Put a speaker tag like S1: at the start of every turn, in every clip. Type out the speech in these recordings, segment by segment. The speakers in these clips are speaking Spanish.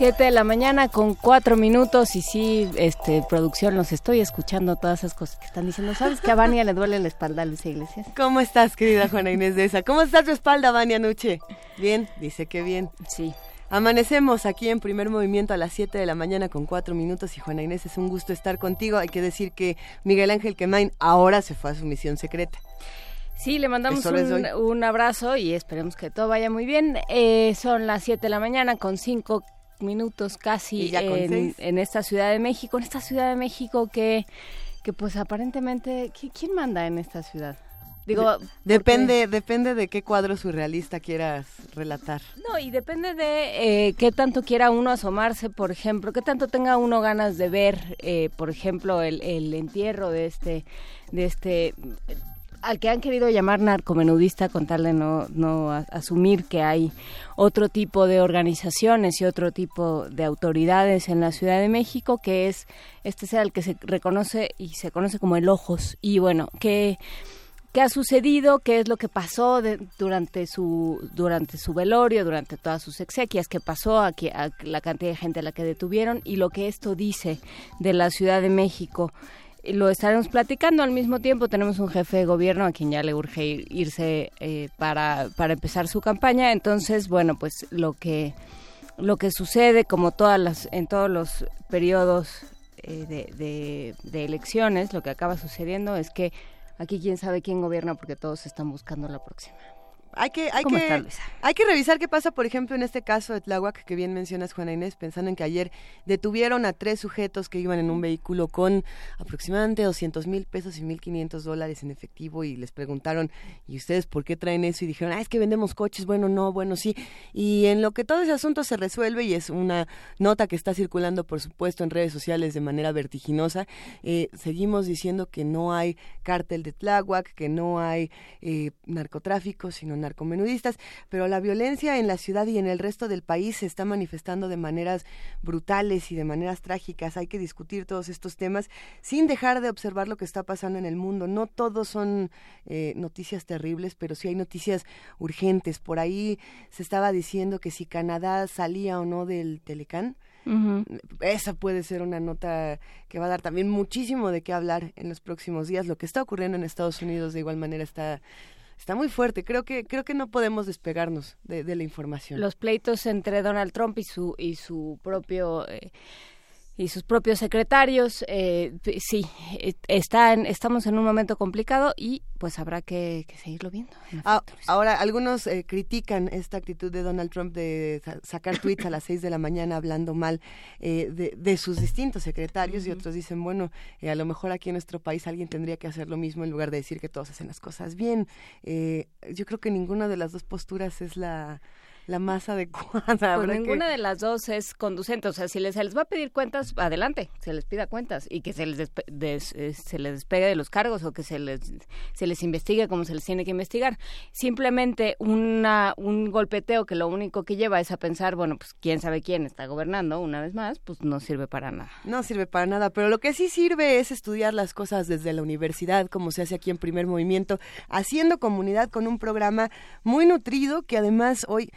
S1: Siete de la mañana con cuatro minutos y sí, este, producción, los estoy escuchando todas esas cosas que están diciendo. ¿Sabes que a Vania le duele la espalda a Luis Iglesias?
S2: ¿Cómo estás, querida Juana Inés de esa? ¿Cómo está tu espalda, Vania Nuche? Bien, dice que bien.
S1: Sí.
S2: Amanecemos aquí en primer movimiento a las 7 de la mañana con cuatro minutos y Juana Inés, es un gusto estar contigo. Hay que decir que Miguel Ángel Quemain ahora se fue a su misión secreta.
S1: Sí, le mandamos un, un, abrazo y esperemos que todo vaya muy bien. Eh, son las 7 de la mañana con cinco minutos casi en, en, esta Ciudad de México, en esta Ciudad de México que, que pues aparentemente, ¿quién manda en esta ciudad?
S2: Digo, depende, depende de qué cuadro surrealista quieras relatar.
S1: No, y depende de eh, qué tanto quiera uno asomarse, por ejemplo, qué tanto tenga uno ganas de ver, eh, por ejemplo, el, el entierro de este, de este al que han querido llamar narcomenudista con tal de no, no asumir que hay otro tipo de organizaciones y otro tipo de autoridades en la Ciudad de México, que es este sea el que se reconoce y se conoce como el Ojos. Y bueno, que qué ha sucedido, qué es lo que pasó durante su durante su velorio, durante todas sus exequias, qué pasó, a, a la cantidad de gente a la que detuvieron y lo que esto dice de la Ciudad de México lo estaremos platicando. Al mismo tiempo tenemos un jefe de gobierno a quien ya le urge irse eh, para, para empezar su campaña. Entonces, bueno, pues lo que, lo que sucede, como todas las, en todos los periodos eh, de, de elecciones, lo que acaba sucediendo es que aquí quién sabe quién gobierna porque todos están buscando la próxima.
S2: Hay que, hay, que, hay que revisar qué pasa, por ejemplo, en este caso de Tláhuac, que bien mencionas, Juana Inés, pensando en que ayer detuvieron a tres sujetos que iban en un vehículo con aproximadamente 200 mil pesos y 1.500 dólares en efectivo y les preguntaron, ¿y ustedes por qué traen eso? Y dijeron, ah, es que vendemos coches, bueno, no, bueno, sí. Y en lo que todo ese asunto se resuelve, y es una nota que está circulando, por supuesto, en redes sociales de manera vertiginosa, eh, seguimos diciendo que no hay cártel de Tláhuac, que no hay eh, narcotráfico, sino narcomenudistas, pero la violencia en la ciudad y en el resto del país se está manifestando de maneras brutales y de maneras trágicas. Hay que discutir todos estos temas sin dejar de observar lo que está pasando en el mundo. No todos son eh, noticias terribles, pero sí hay noticias urgentes. Por ahí se estaba diciendo que si Canadá salía o no del Telecán. Esa puede ser una nota que va a dar también muchísimo de qué hablar en los próximos días. Lo que está ocurriendo en Estados Unidos de igual manera está está muy fuerte. Creo que creo que no podemos despegarnos de, la información.
S1: Los pleitos entre Donald Trump y su y su propio eh, y sus propios secretarios. Eh, sí, eh, están, estamos en un momento complicado y pues habrá que, seguirlo viendo.
S2: Ah, ahora, algunos eh, critican esta actitud de Donald Trump de sacar tweets a las seis de la mañana hablando mal de, sus distintos secretarios y otros dicen, bueno, a lo mejor aquí en nuestro país alguien tendría que hacer lo mismo en lugar de decir que todos hacen las cosas bien. yo creo que ninguna de las dos posturas es la la más adecuada.
S1: Pues ninguna de las dos es conducente. O sea, si les, se les va a pedir cuentas, adelante, se les pida cuentas y que se les, eh, se les despegue de los cargos o que se les, se les investigue como se les tiene que investigar. Simplemente una, un golpeteo que lo único que lleva es a pensar, bueno, pues quién sabe quién está gobernando, una vez más, pues no sirve para nada.
S2: No sirve para nada, pero lo que sí sirve es estudiar las cosas desde la universidad, como se hace aquí en Primer Movimiento, haciendo comunidad con un programa muy nutrido que además hoy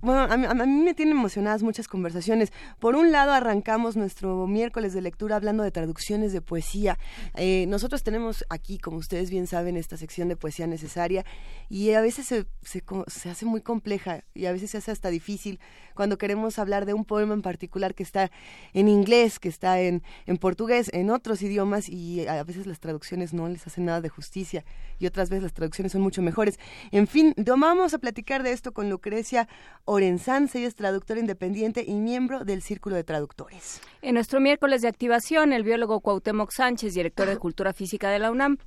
S2: bueno, a mí, me tienen emocionadas muchas conversaciones. Por un lado, arrancamos nuestro miércoles de lectura hablando de traducciones de poesía. Eh, nosotros tenemos aquí, como ustedes bien saben, esta sección de poesía necesaria y a veces se, se, se hace muy compleja y a veces se hace hasta difícil cuando queremos hablar de un poema en particular que está en inglés, que está en, en portugués, en otros idiomas y a veces las traducciones no les hacen nada de justicia y otras veces las traducciones son mucho mejores. En fin, vamos a platicar de esto con Lucrecia Orenzán, es traductora independiente y miembro del Círculo de Traductores.
S1: En nuestro miércoles de activación, el biólogo Cuauhtémoc Sánchez, director de Cultura Física de la UNAM,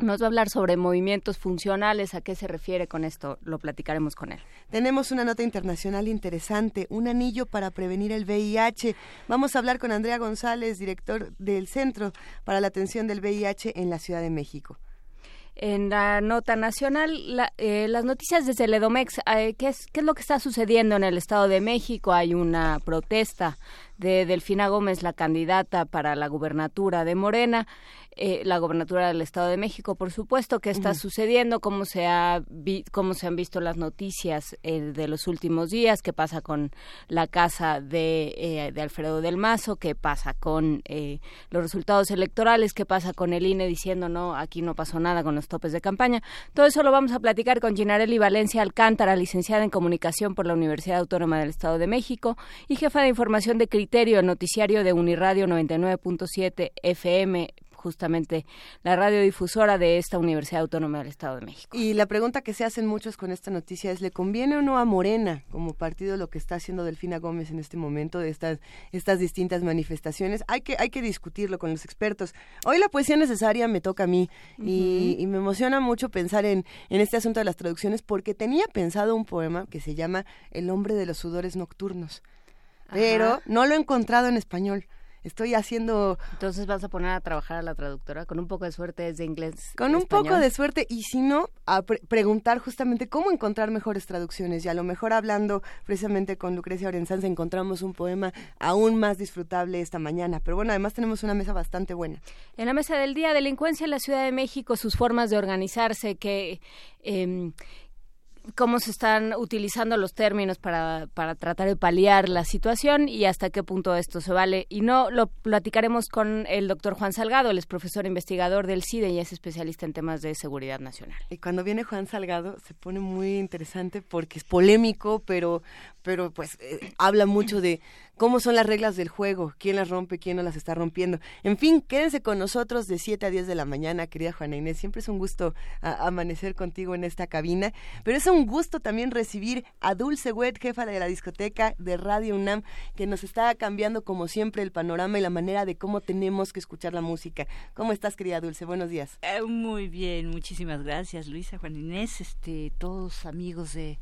S1: nos va a hablar sobre movimientos funcionales, a qué se refiere con esto, lo platicaremos con él.
S2: Tenemos una nota internacional interesante, un anillo para prevenir el VIH. Vamos a hablar con Andrea González, director del Centro para la Atención del VIH en la Ciudad de México.
S1: En la nota nacional, eh, las noticias desde el eh, ¿qué, es, ¿qué es lo que está sucediendo en el Estado de México? Hay una protesta de Delfina Gómez, la candidata para la gubernatura de Morena. Eh, la gobernatura del Estado de México, por supuesto, qué está sucediendo, cómo se, ha cómo se han visto las noticias eh, de los últimos días, qué pasa con la casa de, eh, de Alfredo del Mazo, qué pasa con los resultados electorales, qué pasa con el INE diciendo no, aquí no pasó nada con los topes de campaña. Todo eso lo vamos a platicar con Ginarelli Valencia Alcántara, licenciada en Comunicación por la Universidad Autónoma del Estado de México y jefa de información de criterio, noticiario de Uniradio 99.7 FM justamente la radiodifusora de esta Universidad Autónoma del Estado de México.
S2: Y la pregunta que se hacen muchos con esta noticia es, ¿le conviene o no a Morena como partido lo que está haciendo Delfina Gómez en este momento de estas, estas distintas manifestaciones? Hay que, hay que discutirlo con los expertos. Hoy la poesía necesaria me toca a mí y, me emociona mucho pensar en, en este asunto de las traducciones porque tenía pensado un poema que se llama El hombre de los sudores nocturnos, pero no lo he encontrado en español estoy haciendo...
S1: Entonces vas a poner a trabajar a la traductora con un poco de suerte desde inglés.
S2: Con un poco de suerte y si no, a preguntar justamente cómo encontrar mejores traducciones y a lo mejor hablando precisamente con Lucrecia Orenzanza encontramos un poema aún más disfrutable esta mañana. Pero bueno, además tenemos una mesa bastante buena.
S1: En la mesa del día, delincuencia en la Ciudad de México, sus formas de organizarse, que... Eh, cómo se están utilizando los términos para, para tratar de paliar la situación y hasta qué punto esto se vale. Y no lo platicaremos con el doctor Juan Salgado, él es profesor investigador del CIDE y es especialista en temas de seguridad nacional.
S2: Y cuando viene Juan Salgado se pone muy interesante porque es polémico, pero, pero pues eh, habla mucho de cómo son las reglas del juego, quién las rompe, quién no las está rompiendo. En fin, quédense con nosotros de 7 a 10 de la mañana, querida Juana Inés. Siempre es un gusto amanecer contigo en esta cabina, pero es un gusto también recibir a Dulce Wet, jefa de la discoteca de Radio UNAM, que nos está cambiando como siempre el panorama y la manera de cómo tenemos que escuchar la música. ¿Cómo estás, querida Dulce? Buenos días.
S3: Eh, muy bien, muchísimas gracias, Luisa, Juan Inés, este, todos amigos de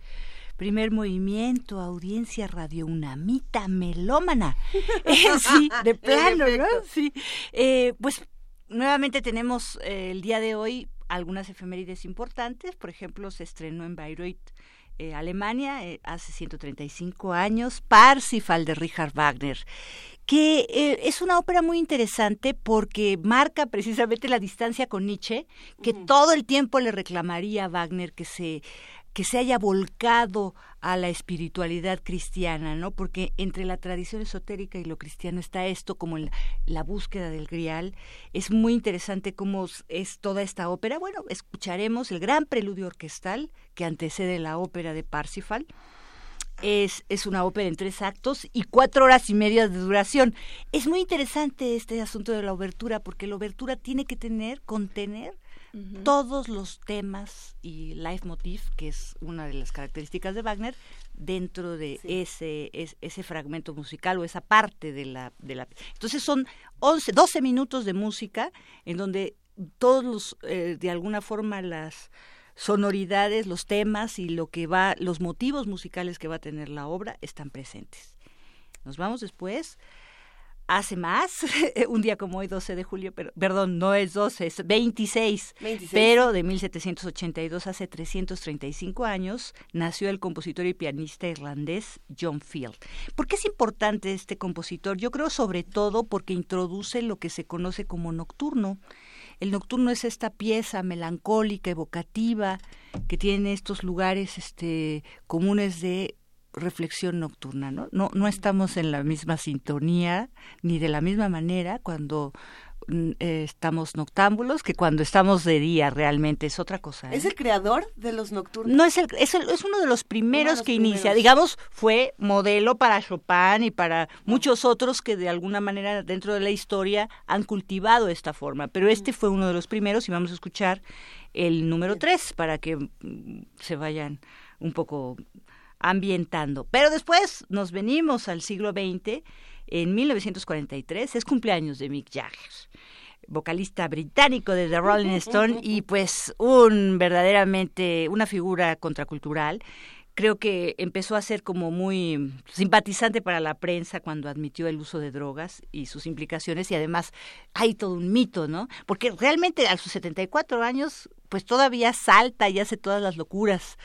S3: Primer movimiento, audiencia radio unamita, melómana. Eh, sí, de plano, ¿no? Sí. Eh, pues nuevamente tenemos eh, el día de hoy algunas efemérides importantes. Por ejemplo, se estrenó en Bayreuth, Alemania, hace 135 años, Parsifal de Richard Wagner que es una ópera muy interesante porque marca precisamente la distancia con Nietzsche, que todo el tiempo le reclamaría a Wagner que se que se haya volcado a la espiritualidad cristiana, ¿no? Porque entre la tradición esotérica y lo cristiano está esto como la, búsqueda del grial. Es muy interesante cómo es toda esta ópera. Bueno, escucharemos el gran preludio orquestal que antecede la ópera de Parsifal. Es, es, una ópera en tres actos y cuatro horas y media de duración. Es muy interesante este asunto de la obertura, porque la obertura tiene que tener, contener todos los temas y leitmotiv, que es una de las características de Wagner, dentro de ese, ese fragmento musical o esa parte de la... De la Entonces son 11, 12 minutos de música en donde todos los, eh, de alguna forma las sonoridades, los temas y lo que va, los motivos musicales que va a tener la obra están presentes. Nos vamos después hace más, un día como hoy, 12 de julio, pero, perdón, no es 12, es 26, pero de 1782, hace 335 años, nació el compositor y pianista irlandés John Field. ¿Por qué es importante este compositor? Yo creo sobre todo porque introduce lo que se conoce como nocturno. El nocturno es esta pieza melancólica, evocativa, que tiene estos lugares este, comunes de reflexión nocturna, ¿no? No, no estamos en la misma sintonía ni de la misma manera cuando mm, eh, estamos noctámbulos que cuando estamos de día realmente es otra cosa.
S2: ¿Es ¿eh? el creador de los nocturnos?
S3: No es el, es, es uno de los primeros que inicia, digamos, fue modelo para Chopin y para muchos otros que de alguna manera dentro de la historia han cultivado esta forma, pero este fue uno de los primeros y vamos a escuchar el número tres para que mm, se vayan un poco ambientando. Pero después nos venimos al siglo XX, en 1943, es cumpleaños de Mick Jagger vocalista británico de The Rolling Stone y pues un verdaderamente una figura contracultural creo que empezó a ser como muy simpatizante para la prensa cuando admitió el uso de drogas y sus implicaciones y además hay todo un mito, ¿no? Porque realmente a sus 74 años pues todavía salta y hace todas las locuras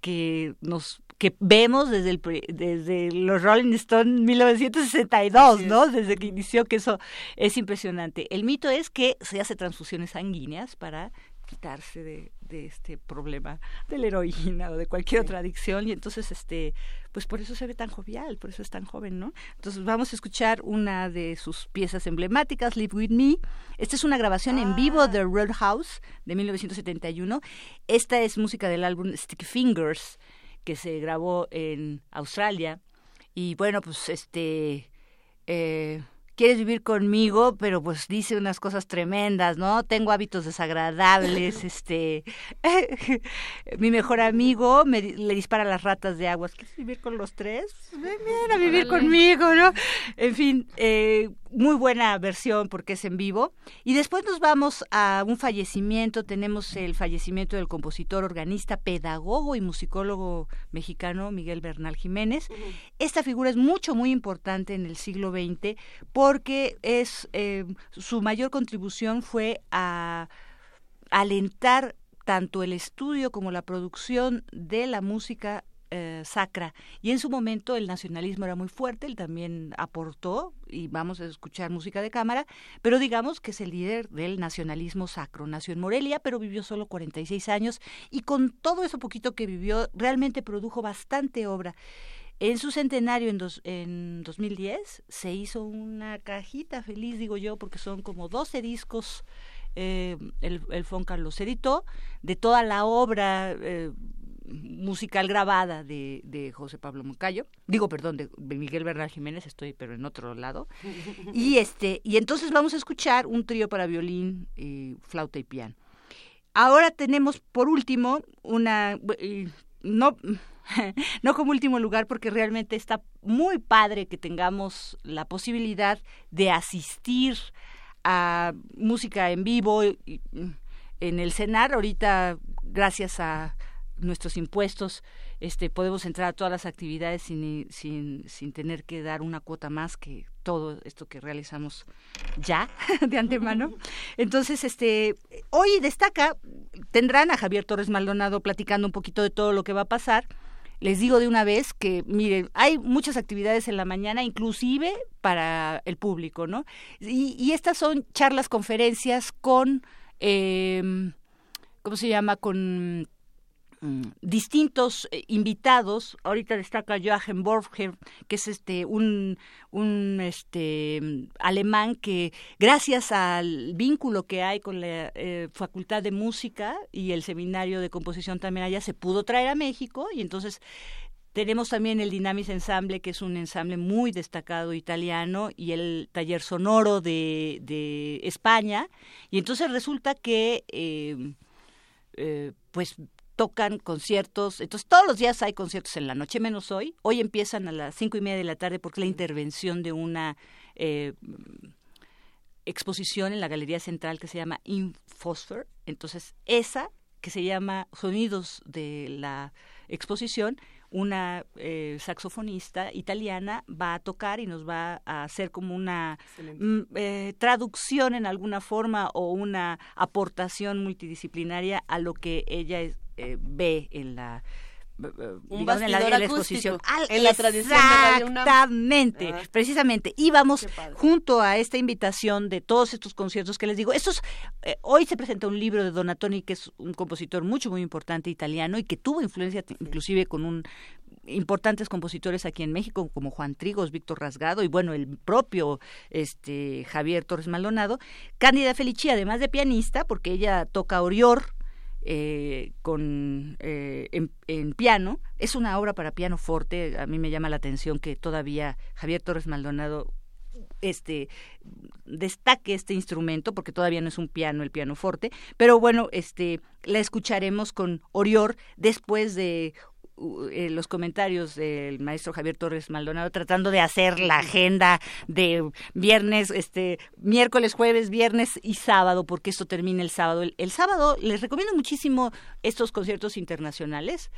S3: que nos que vemos desde el desde los Rolling Stones 1962, ¿no? Desde que inició que eso es impresionante. El mito es que se hace transfusiones sanguíneas para quitarse de, de este problema de la heroína o de cualquier otra adicción y entonces este pues por eso se ve tan jovial, por eso es tan joven, ¿no? Entonces vamos a escuchar una de sus piezas emblemáticas, Live With Me. Esta es una grabación en vivo ah. de Roadhouse de 1971. Esta es música del álbum Sticky Fingers que se grabó en Australia y bueno, pues este eh, quieres vivir conmigo, pero pues dice unas cosas tremendas, ¿no? Tengo hábitos desagradables, este, mi mejor amigo me, le dispara las ratas de aguas, ¿quieres vivir con los tres? Ven, a vivir conmigo, ¿no? En fin, eh, muy buena versión porque es en vivo. Y después nos vamos a un fallecimiento. Tenemos el fallecimiento del compositor, organista, pedagogo y musicólogo mexicano Miguel Bernal Jiménez. Esta figura es mucho, muy importante en el siglo XX porque es eh, su mayor contribución fue a alentar tanto el estudio como la producción de la música eh, sacra. Y en su momento el nacionalismo era muy fuerte, él también aportó, y vamos a escuchar música de cámara, pero digamos que es el líder del nacionalismo sacro. Nació en Morelia, pero vivió solo 46 años y con todo eso poquito que vivió, realmente produjo bastante obra. En su centenario, en, dos, en 2010, se hizo una cajita feliz, digo yo, porque son como 12 discos. Eh, el, el los editó de toda la obra eh, musical grabada de, de José Pablo Moncayo, digo, perdón, de, Miguel Bernal Jiménez, estoy pero en otro lado, y este, y entonces vamos a escuchar un trío para violín, y flauta y piano. Ahora tenemos por último una, no, no como último lugar, porque realmente está muy padre que tengamos la posibilidad de asistir a música en vivo en el CENAR. Ahorita, gracias a nuestros impuestos, este, podemos entrar a todas las actividades sin, sin, sin tener que dar una cuota más que todo esto que realizamos ya de antemano. Entonces, este, hoy destaca, tendrán a Javier Torres Maldonado platicando un poquito de todo lo que va a pasar. Les digo de una vez que, miren, hay muchas actividades en la mañana, inclusive para el público, ¿no? Y, estas son charlas, conferencias con, eh, ¿cómo se llama? Con distintos eh, invitados. Ahorita destaca Joachim Borger, que es este un, un este alemán que gracias al vínculo que hay con la eh, Facultad de Música y el seminario de composición también allá se pudo traer a México y entonces tenemos también el Dynamis Ensemble, que es un ensamble muy destacado italiano, y el taller sonoro de, de España. Y entonces resulta que, eh, pues, tocan conciertos, entonces todos los días hay conciertos en la noche, menos hoy. Hoy empiezan a las cinco y media de la tarde porque la intervención de una eh, exposición en la Galería Central que se llama Infosfer. Entonces esa que se llama Sonidos de la exposición, una eh, saxofonista italiana va a tocar y nos va a hacer como una mm, eh, traducción en alguna forma o una aportación multidisciplinaria a lo que ella es, eh, ve en la
S2: un en la, en exposición.
S3: en la tradición exactamente ah. precisamente. Y vamos junto a esta invitación de todos estos conciertos que les digo. Estos eh, hoy se presenta un libro de Donatoni que es un compositor mucho muy importante italiano y que tuvo influencia inclusive con un importantes compositores aquí en México como Juan Trigos, Víctor Rasgado y bueno, el propio este Javier Torres Maldonado. Cándida Felici, además de pianista, porque ella toca Orior, eh, con eh, en, piano. Es una obra para piano forte. A mí me llama la atención que todavía Javier Torres Maldonado este destaque este instrumento porque todavía no es un piano el piano forte pero bueno este la escucharemos con Orior después de eh, los comentarios del maestro Javier Torres Maldonado tratando de hacer la agenda de viernes, este, miércoles, jueves, viernes y sábado, porque esto termina el sábado. El, sábado les recomiendo muchísimo estos conciertos internacionales.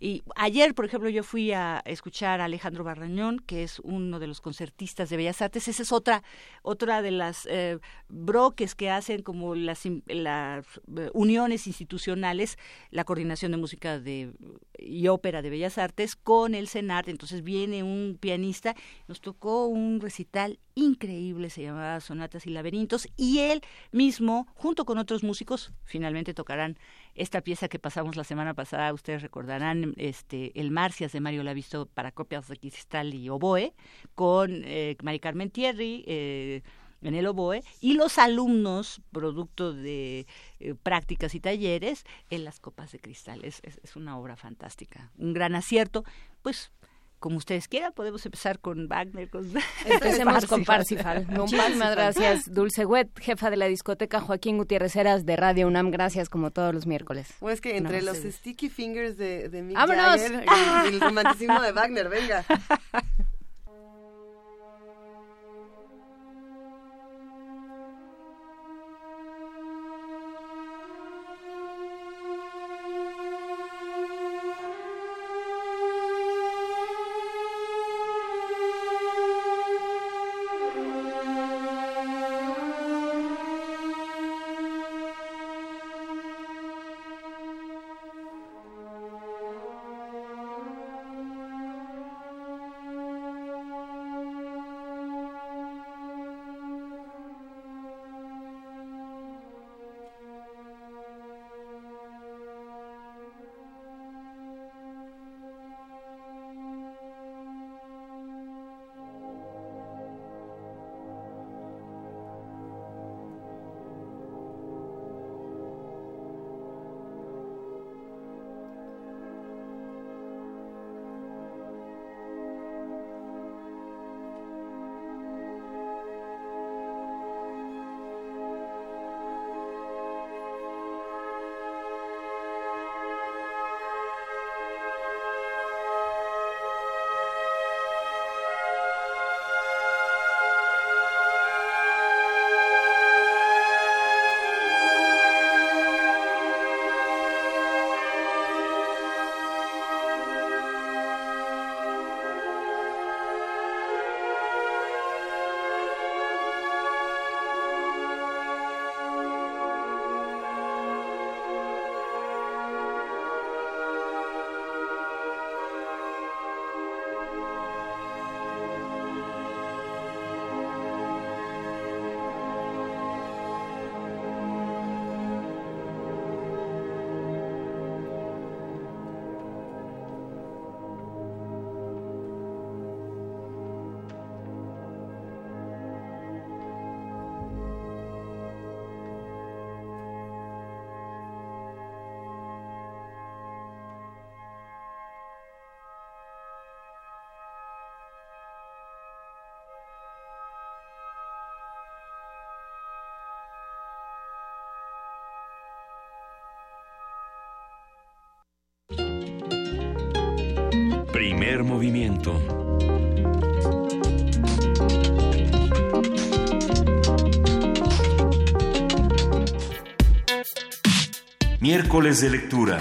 S3: Y ayer, por ejemplo, yo fui a escuchar a Alejandro Barrañón, que es uno de los concertistas de Bellas Artes. Esa es otra, otra de las eh, broques que hacen como las, las eh, uniones institucionales, la coordinación de música de y de Bellas Artes con el CENART. Entonces viene un pianista, nos tocó un recital increíble, se llamaba Sonatas y Laberintos, y él mismo, junto con otros músicos, finalmente tocarán esta pieza que pasamos la semana pasada, ustedes recordarán, este, el Marcias de Mario Lavisto para copias de cristal y oboe, con eh, Mari Carmen Thierry, eh, en el oboe y los alumnos, producto de eh, prácticas y talleres, en las copas de cristal. Es, es, una obra fantástica, un gran acierto. Pues como ustedes quieran, podemos empezar con Wagner. Con
S1: Empecemos con Parsifal. Muchísimas gracias, Dulce Wet, jefa de la discoteca Joaquín Gutiérrez Heras de Radio UNAM. Gracias, como todos los miércoles.
S2: Pues que entre los sticky fingers de, de Mick Jagger y el romanticismo de Wagner, venga.
S4: Movimiento. Miércoles de lectura.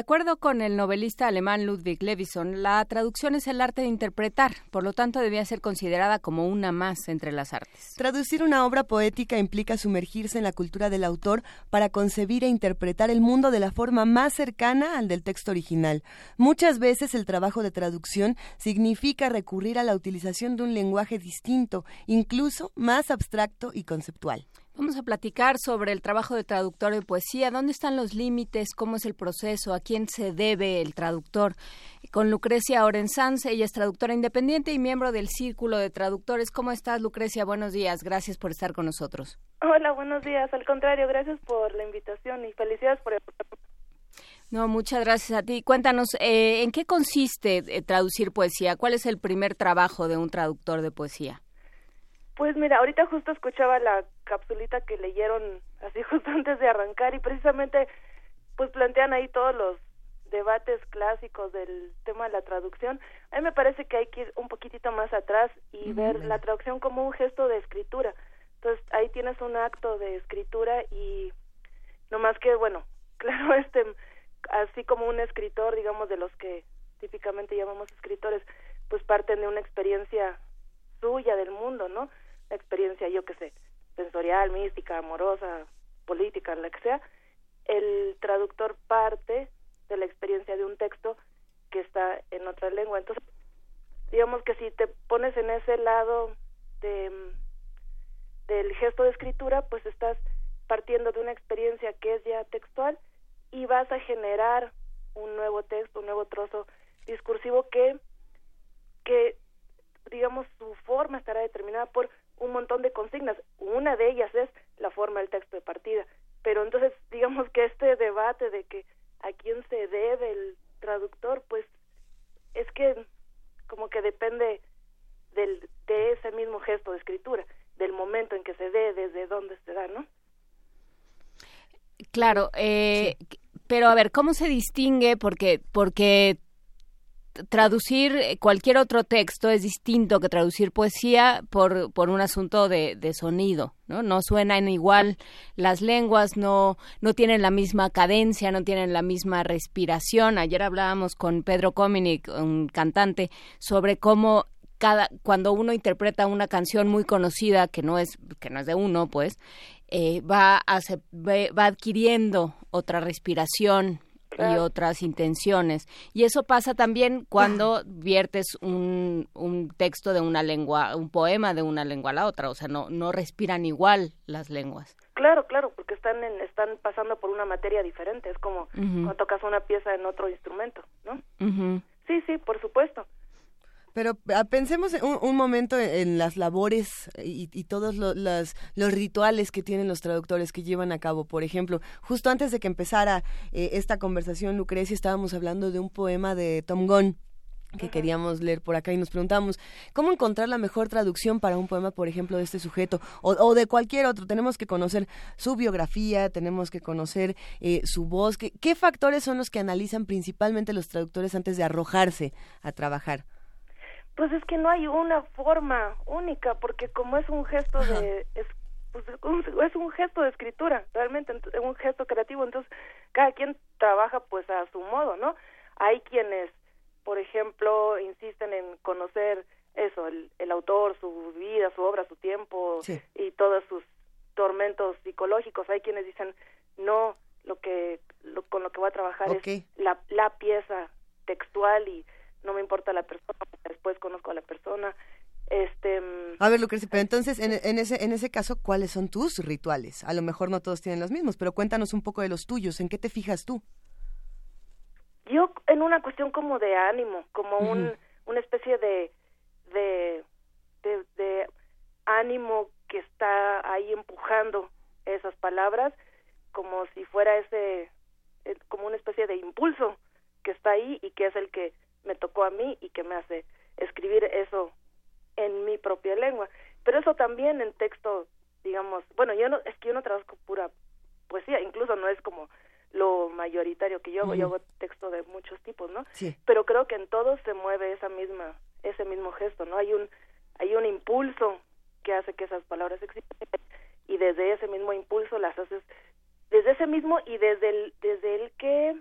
S1: Acuerdo con el novelista alemán Ludwig Levison, la traducción es el arte de interpretar, por lo tanto debía ser considerada como una más entre las artes.
S2: Traducir una obra poética implica sumergirse en la cultura del autor para concebir e interpretar el mundo de la forma más cercana al del texto original. Muchas veces el trabajo de traducción significa recurrir a la utilización de un lenguaje distinto, incluso más abstracto y conceptual.
S1: Vamos a platicar sobre el trabajo de traductor de poesía, dónde están los límites, cómo es el proceso, a quién se debe el traductor. Con Lucrecia Orensanz, ella es traductora independiente y miembro del Círculo de Traductores. ¿Cómo estás, Lucrecia? Buenos días, gracias por estar con nosotros.
S5: Hola, buenos días. Al contrario, gracias por la invitación y felicidades por el
S1: no, muchas gracias a ti. Cuéntanos, eh, ¿en qué consiste eh, traducir poesía? ¿Cuál es el primer trabajo de un traductor de poesía?
S5: Pues mira, ahorita justo escuchaba la capsulita que leyeron así justo antes de arrancar y precisamente pues plantean ahí todos los debates clásicos del tema de la traducción. A mí me parece que hay que ir un poquitito más atrás y ver la traducción como un gesto de escritura. Entonces ahí tienes un acto de escritura y no más que, bueno, claro, este, así como un escritor, digamos, de los que típicamente llamamos escritores, pues parten de una experiencia suya del mundo, ¿no? Experiencia, yo qué sé, sensorial, mística, amorosa, política, la que sea. El traductor parte de la experiencia de un texto que está en otra lengua. Entonces, digamos que si te pones en ese lado de del gesto de escritura, pues estás partiendo de una experiencia que es ya textual y vas a generar un nuevo texto, un nuevo trozo discursivo que que digamos su forma estará determinada por un montón de consignas. Una de ellas es la forma del texto de partida. Pero entonces, digamos que este debate de que a quién se debe el traductor, pues es que como que depende del, de ese mismo gesto de escritura, del momento en que se dé, desde dónde se da, ¿no?
S1: Claro, eh, pero a ver, ¿cómo se distingue? Porque, porque traducir cualquier otro texto es distinto que traducir poesía por, por un asunto de, de, sonido, ¿no? No suenan igual las lenguas, no, no tienen la misma cadencia, no tienen la misma respiración. Ayer hablábamos con Pedro Cominic, un cantante, sobre cómo cada, cuando uno interpreta una canción muy conocida que no es, que no es de uno, pues, eh, va, a, va adquiriendo otra respiración, y otras intenciones. Y eso pasa también cuando viertes un, un texto de una lengua, un poema de una lengua a la otra, o sea, no, no respiran igual las lenguas.
S5: Claro, claro, porque están, en, están pasando por una materia diferente, es como cuando tocas una pieza en otro instrumento, ¿no? Sí, sí, por supuesto.
S2: Pero ah, pensemos un, un momento en, las labores y, y todos los, los, rituales que tienen los traductores que llevan a cabo. Por ejemplo, justo antes de que empezara eh, esta conversación, Lucrecia, estábamos hablando de un poema de Tom Gunn que queríamos leer por acá y nos preguntamos cómo encontrar la mejor traducción para un poema, por ejemplo, de este sujeto o, o de cualquier otro. Tenemos que conocer su biografía, tenemos que conocer eh, su voz. ¿Qué, ¿Qué factores son los que analizan principalmente los traductores antes de arrojarse a trabajar?
S5: Pues es que no hay una forma única, porque como es un gesto de es, pues, es un gesto de escritura, realmente es un gesto creativo, entonces cada quien trabaja pues a su modo, ¿no? Hay quienes, por ejemplo, insisten en conocer eso, el, el autor, su vida, su obra, su tiempo y todos sus tormentos psicológicos. Hay quienes dicen, no, lo que lo, con lo que voy a trabajar es la, la pieza textual y no me importa la persona, después conozco a la persona. Este, mm,
S2: a ver, Lucrecia, pero entonces en, en, ese, en ese caso, ¿cuáles son tus rituales? A lo mejor no todos tienen los mismos, pero cuéntanos un poco de los tuyos. ¿En qué te fijas tú?
S5: Yo en una cuestión como de ánimo, como un, una especie de, de, de, de ánimo que está ahí empujando esas palabras, como si fuera ese, eh, como una especie de impulso que está ahí y que es el que me tocó a mí y que me hace escribir eso en mi propia lengua. Pero eso también en texto, digamos, bueno, yo no, es que yo no trabajo pura poesía, incluso no es como lo mayoritario que yo hago, yo hago texto de muchos tipos, ¿no?
S2: Sí.
S5: Pero creo que en todos se mueve esa misma, ese mismo gesto, ¿no? Hay un, hay un impulso que hace que esas palabras existan y desde ese mismo impulso las haces, desde ese mismo y desde el, desde el que,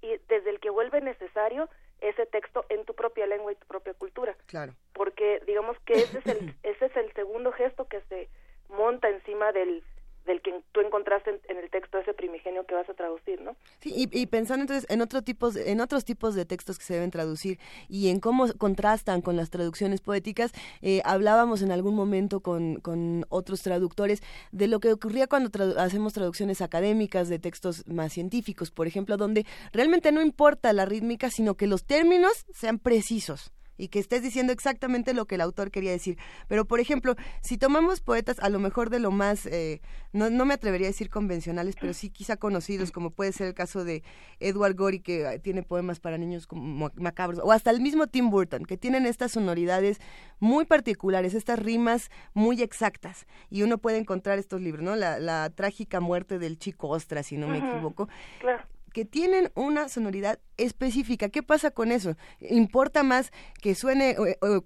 S5: y desde el que vuelve necesario ese texto en tu propia lengua y tu propia cultura.
S2: Claro.
S5: Porque digamos que ese es el, ese es el segundo gesto que se monta encima del, del que tú encontraste en, el texto ese primigenio que vas a traducir, ¿no?
S2: Sí, y, pensando entonces en otro tipos, en otros tipos de textos que se deben traducir y en cómo contrastan con las traducciones poéticas, eh, hablábamos en algún momento con, con otros traductores de lo que ocurría cuando hacemos traducciones académicas de textos más científicos, por ejemplo, donde realmente no importa la rítmica, sino que los términos sean precisos y que estés diciendo exactamente lo que el autor quería decir. Pero, por ejemplo, si tomamos poetas a lo mejor de lo más, eh, no, no me atrevería a decir convencionales, pero sí quizá conocidos, como puede ser el caso de Edward Gorey, que eh, tiene poemas para niños como macabros, o hasta el mismo Tim Burton, que tienen estas sonoridades muy particulares, estas rimas muy exactas. Y uno puede encontrar estos libros, ¿no? La, la trágica muerte del chico Ostra, si no me equivoco.
S5: Claro
S2: que tienen una sonoridad específica. ¿Qué pasa con eso? ¿Importa más que suene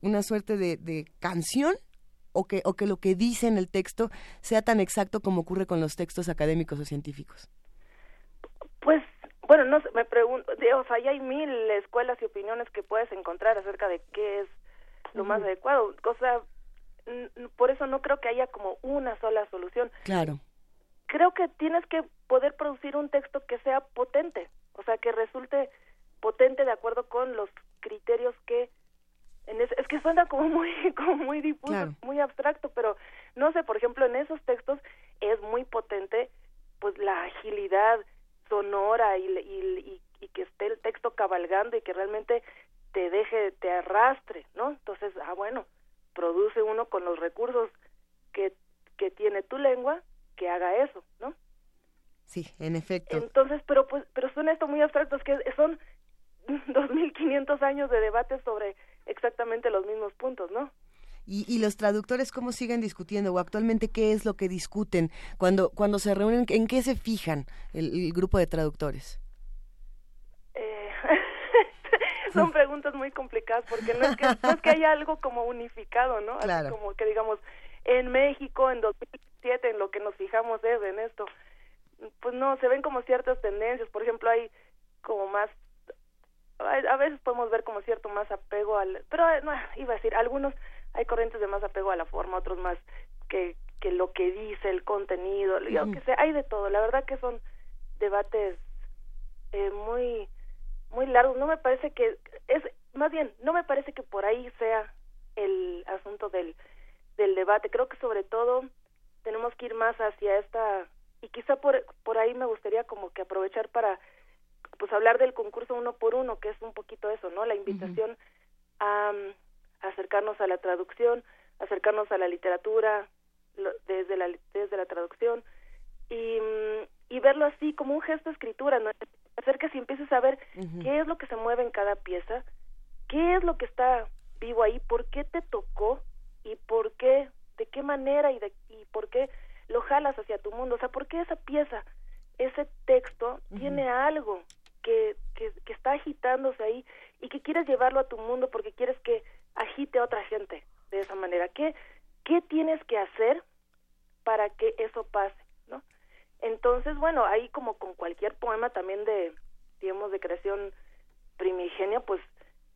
S2: una suerte de, de canción o que, o que lo que dice en el texto sea tan exacto como ocurre con los textos académicos o científicos?
S5: Pues, bueno, no me pregunto, o sea, ya hay mil escuelas y opiniones que puedes encontrar acerca de qué es lo más adecuado. O sea, por eso no creo que haya como una sola solución.
S2: Claro.
S5: Creo que tienes que poder producir un texto que sea potente, o sea, que resulte potente de acuerdo con los criterios que es, que suena como muy como muy difuso, muy abstracto, pero no sé, por ejemplo, en esos textos es muy potente pues la agilidad sonora y, y, y, que esté el texto cabalgando y que realmente te deje, te arrastre, ¿no? Entonces, ah, bueno, produce uno con los recursos que, que tiene tu lengua que haga eso, ¿no?
S2: Sí, en efecto.
S5: Entonces, pero pues, pero suena esto muy abstracto, es que son 2.500 años de debate sobre exactamente los mismos puntos, ¿no?
S2: Y, y, los traductores cómo siguen discutiendo o actualmente qué es lo que discuten cuando cuando se reúnen en qué se fijan el, grupo de traductores
S5: eh, son preguntas muy complicadas porque no es que no es que haya algo como unificado no
S2: claro.
S5: Así como que digamos en México en 2007 en lo que nos fijamos es en esto. Pues no se ven como ciertas tendencias. Por ejemplo hay como más a veces podemos ver como cierto más apego al pero eh, no iba a decir algunos hay corrientes de más apego a la forma otros más que que lo que dice el contenido yo que sé hay de todo. La verdad que son debates eh, muy muy largos. No me parece que es más bien no me parece que por ahí sea el asunto del del debate. Creo que sobre todo tenemos que ir más hacia esta y quizá por por ahí me gustaría como que aprovechar para pues hablar del concurso uno por uno, que es un poquito eso, ¿no? La invitación a, acercarnos a la traducción, acercarnos a la literatura desde la desde la traducción y, y verlo así como un gesto de escritura, ¿no? Acercas y empieces a ver qué es lo que se mueve en cada pieza, qué es lo que está vivo ahí, por qué te tocó y por qué, de qué manera y, de, y por qué lo jalas hacia tu mundo, o sea, por qué esa pieza, ese texto tiene algo que, que, está agitándose ahí y que quieres llevarlo a tu mundo porque quieres que agite a otra gente de esa manera. ¿Qué, qué tienes que hacer para que eso pase? ¿no? Entonces, bueno, ahí como con cualquier poema también de, digamos, de creación primigenia, pues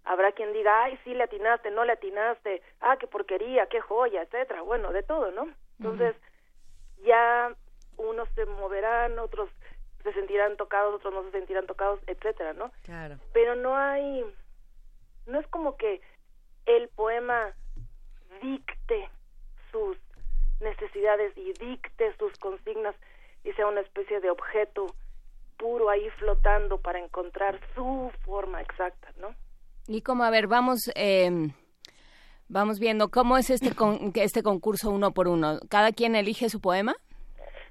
S5: habrá quien diga, ay, sí le atinaste, no le atinaste, ah, qué porquería, qué joya, etcétera, bueno, de todo, ¿no? Entonces, ya unos se moverán, otros se sentirán tocados, otros no se sentirán tocados, etcétera, ¿no?
S2: Claro.
S5: Pero no hay, no es como que el poema dicte sus necesidades y dicte sus consignas y sea una especie de objeto puro ahí flotando para encontrar su forma exacta, ¿no?
S1: Y como, a ver, vamos, eh, vamos viendo, ¿cómo es este, con, este concurso uno por uno? ¿Cada quien elige su poema?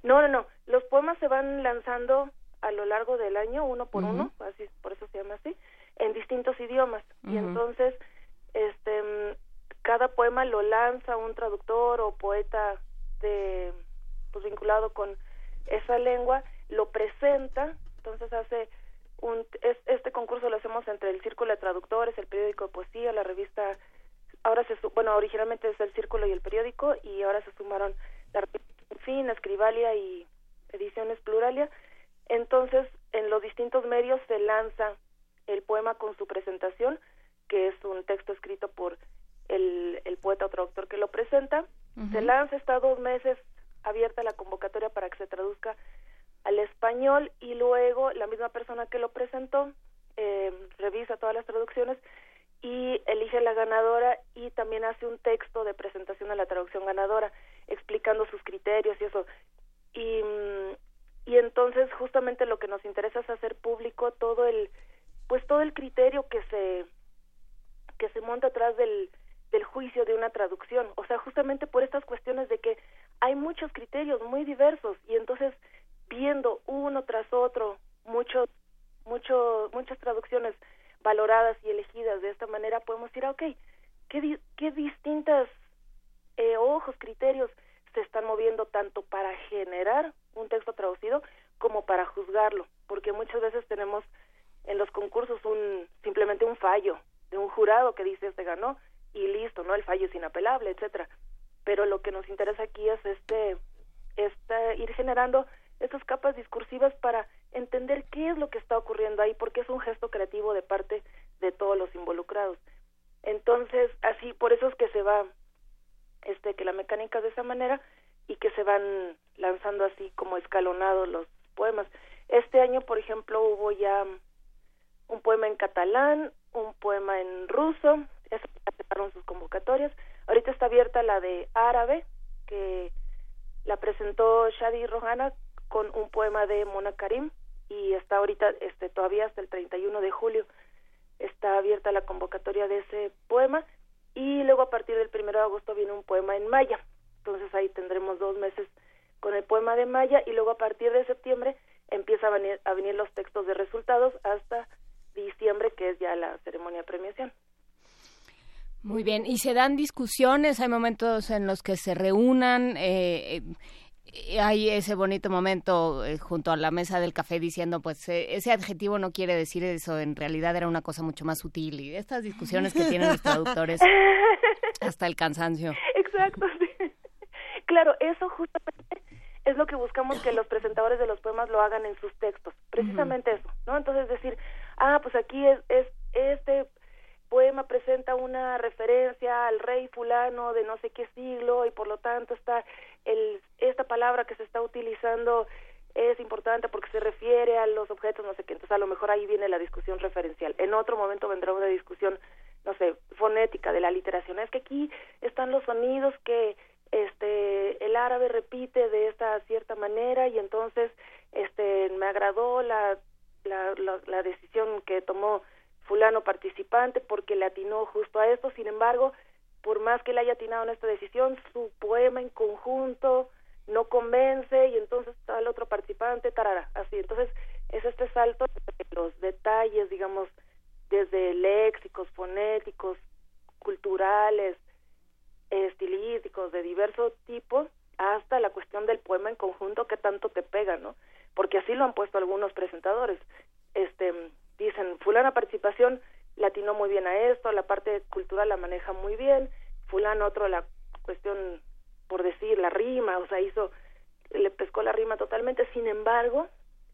S5: No, no, no. Los poemas se van lanzando a lo largo del año, uno por uno, así por eso se llama así, en distintos idiomas. Y entonces, este, cada poema lo lanza un traductor o poeta de, pues vinculado con esa lengua, lo presenta, entonces hace un, este concurso lo hacemos entre el Círculo de Traductores, el periódico de poesía, la revista, ahora se, bueno, originalmente es el Círculo y el periódico y ahora se sumaron la revista en fin, Escribalia y Ediciones Pluralia. Entonces, en los distintos medios se lanza el poema con su presentación, que es un texto escrito por el, el poeta o traductor que lo presenta. Se lanza, está dos meses abierta la convocatoria para que se traduzca al español y luego la misma persona que lo presentó eh, revisa todas las traducciones y elige la ganadora y también hace un texto de presentación a la traducción ganadora explicando sus criterios y eso. Y, mm, y entonces justamente lo que nos interesa es hacer público todo el, pues todo el criterio que se, que se monta atrás del, del juicio de una traducción. O sea, justamente por estas cuestiones de que hay muchos criterios muy diversos y entonces viendo uno tras otro muchos mucho, muchas traducciones valoradas y elegidas de esta manera podemos decir, ah, ok, ¿qué, qué distintas eh, ojos, criterios se están moviendo tanto para generar un texto traducido como para juzgarlo. porque muchas veces tenemos en los concursos un simplemente un fallo de un jurado que dice este ganó y listo, ¿no? El fallo es inapelable, etcétera. Pero lo que nos interesa aquí es este, este ir generando estas capas discursivas para entender qué es lo que está ocurriendo ahí, porque es un gesto creativo de parte de todos los involucrados. Entonces, así, por eso es que se va, este, que la mecánica de esa manera y que se van lanzando así como escalonados los poemas. Este año, por ejemplo, hubo ya un poema en catalán, un poema en ruso, eso aceptaron sus convocatorias. Ahorita está abierta la de árabe, que la presentó Shadi Rohana con un poema de Mona Karim y está ahorita este todavía hasta el 31 de julio está abierta la convocatoria de ese poema y luego a partir del 1 de agosto viene un poema en maya. Entonces ahí tendremos dos meses con el poema de maya y luego a partir de septiembre empieza a venir, a venir los textos de resultados hasta diciembre que es ya la ceremonia de premiación.
S1: Muy bien, y se dan discusiones, hay momentos en los que se reúnan, eh, eh, hay ese bonito momento eh, junto a la mesa del café diciendo, pues ese adjetivo no quiere decir eso, en realidad era una cosa mucho más sutil, y estas discusiones que tienen los traductores hasta el cansancio.
S5: Exacto, sí. Claro, eso justamente es lo que buscamos que los presentadores de los poemas lo hagan en sus textos, precisamente eso, ¿no? Entonces decir, ah, pues aquí es, es este poema presenta una referencia al rey fulano de no sé qué siglo y por lo tanto está el, esta palabra que se está utilizando es importante porque se refiere a los objetos, no sé qué, entonces a lo mejor ahí viene la discusión referencial. En otro momento vendrá una discusión, no sé, fonética de la literación. Es que aquí están los sonidos que este el árabe repite de esta cierta manera y entonces este me agradó la la, la, la decisión que tomó fulano participante porque le atinó justo a esto, sin embargo, por más que le haya atinado en esta decisión, su poema en conjunto no convence y entonces está el otro participante, tarara, así. Entonces, es este salto de los detalles, digamos, desde léxicos, fonéticos, culturales, estilísticos, de diverso tipo, hasta la cuestión del poema en conjunto que tanto te pega, ¿no? Porque así lo han puesto algunos presentadores. Este, dicen, fulana participación latinó muy bien a esto, la parte cultural la maneja muy bien, fulano otro la cuestión, por decir, la rima, o sea, hizo, le pescó la rima totalmente, sin embargo,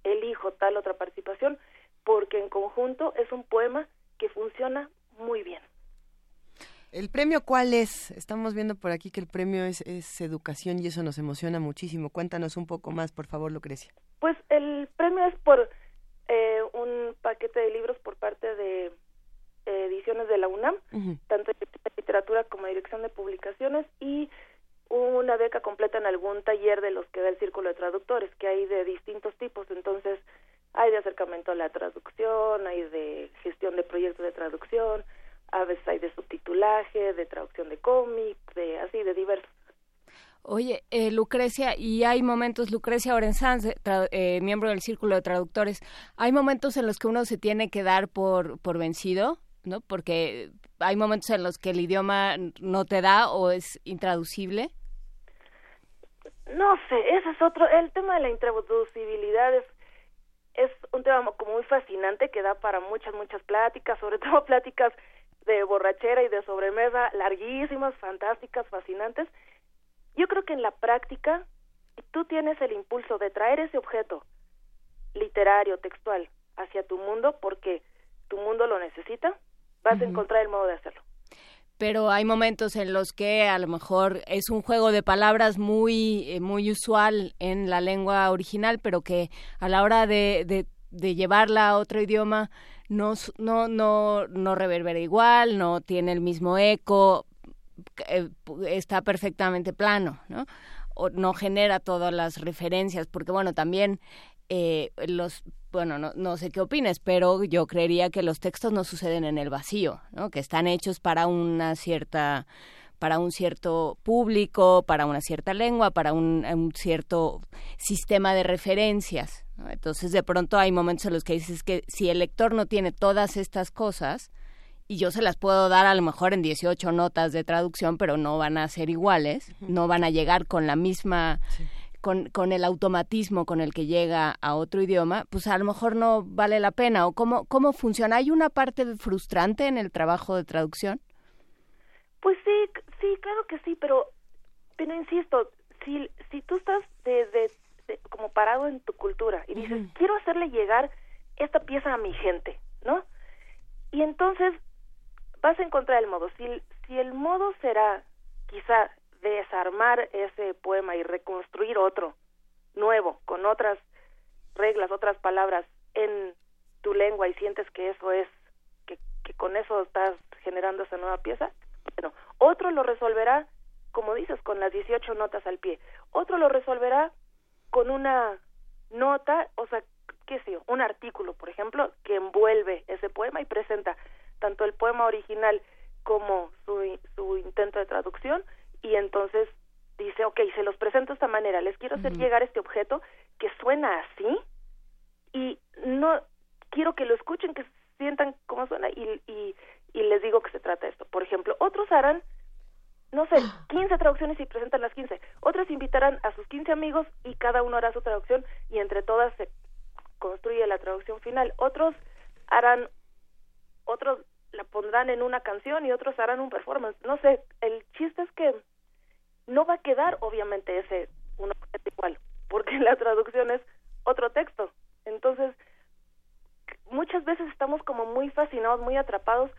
S5: elijo tal otra participación porque en conjunto es un poema que funciona muy bien.
S2: ¿El premio cuál es? Estamos viendo por aquí que el premio es, es, educación y eso nos emociona muchísimo. Cuéntanos un poco más, por favor, Lucrecia.
S5: Pues el premio es por eh, un paquete de libros por parte de eh, ediciones de la UNAM, tanto en literatura como en dirección de publicaciones y una beca completa en algún taller de los que da el Círculo de Traductores, que hay de distintos tipos, entonces hay de acercamiento a la traducción, hay de gestión de proyectos de traducción, a veces hay de subtitulaje, de traducción de cómic, de así, de diversos.
S1: Oye, eh, Lucrecia, y hay momentos, Lucrecia Orensanz, eh, miembro del Círculo de Traductores, hay momentos en los que uno se tiene que dar por, por vencido, ¿no? Porque hay momentos en los que el idioma no te da o es intraducible.
S5: No sé, ese es otro, el tema de la intraducibilidad es, es un tema como muy fascinante que da para muchas, muchas pláticas, sobre todo pláticas de borrachera y de sobremesa larguísimas, fantásticas, fascinantes, yo creo que en la práctica tú tienes el impulso de traer ese objeto literario, textual, hacia tu mundo porque tu mundo lo necesita, vas a encontrar el modo de hacerlo.
S1: Pero hay momentos en los que a lo mejor es un juego de palabras muy, eh, muy usual en la lengua original, pero que a la hora de, de, de llevarla a otro idioma no, no, no, no reverbera igual, no tiene el mismo eco, eh, está perfectamente plano, ¿no? O no genera todas las referencias, porque bueno, también eh, los, bueno, no, no sé qué opines, pero yo creería que los textos no suceden en el vacío, ¿no? Que están hechos para una cierta para un cierto público, para una cierta lengua, para un, un cierto sistema de referencias. Entonces, de pronto hay momentos en los que dices que si el lector no tiene todas estas cosas, y yo se las puedo dar a lo mejor en 18 notas de traducción, pero no van a ser iguales, no van a llegar con la misma con, con, el automatismo con el que llega a otro idioma, pues a lo mejor no vale la pena. ¿O cómo, cómo funciona? ¿Hay una parte frustrante en el trabajo de traducción?
S5: Pues sí, sí, claro que sí, pero, pero insisto, si, si tú estás desde como parado en tu cultura y dices, quiero hacerle llegar esta pieza a mi gente, ¿no? Y entonces vas a encontrar el modo. Si, el modo será quizá desarmar ese poema y reconstruir otro nuevo, con otras reglas, otras palabras en tu lengua y sientes que eso es, que, que con eso estás generando esa nueva pieza, bueno, otro lo resolverá, como dices, con las 18 notas al pie. Otro lo resolverá con una nota, o sea, qué sé yo, un artículo, por ejemplo, que envuelve ese poema y presenta tanto el poema original como su, su intento de traducción y entonces dice, ok, se los presento de esta manera, les quiero hacer llegar este objeto que suena así y no quiero que lo escuchen, que sientan cómo suena y, y, y les digo que se trata de esto. Por ejemplo, otros harán no sé, 15 traducciones y presentan las 15. Otras invitarán a sus 15 amigos y cada uno hará su traducción y entre todas se construye la traducción final. Otros harán, otros la pondrán en una canción y otros harán un performance. No sé, el chiste es que no va a quedar obviamente ese un objeto igual, porque la traducción es otro texto. Entonces, muchas veces estamos como muy fascinados, muy atrapados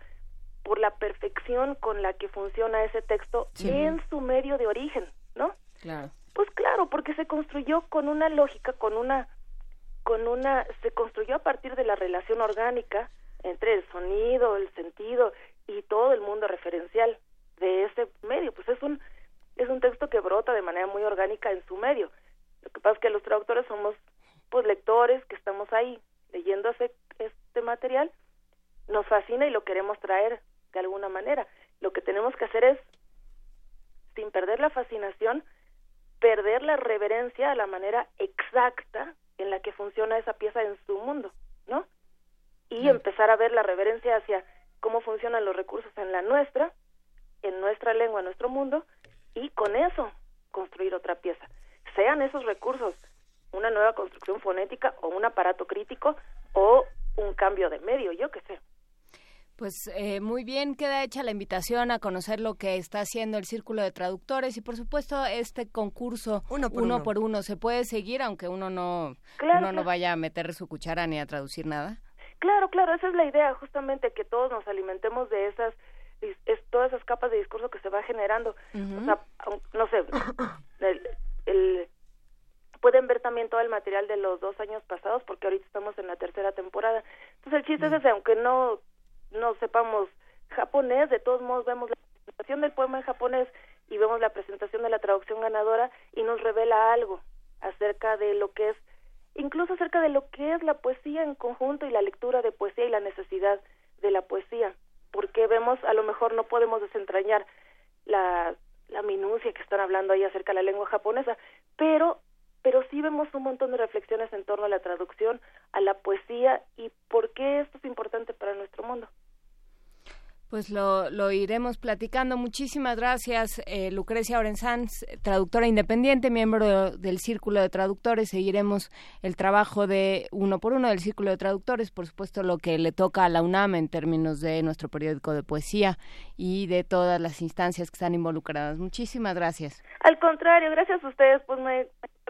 S5: por la perfección con la que funciona ese texto en su medio de origen, ¿no?
S1: Claro.
S5: Pues claro, porque se construyó con una lógica, con una con una se construyó a partir de la relación orgánica entre el sonido, el sentido y todo el mundo referencial de ese medio, pues es un es un texto que brota de manera muy orgánica en su medio. Lo que pasa es que los traductores somos pues lectores que estamos ahí leyendo ese, este material, nos fascina y lo queremos traer de alguna manera. Lo que tenemos que hacer es, sin perder la fascinación, perder la reverencia a la manera exacta en la que funciona esa pieza en su mundo, ¿no? Y empezar a ver la reverencia hacia cómo funcionan los recursos en la nuestra, en nuestra lengua, en nuestro mundo, y con eso construir otra pieza. Sean esos recursos una nueva construcción fonética o un aparato crítico o un cambio de medio, yo qué sé.
S1: Pues eh, muy bien, queda hecha la invitación a conocer lo que está haciendo el Círculo de Traductores y por supuesto este concurso uno por uno, se puede seguir aunque uno no, uno no vaya a meter su cuchara ni a traducir nada.
S5: Claro, claro, esa es la idea, justamente que todos nos alimentemos de esas es, todas esas capas de discurso que se va generando. O sea, no sé, el, pueden ver también todo el material de los dos años pasados porque ahorita estamos en la tercera temporada. Entonces el chiste es ese, aunque no no sepamos japonés, de todos modos vemos la presentación del poema en japonés y vemos la presentación de la traducción ganadora y nos revela algo acerca de lo que es, incluso acerca de lo que es la poesía en conjunto y la lectura de poesía y la necesidad de la poesía, porque vemos, a lo mejor no podemos desentrañar la, minucia que están hablando ahí acerca de la lengua japonesa, pero pero sí vemos un montón de reflexiones en torno a la traducción, a la poesía y por qué esto es importante para nuestro mundo.
S1: Pues lo, lo iremos platicando. Muchísimas gracias, eh, Lucrecia Orensanz, traductora independiente, miembro del Círculo de Traductores. Seguiremos el trabajo de uno por uno del Círculo de Traductores, por supuesto lo que le toca a la UNAM en términos de nuestro periódico de poesía y de todas las instancias que están involucradas. Muchísimas gracias.
S5: Al contrario, gracias a ustedes, pues me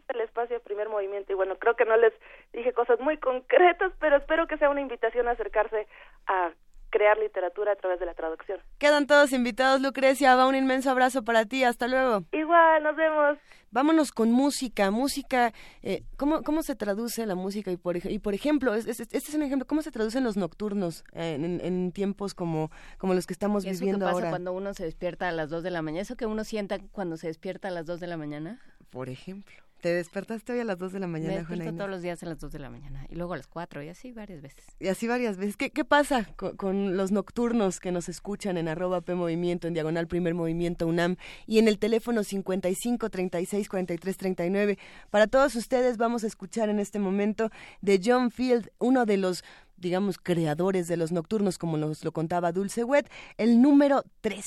S5: el espacio de primer movimiento y bueno, creo que no les dije cosas muy concretas, pero espero que sea una invitación a acercarse a crear literatura a través de la traducción.
S2: Quedan todos invitados, Lucrecia. Va un inmenso abrazo para ti. Hasta luego.
S5: Igual, nos vemos.
S2: Vámonos con música. Música, eh, ¿cómo, ¿cómo se traduce la música? Y por, y por ejemplo, este es, un ejemplo, ¿cómo se traducen los nocturnos en, tiempos como, como los que estamos viviendo
S1: qué
S2: pasa
S1: cuando uno se despierta a las 2 de la mañana? ¿Eso que uno sienta cuando se despierta a las 2 de la mañana?
S2: Por ejemplo. ¿Te despertaste hoy a las 2 de la mañana,
S1: Me despierto todos los días a las 2 de la mañana y luego a las 4 y así varias veces.
S2: Y así varias veces. ¿Qué, qué pasa con, los nocturnos que nos escuchan en arroba P Movimiento, en diagonal Primer Movimiento UNAM y en el teléfono 55 36 43 39? Para todos ustedes vamos a escuchar en este momento de John Field, uno de los digamos, creadores de los nocturnos, como nos lo contaba Dulce Wet, el número 3.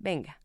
S2: Venga.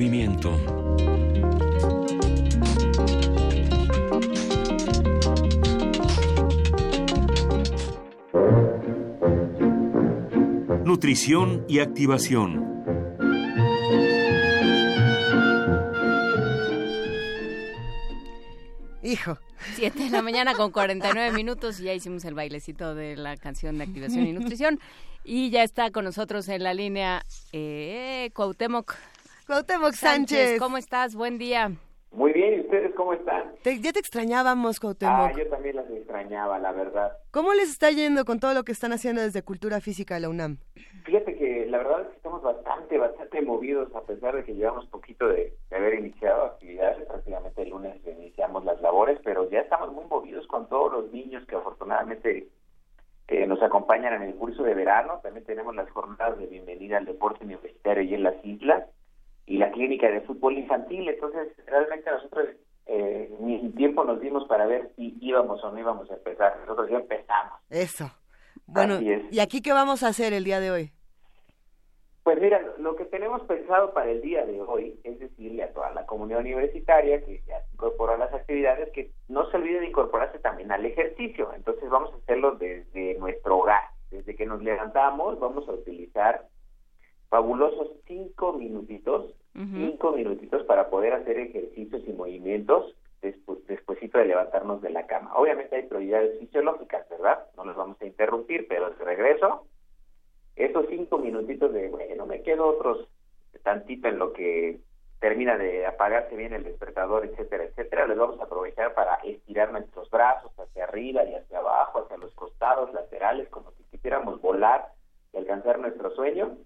S4: Movimiento. Nutrición y activación.
S2: Hijo.
S1: Siete de la mañana con 49 minutos y ya hicimos el bailecito de la canción de activación y nutrición. Y ya está con nosotros en la línea eh, Cuauhtémoc.
S2: Cuauhtémoc Sánchez.
S1: ¿Cómo estás? Buen día.
S6: Muy bien, ¿y ustedes cómo están?
S2: ya te extrañábamos, Cuauhtémoc.
S6: Ah, yo también las extrañaba, la verdad.
S2: ¿Cómo les está yendo con todo lo que están haciendo desde Cultura Física de la UNAM?
S6: Fíjate que la verdad es que estamos bastante, bastante movidos, a pesar de que llevamos poquito de, haber iniciado actividades, prácticamente el lunes iniciamos las labores, pero ya estamos muy movidos con todos los niños que afortunadamente eh, nos acompañan en el curso de verano. También tenemos las jornadas de bienvenida al deporte universitario y en las islas y la clínica de fútbol infantil. Entonces, realmente nosotros eh, ni tiempo nos dimos para ver si íbamos o no íbamos a empezar. Nosotros ya empezamos.
S2: Eso. Bueno, ¿y aquí qué vamos a hacer el día de hoy?
S6: Pues mira, lo que tenemos pensado para el día de hoy es decirle a toda la comunidad universitaria que ya se incorporó a las actividades que no se olvide de incorporarse también al ejercicio. Entonces vamos a hacerlo desde nuestro hogar. Desde que nos levantamos vamos a utilizar fabulosos cinco minutitos, cinco minutitos para poder hacer ejercicios y movimientos después, de levantarnos de la cama. Obviamente hay prioridades fisiológicas, ¿verdad? No los vamos a interrumpir, pero de regreso esos cinco minutitos de, bueno, me quedo otros tantito en lo que termina de apagarse bien el despertador, etcétera, etcétera, les vamos a aprovechar para estirar nuestros brazos hacia arriba y hacia abajo, hacia los costados laterales, como si quisiéramos volar y alcanzar nuestro sueño,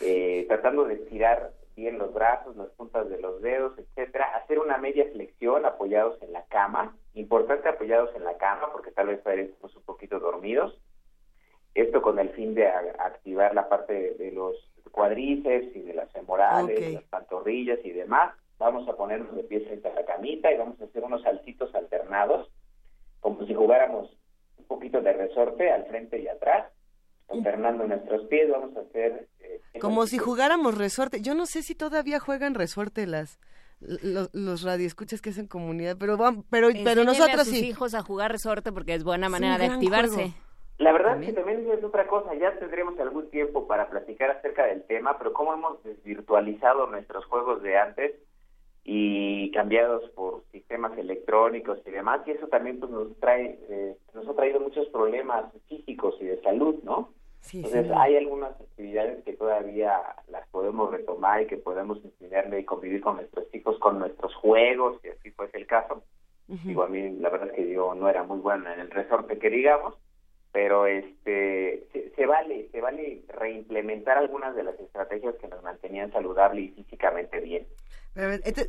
S6: eh, tratando de estirar bien los brazos, las puntas de los dedos, etcétera, hacer una media flexión apoyados en la cama, importante apoyados en la cama porque tal vez estaremos un poquito dormidos, esto con el fin de activar la parte de, los cuadríceps y de las femorales, las pantorrillas y demás. Vamos a ponernos de pies frente a la camita y vamos a hacer unos saltitos alternados, como si jugáramos un poquito de resorte al frente y atrás, alternando nuestros pies. Vamos a hacer...
S2: Eh, como si jugáramos resorte. Yo no sé si todavía juegan resorte las los, los radioescuchas que hacen comunidad, pero pero pero nosotros a sus
S1: hijos a jugar resorte porque es buena manera de activarse.
S6: La verdad es que también es otra cosa, ya tendremos algún tiempo para platicar acerca del tema, pero cómo hemos desvirtualizado nuestros juegos de antes y cambiados por sistemas electrónicos y demás, y eso también pues, nos trae, eh, nos ha traído muchos problemas físicos y de salud, ¿no? Entonces hay algunas actividades que todavía las podemos retomar y que podemos enseñarle y convivir con nuestros hijos con nuestros juegos, si así fuese el caso. Digo, a mí la verdad es que yo no era muy bueno en el resorte que digamos, pero este se, vale se vale reimplementar algunas de las estrategias que nos mantenían saludable y físicamente bien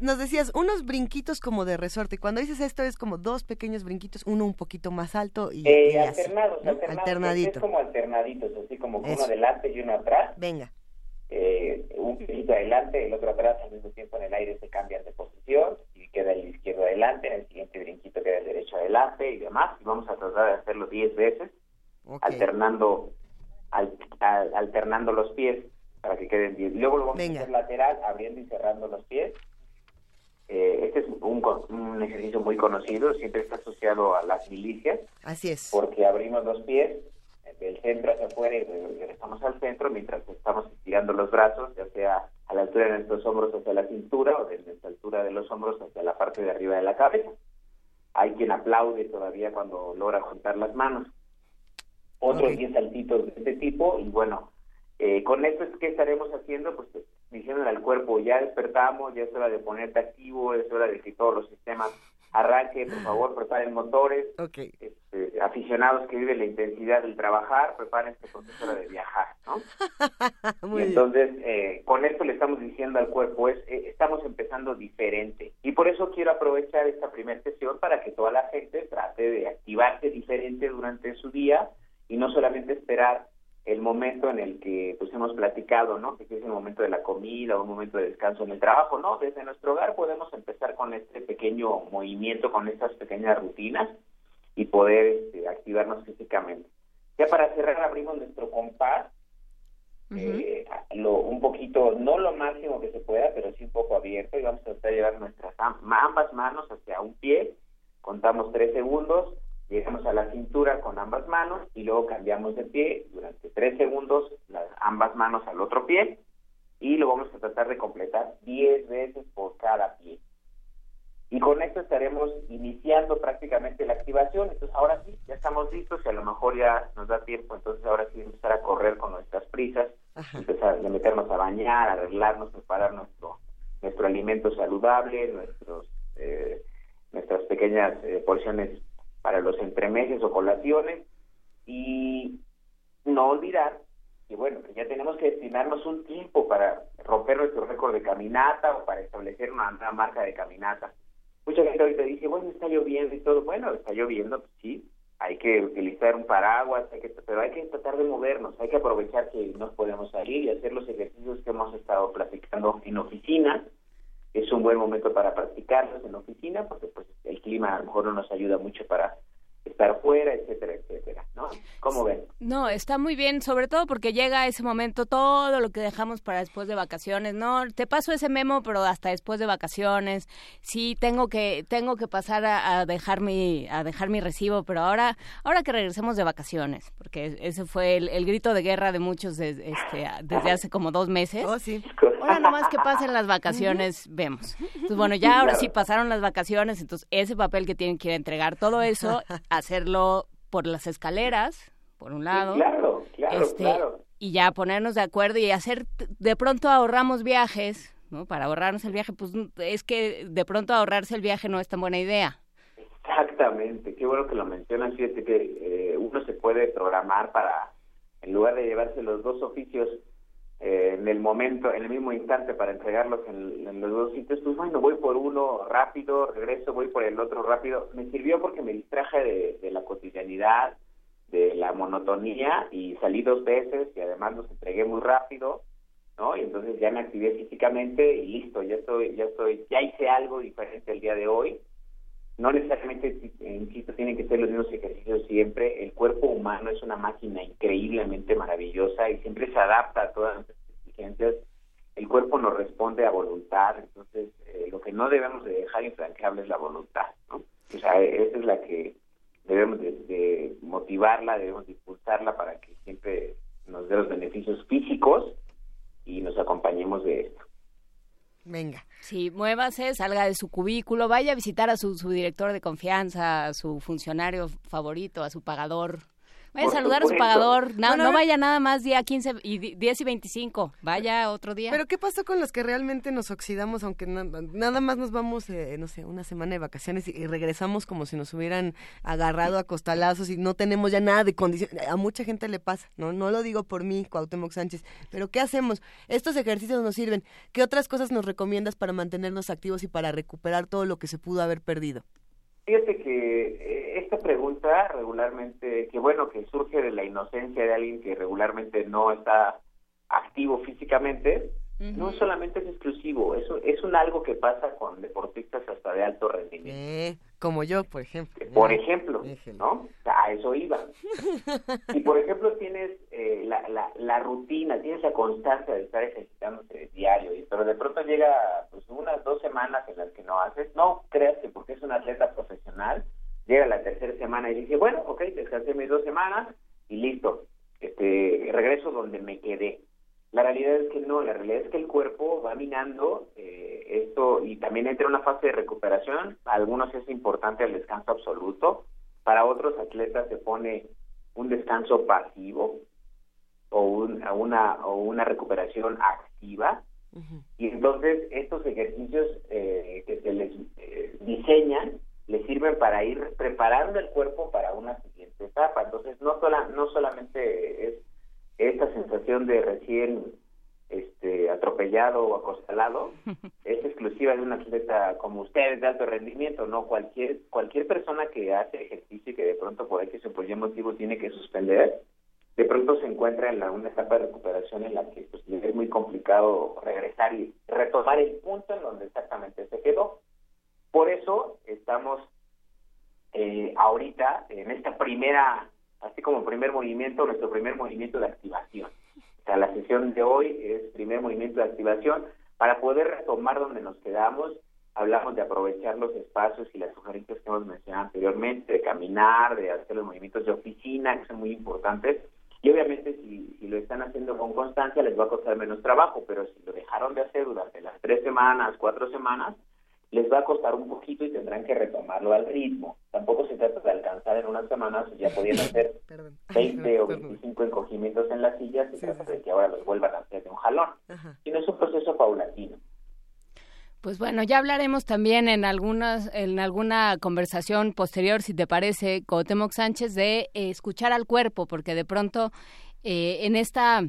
S2: nos decías unos brinquitos como de resorte. Cuando dices esto es como dos pequeños brinquitos uno un poquito más alto y,
S6: eh, alternados, alternadito. es como alternaditos así como uno adelante y uno atrás.
S2: Venga.
S6: Eh, un poquito adelante el otro atrás al mismo tiempo en el aire se cambian de posición y queda el izquierdo adelante en el siguiente brinquito queda el derecho adelante y demás. Y vamos a tratar de hacerlo 10 veces alternando alternando los pies para que queden bien. Luego lo vamos a hacer lateral, abriendo y cerrando los pies. Eh, este es un, un, ejercicio muy conocido, siempre está asociado a las milicias.
S2: Así es.
S6: Porque abrimos los pies del centro hacia afuera y regresamos al centro mientras estamos estirando los brazos, ya sea a la altura de nuestros hombros hacia la cintura o desde la altura de los hombros hacia la parte de arriba de la cabeza. Hay quien aplaude todavía cuando logra juntar las manos otros 10 saltitos de este tipo y bueno, eh, con esto es que estaremos haciendo, pues diciéndole al cuerpo, ya despertamos, ya es hora de ponerte activo, es hora de que todos los sistemas arranquen, por favor, preparen motores. Este, aficionados que viven la intensidad del trabajar, preparen este proceso hora de viajar, ¿no? entonces, eh, con esto le estamos diciendo al cuerpo, es, eh, estamos empezando diferente. Y por eso quiero aprovechar esta primera sesión para que toda la gente trate de activarse diferente durante su día, y no solamente esperar el momento en el que pues hemos platicado, ¿no? Que es el momento de la comida o un momento de descanso en el trabajo, ¿no? Desde nuestro hogar podemos empezar con este pequeño movimiento, con estas pequeñas rutinas y poder este, activarnos físicamente. Ya para cerrar abrimos nuestro compás eh, lo, un poquito, no lo máximo que se pueda, pero sí un poco abierto y vamos a tratar de llevar nuestras ambas manos hacia un pie, contamos tres segundos, llegamos a la cintura con ambas manos y luego cambiamos de pie durante tres segundos las, ambas manos al otro pie y lo vamos a tratar de completar diez veces por cada pie. Y con esto estaremos iniciando prácticamente la activación. Entonces ahora sí, ya estamos listos y a lo mejor ya nos da tiempo. Entonces ahora sí empezar a correr con nuestras prisas, empezar a meternos a bañar, arreglarnos, preparar nuestro nuestro alimento saludable, nuestros eh, nuestras pequeñas eh, porciones para los entremeses o colaciones y no olvidar que bueno, que ya tenemos que destinarnos un tiempo para romper nuestro récord de caminata o para establecer una marca de caminata mucha gente ahorita dice, bueno, está lloviendo y todo. Bueno, está lloviendo, pues sí, hay que utilizar un paraguas, hay que, pero hay que tratar de movernos, hay que aprovechar que nos podemos salir y hacer los ejercicios que hemos estado platicando en oficina. Es un buen momento para practicarlos en oficina porque pues el clima a lo mejor no nos ayuda mucho para estar fuera, etcétera, etcétera, ¿no? ¿Cómo ven?
S1: No, está muy bien, sobre todo porque llega ese momento, todo lo que dejamos para después de vacaciones, ¿no? Te paso ese memo, pero hasta después de vacaciones. Sí, tengo que tengo que pasar a, dejar mi a dejar mi recibo, pero ahora ahora que regresemos de vacaciones, porque ese fue el, grito de guerra de muchos este, desde hace como dos meses.
S2: Oh, sí.
S1: Ahora nomás que pasen las vacaciones, vemos. Entonces, bueno, ya ahora sí pasaron las vacaciones, entonces ese papel que tienen que ir a entregar, todo eso, hacerlo por las escaleras, por un lado.
S6: claro, claro,
S1: este, Y ya ponernos de acuerdo y hacer, de pronto ahorramos viajes, ¿no? Para ahorrarnos el viaje, pues es que de pronto ahorrarse el viaje no es tan buena idea.
S6: Exactamente, qué bueno que lo mencionas, fíjate que eh, uno se puede programar para, en lugar de llevarse los dos oficios eh, en el momento, en el mismo instante para entregarlos en, los dos sitios, pues bueno, voy por uno rápido, regreso, voy por el otro rápido. Me sirvió porque me distraje de, la cotidianidad, de la monotonía y salí dos veces y además los entregué muy rápido, ¿no? Y entonces ya me activé físicamente y listo, ya estoy, ya estoy, ya hice algo diferente el día de hoy. No necesariamente, insisto, tienen que ser los mismos ejercicios siempre. El cuerpo humano es una máquina increíblemente maravillosa y siempre se adapta a todas nuestras exigencias. El cuerpo nos responde a voluntad, entonces eh, lo que no debemos de dejar infranqueable es la voluntad, ¿no? O sea, esa es la que debemos de, motivarla, debemos de impulsarla para que siempre nos dé los beneficios físicos y nos acompañemos de esto.
S2: Venga.
S1: Sí, muévase, salga de su cubículo, vaya a visitar a su, su director de confianza, a su funcionario favorito, a su pagador. Vaya a saludar a su pagador. No, no vaya nada más día 15 y 10 y 25. Vaya otro día.
S2: Pero ¿qué pasó con los que realmente nos oxidamos, aunque nada más nos vamos, eh, no sé, una semana de vacaciones y, regresamos como si nos hubieran agarrado a costalazos y no tenemos ya nada de condición? A mucha gente le pasa, ¿no? No lo digo por mí, Cuauhtémoc Sánchez. Pero ¿qué hacemos? Estos ejercicios nos sirven. ¿Qué otras cosas nos recomiendas para mantenernos activos y para recuperar todo lo que se pudo haber perdido?
S6: Fíjate que eh, esta pregunta regularmente, que bueno, que surge de la inocencia de alguien que regularmente no está activo físicamente, no solamente es exclusivo, eso es un algo que pasa con deportistas hasta de alto rendimiento.
S2: Eh, como yo, por ejemplo.
S6: Por ejemplo, ¿no? A eso iba. Y por ejemplo tienes eh, la, la, la, rutina, tienes la constancia de estar ejercitándote diario, pero de pronto llega pues unas dos semanas en las que no haces, no creas que porque es un atleta profesional, llega la tercera semana y dice, bueno, ok, descansé mis dos semanas y listo, este regreso donde me quedé la realidad es que no, la realidad es que el cuerpo va minando eh, esto y también entra en una fase de recuperación. Para algunos es importante el descanso absoluto, para otros atletas se pone un descanso pasivo o, una, o una recuperación activa. Y entonces estos ejercicios eh, que se les eh, diseñan les sirven para ir preparando el cuerpo para una siguiente etapa. Entonces no, sola, no solamente es esta sensación de recién este, atropellado o acostalado es exclusiva de un atleta como ustedes de alto rendimiento, no cualquier cualquier persona que hace ejercicio y que de pronto por X o por Y motivo tiene que suspender, de pronto se encuentra en la, una etapa de recuperación en la que pues, es muy complicado regresar y retomar el punto en donde exactamente se quedó. Por eso estamos eh, ahorita en esta primera así como primer movimiento, nuestro primer movimiento de activación. O sea, la sesión de hoy es primer movimiento de activación para poder retomar donde nos quedamos. Hablamos de aprovechar los espacios y las sugerencias que hemos mencionado anteriormente, de caminar, de hacer los movimientos de oficina, que son muy importantes. Y obviamente si, si lo están haciendo con constancia les va a costar menos trabajo, pero si lo dejaron de hacer durante las tres semanas, cuatro semanas, les va a costar un poquito y tendrán que retomarlo al ritmo. Tampoco se trata de alcanzar en unas semanas, ya podían hacer 20 o 25 encogimientos en las sillas, se trata de que ahora los vuelvan a hacer de un jalón. Sino es un proceso paulatino.
S1: Pues bueno, ya hablaremos también en algunas en alguna conversación posterior, si te parece, Cotemoc Sánchez, de eh, escuchar al cuerpo, porque de pronto eh, en esta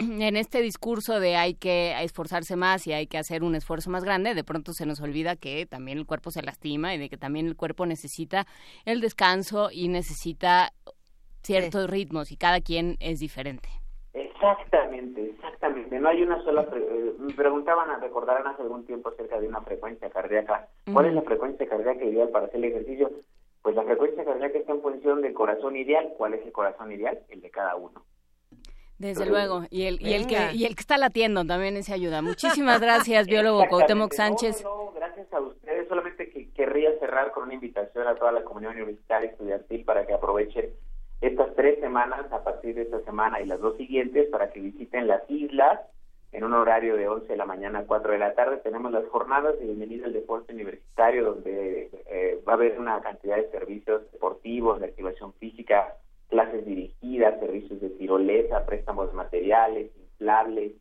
S1: en este discurso de hay que esforzarse más y hay que hacer un esfuerzo más grande, de pronto se nos olvida que también el cuerpo se lastima y de que también el cuerpo necesita el descanso y necesita ciertos ritmos y cada quien es diferente.
S6: Exactamente, exactamente. No hay una sola. Eh, me preguntaban, recordarán hace algún tiempo acerca de una frecuencia cardíaca. ¿Cuál es la frecuencia cardíaca ideal para hacer el ejercicio? Pues la frecuencia cardíaca está en función del corazón ideal. ¿Cuál es el corazón ideal? El de cada uno.
S1: Desde luego, y el, y el, que, y el que está latiendo también ese ayuda. Muchísimas gracias, biólogo Cuauhtémoc Sánchez.
S6: No, gracias a ustedes. Solamente que querría cerrar con una invitación a toda la comunidad universitaria estudiantil para que aprovechen estas tres semanas, a partir de esta semana y las dos siguientes, para que visiten las islas en un horario de 11 de la mañana a 4 de la tarde. Tenemos las jornadas de bienvenida al deporte universitario, donde eh, va a haber una cantidad de servicios deportivos, de activación física, clases dirigidas, servicios de tirolesa, préstamos materiales, inflables,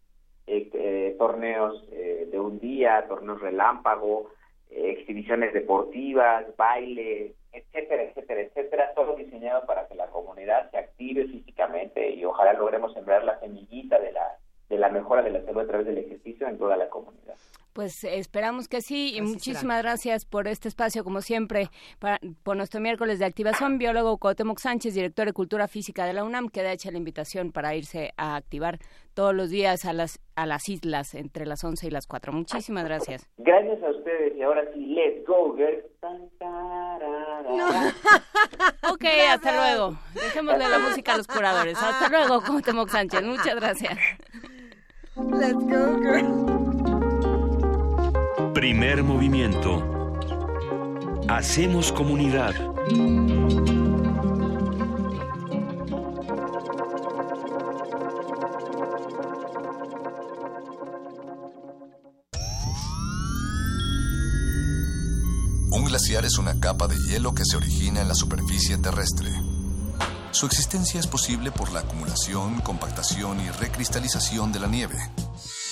S6: eh, eh, torneos eh, de un día, torneos relámpago, exhibiciones deportivas, baile, etcétera, etcétera, etcétera, todo diseñado para que la comunidad se active físicamente y ojalá logremos sembrar la semillita de la de la mejora de la salud a través del ejercicio en toda la comunidad.
S1: Pues esperamos que sí y muchísimas gracias por este espacio, como siempre, para, por nuestro miércoles de activación. Biólogo Cuauhtémoc Sánchez, director de Cultura Física de la UNAM, queda hecha la invitación para irse a activar todos los días a las, a las islas entre las 11 y las 4. Muchísimas gracias.
S6: Gracias a ustedes y ahora sí, let's go, girls.
S1: ok, hasta luego. Dejemos de la música a los curadores. Hasta luego, Cuauhtémoc Sánchez. Muchas gracias.
S2: Let's go, girls.
S4: Primer movimiento. Hacemos comunidad.
S7: Un glaciar es una capa de hielo que se origina en la superficie terrestre. Su existencia es posible por la acumulación, compactación y recristalización de la nieve.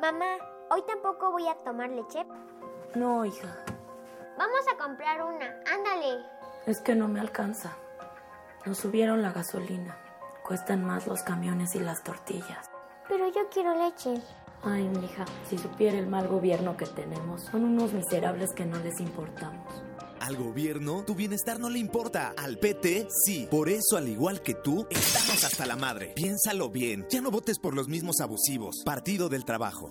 S8: Mamá, ¿hoy tampoco voy a tomar leche?
S9: No, hija.
S8: Vamos a comprar una, ándale.
S9: Es que no me alcanza. Nos subieron la gasolina. Cuestan más los camiones y las tortillas.
S8: Pero yo quiero leche.
S9: Ay, mija, si supiera el mal gobierno que tenemos, son unos miserables que no les importamos.
S10: Al gobierno, tu bienestar no le importa. Al PT, sí. Por eso, al igual que tú, estamos hasta la madre. Piénsalo bien. Ya no votes por los mismos abusivos. Partido del Trabajo.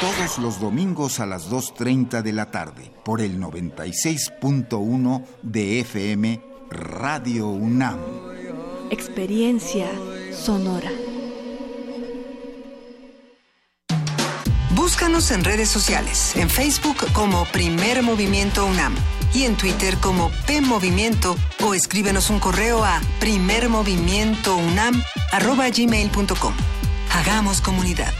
S11: Todos los domingos a las 2.30 de la tarde por el 96.1 de FM Radio UNAM.
S12: Experiencia sonora.
S13: Búscanos en redes sociales, en Facebook como Primer Movimiento UNAM y en Twitter como P Movimiento o escríbenos un correo a primermovimientounam@gmail.com. Hagamos comunidad.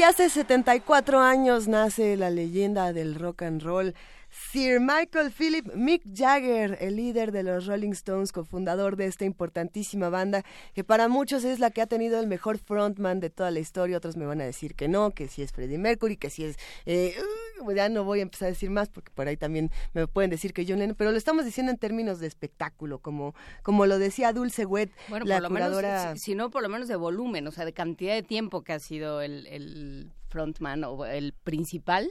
S2: Hoy hace 74 años nace la leyenda del rock and roll. Sir Michael Philip Mick Jagger, el líder de los Rolling Stones, cofundador de esta importantísima banda, que para muchos es la que ha tenido el mejor frontman de toda la historia. Otros me van a decir que no, que si es Freddie Mercury, que si es... Eh, uh, ya no voy a empezar a decir más porque por ahí también me pueden decir que John Lennon, pero lo estamos diciendo en términos de espectáculo, como, como lo decía Dulce Wet,
S1: bueno,
S2: la
S1: por lo
S2: curadora...
S1: Menos, si, no, por lo menos de volumen, o sea, de cantidad de tiempo que ha sido el, el frontman o el principal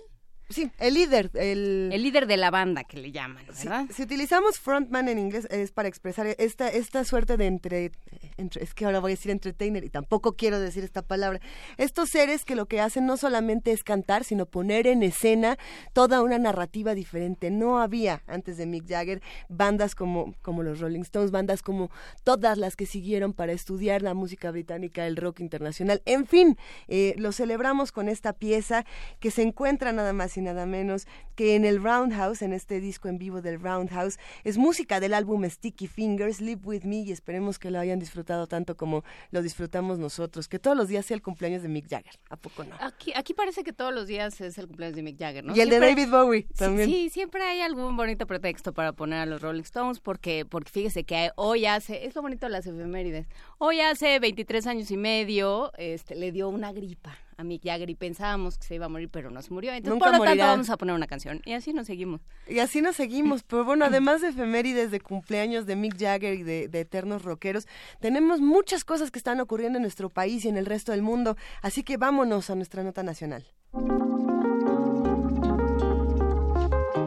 S2: Sí, el líder. El,
S1: el líder de la banda que le llaman, ¿verdad?
S2: Si, utilizamos frontman en inglés es para expresar esta, esta suerte de entre, entre, Es que ahora voy a decir entertainer y tampoco quiero decir esta palabra. Estos seres que lo que hacen no solamente es cantar, sino poner en escena toda una narrativa diferente. No había antes de Mick Jagger bandas como, como los Rolling Stones, bandas como todas las que siguieron para estudiar la música británica, el rock internacional. En fin, eh, lo celebramos con esta pieza que se encuentra nada más nada menos que en el Roundhouse, en este disco en vivo del Roundhouse. Es música del álbum Sticky Fingers, Live With Me, y esperemos que lo hayan disfrutado tanto como lo disfrutamos nosotros. Que todos los días sea el cumpleaños de Mick Jagger, ¿a poco no?
S1: Aquí, aquí parece que todos los días es el cumpleaños de Mick Jagger, ¿no?
S2: Y el de David Bowie también.
S1: Sí, siempre hay algún bonito pretexto para poner a los Rolling Stones, porque, porque fíjese que hoy hace, es lo bonito de las efemérides, hoy hace 23 años y medio, este, le dio una gripa a Mick Jagger y pensábamos que se iba a morir, pero no se murió. Entonces, por lo tanto, vamos a poner una canción. Y así nos seguimos.
S2: Y así nos seguimos. Pero bueno, además de efemérides, de cumpleaños de Mick Jagger y de, de eternos rockeros, tenemos muchas cosas que están ocurriendo en nuestro país y en el resto del mundo. Así que vámonos a nuestra nota nacional.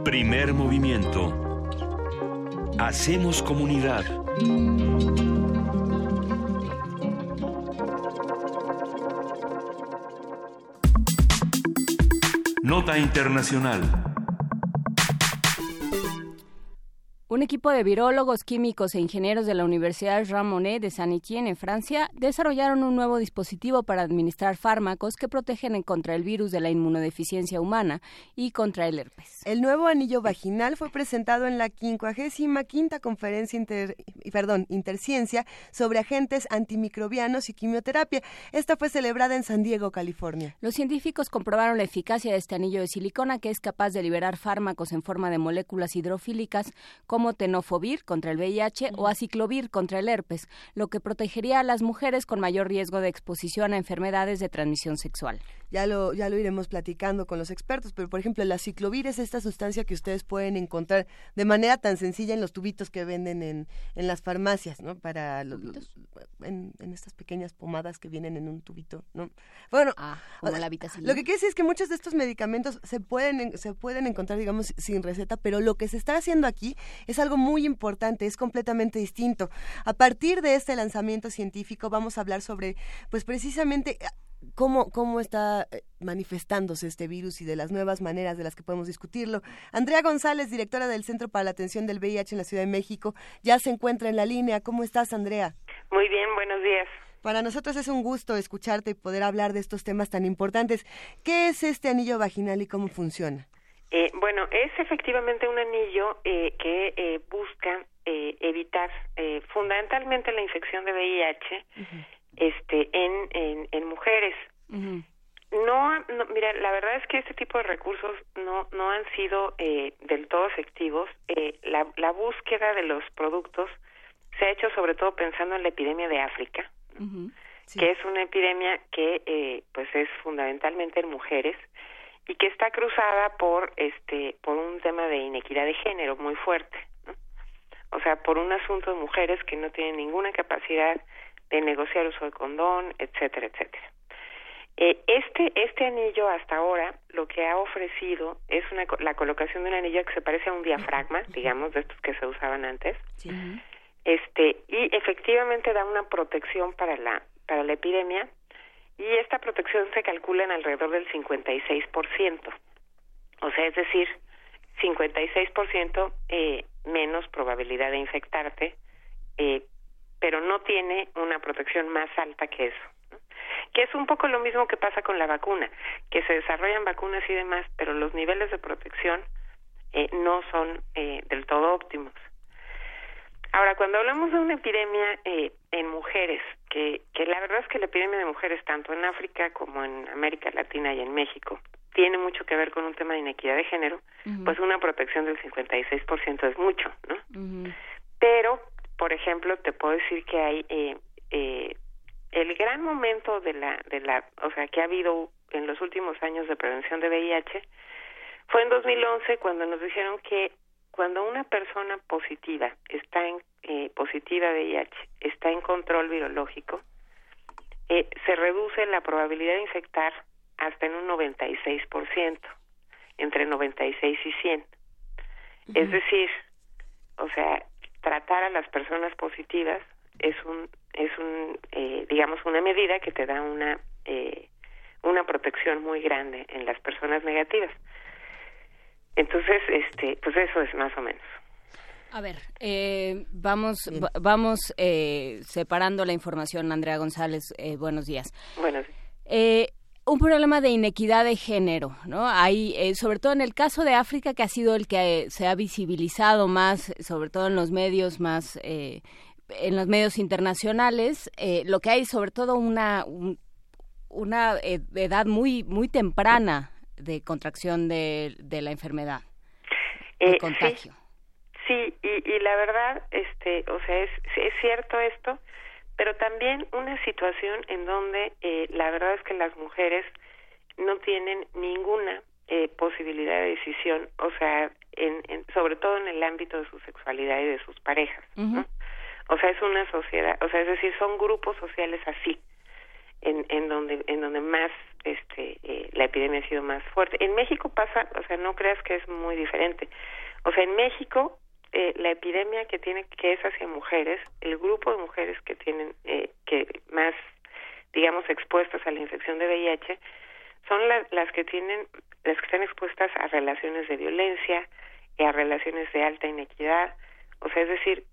S4: Primer movimiento. Hacemos comunidad. Nota Internacional.
S1: Un equipo de virólogos, químicos e ingenieros de la Universidad Jean Monnet de Saint-Étienne, en Francia, desarrollaron un nuevo dispositivo para administrar fármacos que protegen contra el virus de la inmunodeficiencia humana y contra el herpes.
S2: El nuevo anillo vaginal fue presentado en la 55 Conferencia inter, perdón, Interciencia sobre agentes antimicrobianos y quimioterapia. Esta fue celebrada en San Diego, California.
S1: Los científicos comprobaron la eficacia de este anillo de silicona que es capaz de liberar fármacos en forma de moléculas hidrofílicas como como tenofovir contra el VIH o aciclovir contra el herpes, lo que protegería a las mujeres con mayor riesgo de exposición a enfermedades de transmisión sexual
S2: ya lo, ya lo iremos platicando con los expertos, pero por ejemplo, la ciclovir es esta sustancia que ustedes pueden encontrar de manera tan sencilla en los tubitos que venden en, en las farmacias, ¿no? Para los, en, en, estas pequeñas pomadas que vienen en un tubito, ¿no?
S1: Bueno, ah, como la.
S2: Lo que quiere decir es que muchos de estos medicamentos se pueden, se pueden encontrar, digamos, sin receta, pero lo que se está haciendo aquí es algo muy importante, es completamente distinto. A partir de este lanzamiento científico vamos a hablar sobre, pues precisamente cómo, cómo está eh, manifestándose este virus y de las nuevas maneras de las que podemos discutirlo. Andrea González, directora del Centro para la Atención del VIH en la Ciudad de México, ya se encuentra en la línea. ¿Cómo estás, Andrea?
S14: Muy bien, buenos días.
S2: Para nosotros es un gusto escucharte y poder hablar de estos temas tan importantes. ¿Qué es este anillo vaginal y cómo funciona?
S14: Eh, bueno, es efectivamente un anillo eh, que busca evitar fundamentalmente la infección de VIH este en, en, mujeres. no, no, mira, la verdad es que este tipo de recursos no, no han sido eh, del todo efectivos. Eh, la, la búsqueda de los productos se ha hecho sobre todo pensando en la epidemia de África, que es una epidemia que eh, pues es fundamentalmente en mujeres y que está cruzada por este por un tema de inequidad de género muy fuerte. O sea, por un asunto de mujeres que no tienen ninguna capacidad de negociar uso de condón, etcétera, etcétera. Eh, este este anillo hasta ahora lo que ha ofrecido es una, la colocación de un anillo que se parece a un diafragma, digamos, de estos que se usaban antes. Este y efectivamente da una protección para la para la epidemia y esta protección se calcula en alrededor del 56%. O sea, es decir, 56% eh, menos probabilidad de infectarte eh, pero no tiene una protección más alta que eso. Que es un poco lo mismo que pasa con la vacuna, que se desarrollan vacunas y demás, pero los niveles de protección eh, no son eh, del todo óptimos. Ahora, cuando hablamos de una epidemia eh, en mujeres, que, que la verdad es que la epidemia de mujeres, tanto en África como en América Latina y en México, tiene mucho que ver con un tema de inequidad de género, pues una protección del 56% es mucho, ¿no? Pero, por ejemplo, te puedo decir que hay eh, eh, el gran momento de la, de la, o sea, que ha habido en los últimos años de prevención de VIH fue en 2011 cuando nos dijeron que cuando una persona positiva está en eh, positiva de VIH está en control virológico, eh, se reduce la probabilidad de infectar hasta en un 96%, entre 96 y 100. Es decir, o sea, tratar a las personas positivas es un es un eh, digamos una medida que te da una eh, una protección muy grande en las personas negativas. Entonces, este, pues eso es más o menos.
S1: A ver, eh, vamos, vamos eh, separando la información, Andrea González. Eh, buenos días.
S14: Buenos
S1: días. un problema de inequidad de género, ¿no? Hay, sobre todo en el caso de África, que ha sido el que se ha visibilizado más, sobre todo en los medios más, en los medios internacionales, lo que hay sobre todo una, una edad muy, muy temprana de contracción de, de la enfermedad, el contagio.
S14: Sí, y, y, la verdad, este, o sea, es, es cierto esto, pero también una situación en donde eh, la verdad es que las mujeres no tienen ninguna eh, posibilidad de decisión, o sea, en, en, sobre todo en el ámbito de su sexualidad y de sus parejas, ¿no? O sea, es una sociedad, o sea, es decir, son grupos sociales así, en, en donde en donde más este eh, la epidemia ha sido más fuerte. En México pasa, o sea, no creas que es muy diferente. O sea, en México eh, la epidemia que tiene que es hacia mujeres, el grupo de mujeres que tienen eh, que más digamos expuestas a la infección de VIH son las que tienen las que están expuestas a relaciones de violencia y a relaciones de alta inequidad, o sea, es decir,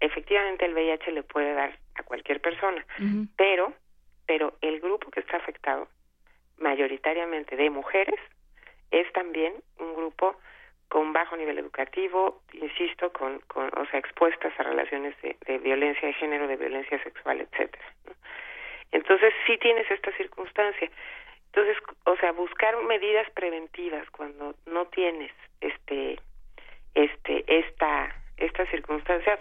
S14: efectivamente el VIH le puede dar a cualquier persona, pero pero el grupo que está afectado, mayoritariamente de mujeres, es también un grupo con bajo nivel educativo, insisto, con, con o sea, expuestas a relaciones de, violencia de género, de violencia sexual, etcétera. Entonces sí tienes esta circunstancia. Entonces, o sea, buscar medidas preventivas cuando no tienes este este esta esta circunstancia.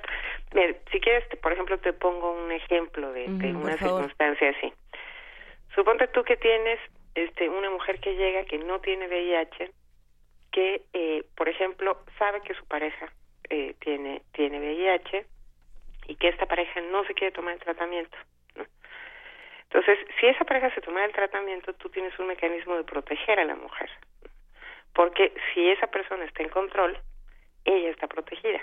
S14: si quieres, por ejemplo, te pongo un ejemplo de, una circunstancia así. Suponte tú que tienes este, una mujer que llega que no tiene VIH, que, eh, por ejemplo, sabe que su pareja eh, tiene, tiene VIH y que esta pareja no se quiere tomar el tratamiento. Entonces, si esa pareja se toma el tratamiento, tú tienes un mecanismo de proteger a la mujer. Porque si esa persona está en control, ella está protegida.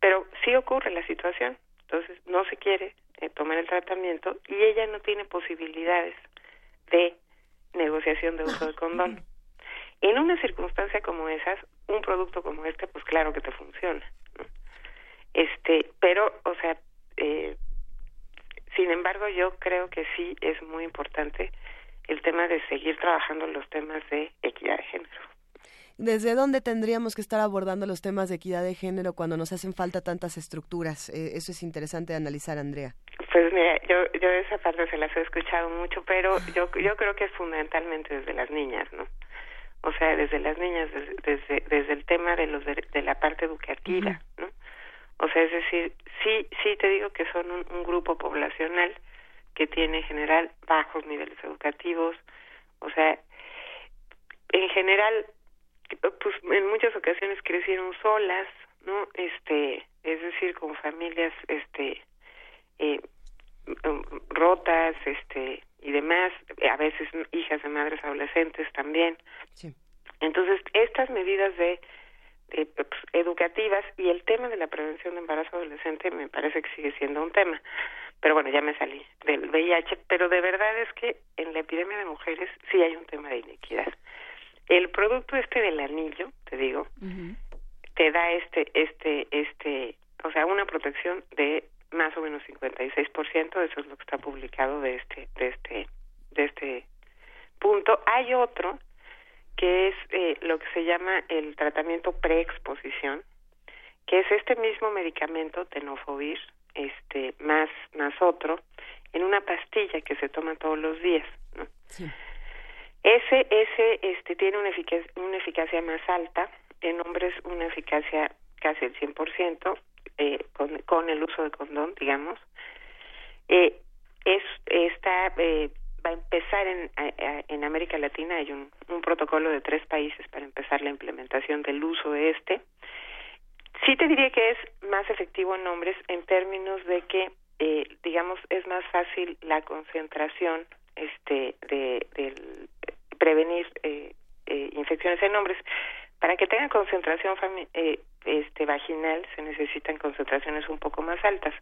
S14: Pero sí ocurre la situación, entonces no se quiere eh, tomar el tratamiento y ella no tiene posibilidades de negociación de uso del condón. En una circunstancia como esas, un producto como este, pues claro que te funciona. Este, pero, o sea, eh, sin embargo, yo creo que sí es muy importante el tema de seguir trabajando en los temas de equidad de género.
S2: ¿Desde dónde tendríamos que estar abordando los temas de equidad de género cuando nos hacen falta tantas estructuras? Eh, eso es interesante analizar, Andrea.
S14: Pues mira, yo, yo esa parte se las he escuchado mucho, pero yo, yo creo que es fundamentalmente desde las niñas, ¿no? O sea, desde las niñas, desde, desde, el tema de, los de, la parte educativa, ¿no? O sea, es decir, sí, sí te digo que son un, un grupo poblacional que tiene en general bajos niveles educativos, o sea, en general pues en muchas ocasiones crecieron solas, ¿no? Este, es decir, con familias, este, eh, rotas, este, y demás, a veces hijas de madres adolescentes también. Sí. Entonces, estas medidas de, de pues, educativas y el tema de la prevención de embarazo adolescente me parece que sigue siendo un tema. Pero bueno, ya me salí del VIH, pero de verdad es que en la epidemia de mujeres sí hay un tema de inequidad. El producto este del anillo, te digo, te da este, este, este, o sea, una protección de más o menos 56%, eso es lo que está publicado de este, de este, de este punto. Hay otro que es eh, lo que se llama el tratamiento preexposición, que es este mismo medicamento, tenofovir, este, más, más otro, en una pastilla que se toma todos los días, ¿no? Ese, ese, este, tiene una eficacia, una eficacia más alta, en hombres una eficacia casi el 100%, eh, con, con el uso de condón, digamos. Eh, es, está, eh, va a empezar en, en América Latina, hay un, un protocolo de tres países para empezar la implementación del uso de este. Sí te diría que es más efectivo en hombres en términos de que, eh, digamos, es más fácil la concentración este de, del prevenir eh, eh, infecciones en hombres. Para que tengan concentración eh, este, vaginal se necesitan concentraciones un poco más altas,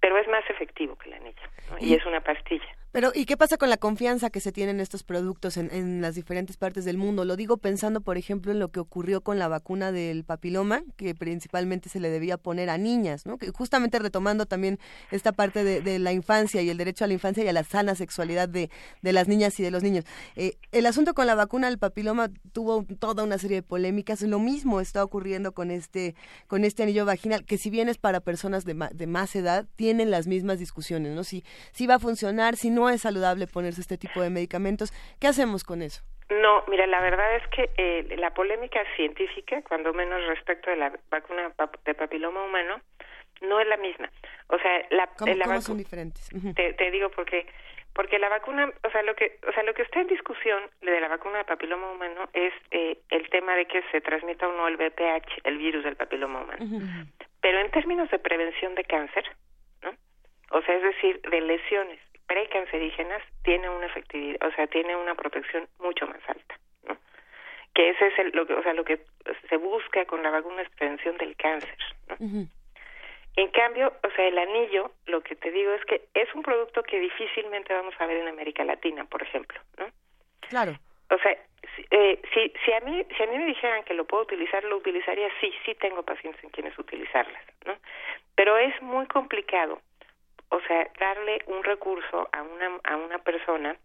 S14: pero es más efectivo que la anillo y es una pastilla.
S2: Pero, ¿y qué pasa con la confianza que se tienen estos productos en, en, las diferentes partes del mundo? Lo digo pensando, por ejemplo, en lo que ocurrió con la vacuna del papiloma, que principalmente se le debía poner a niñas, ¿no? Que justamente retomando también esta parte de, de la infancia y el derecho a la infancia y a la sana sexualidad de, de las niñas y de los niños. Eh, el asunto con la vacuna del papiloma tuvo toda una serie de polémicas. Lo mismo está ocurriendo con este, con este anillo vaginal, que si bien es para personas de, de más edad, tienen las mismas discusiones, ¿no? Si, si va a funcionar, si no es saludable ponerse este tipo de medicamentos. ¿Qué hacemos con eso?
S14: No, mira, la verdad es que eh, la polémica científica, cuando menos respecto de la vacuna de papiloma humano, no es la misma. O sea, la,
S2: ¿Cómo, ¿cómo son diferentes?
S14: te, te, digo porque porque la vacuna, o sea, lo que o sea, lo que está en discusión de la vacuna de papiloma humano es eh, el tema de que se transmita o no el VPH, el virus del papiloma humano. Uh -huh. Pero en términos de prevención de cáncer, ¿no? O sea, es decir, de lesiones precancerígenas tiene una efectividad, o sea, tiene una protección mucho más alta, ¿no? Que ese es el, lo que, o sea, lo que se busca con la vacuna es prevención del cáncer, ¿no? Uh -huh. En cambio, o sea, el anillo, lo que te digo es que es un producto que difícilmente vamos a ver en América Latina, por ejemplo, ¿no?
S2: Claro.
S14: O sea, si, eh, si, si a mí si a mí me dijeran que lo puedo utilizar, lo utilizaría. Sí, sí tengo pacientes en quienes utilizarlas, ¿no? Pero es muy complicado o sea, darle un recurso a una, a una persona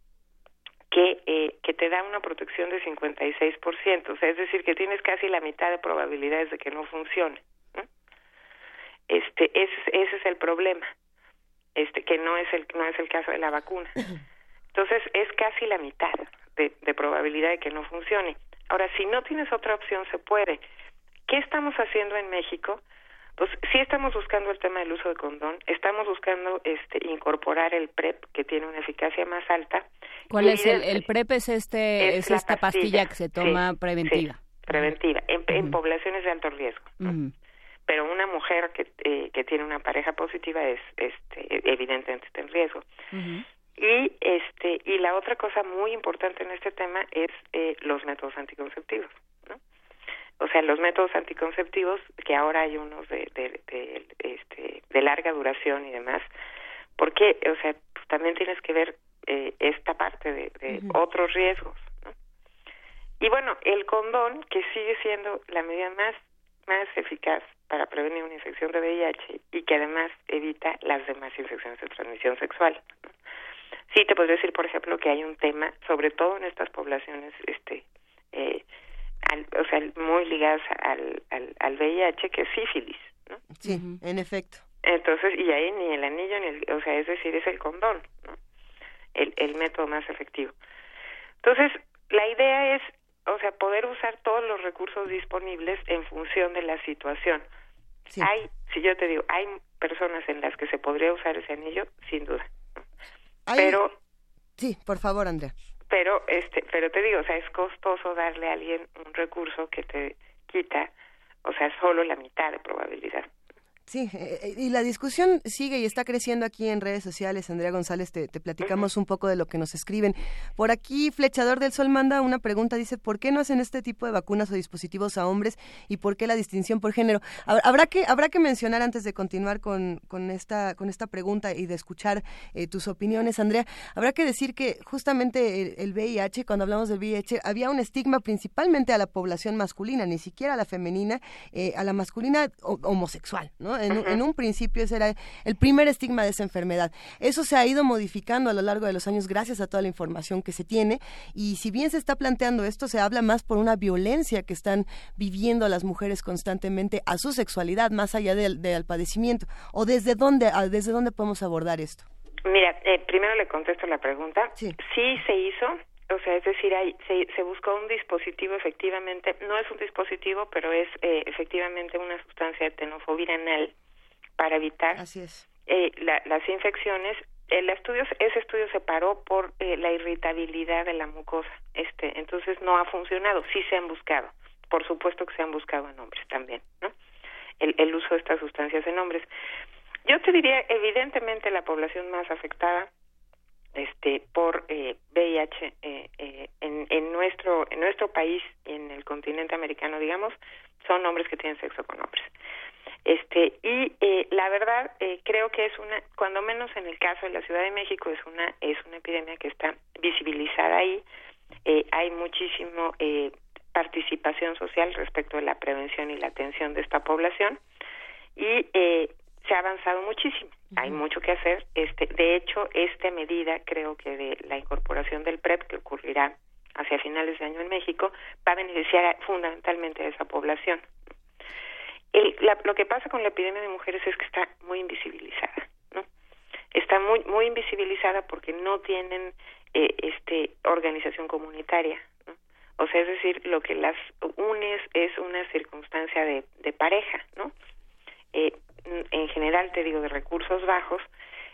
S14: que, eh, que te da una protección de 56%, o sea, es decir, que tienes casi la mitad de probabilidades de que no funcione. Este, ese, ese es el problema, este, que no es el, no es el caso de la vacuna. Entonces, es casi la mitad de, de probabilidad de que no funcione. Ahora, si no tienes otra opción, se puede. ¿Qué estamos haciendo en México? Pues sí estamos buscando el tema del uso de condón, estamos buscando este incorporar el PrEP que tiene una eficacia más alta.
S1: ¿Cuál es el, el PrEP? Es este es, es esta pastilla, pastilla, que se toma
S14: sí,
S1: preventiva.
S14: Sí, preventiva en, uh -huh. en, poblaciones de alto riesgo. ¿no? Uh -huh. Pero una mujer que eh, que tiene una pareja positiva es este evidentemente está en riesgo. Uh -huh. Y este y la otra cosa muy importante en este tema es eh, los métodos anticonceptivos o sea, los métodos anticonceptivos, que ahora hay unos de, de, de, este, de larga duración y demás, porque, o sea, pues también tienes que ver eh, esta parte de, de uh -huh. otros riesgos. ¿no? Y bueno, el condón, que sigue siendo la medida más, más eficaz para prevenir una infección de VIH y que además evita las demás infecciones de transmisión sexual. Sí, te podría decir, por ejemplo, que hay un tema, sobre todo en estas poblaciones, este, eh, al, o sea, muy ligadas al, al, al VIH, que es sífilis, ¿no?
S2: Sí, en efecto.
S14: Entonces, y ahí ni el anillo, ni el, o sea, es decir, es el condón, ¿no? El, el método más efectivo. Entonces, la idea es, o sea, poder usar todos los recursos disponibles en función de la situación. Sí. Hay, si yo te digo, hay personas en las que se podría usar ese anillo, sin duda.
S2: Hay... Pero... Sí, por favor, Andrea
S14: pero este pero te digo o sea es costoso darle a alguien un recurso que te quita o sea solo la mitad de probabilidad
S2: Sí, eh, y la discusión sigue y está creciendo aquí en redes sociales. Andrea González, te, platicamos un poco de lo que nos escriben. Por aquí, Flechador del Sol manda una pregunta, dice, ¿por qué no hacen este tipo de vacunas o dispositivos a hombres y por qué la distinción por género? Habrá que, habrá que mencionar antes de continuar con, con, esta, con esta pregunta y de escuchar eh, tus opiniones, Andrea, habrá que decir que justamente el, el, VIH, cuando hablamos del VIH, había un estigma principalmente a la población masculina, ni siquiera a la femenina, eh, a la masculina homosexual, ¿no? ¿No? En, un principio ese era el primer estigma de esa enfermedad. Eso se ha ido modificando a lo largo de los años gracias a toda la información que se tiene y si bien se está planteando esto, se habla más por una violencia que están viviendo las mujeres constantemente a su sexualidad, más allá del, del padecimiento. ¿O desde dónde, desde dónde podemos abordar esto?
S14: Mira, eh, primero le contesto la pregunta. Sí. sí se hizo, o sea, es decir, hay, se, se, buscó un dispositivo efectivamente, no es un dispositivo, pero es eh, efectivamente una sustancia de tenofovir anal para evitar
S2: Así es.
S14: Eh, las infecciones. El estudio, ese estudio se paró por eh, la irritabilidad de la mucosa. Este, entonces no ha funcionado. Sí se han buscado. Por supuesto que se han buscado en hombres también, ¿no? El, el uso de estas sustancias en hombres. Yo te diría, evidentemente, la población más afectada este por eh, VIH eh, eh, en, en nuestro en nuestro país en el continente americano digamos son hombres que tienen sexo con hombres. Este y eh, la verdad eh, creo que es una cuando menos en el caso de la Ciudad de México es una es una epidemia que está visibilizada ahí. Hay muchísimo participación social respecto de la prevención y la atención de esta población. Y eh, se ha avanzado muchísimo. Hay mucho que hacer. Este, de hecho, esta medida, creo que de la incorporación del PREP que ocurrirá hacia finales de año en México, va a beneficiar fundamentalmente a esa población. El, lo que pasa con la epidemia de mujeres es que está muy invisibilizada, ¿no? Está muy muy invisibilizada porque no tienen eh, este organización comunitaria, ¿no? O sea, es decir, lo que las une es una circunstancia de, de pareja, ¿no? Eh, en general te digo de recursos bajos,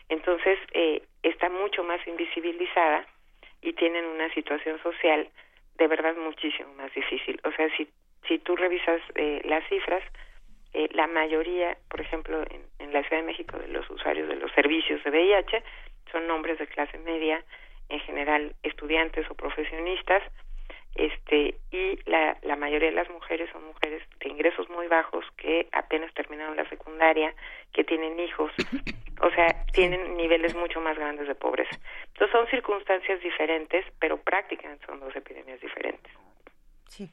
S14: entonces eh, está mucho más invisibilizada y tienen una situación social de verdad muchísimo más difícil. O sea, si, si tú revisas eh, las cifras, eh, la mayoría, por ejemplo, en, en la Ciudad de México, de los usuarios de los servicios de VIH son hombres de clase media, en general estudiantes o profesionistas, este y la, la mayoría de las mujeres son mujeres de ingresos muy bajos que apenas terminaron la secundaria, que tienen hijos, o sea, tienen niveles mucho más grandes de pobreza. Entonces son circunstancias diferentes, pero prácticamente son dos epidemias diferentes.
S2: Sí.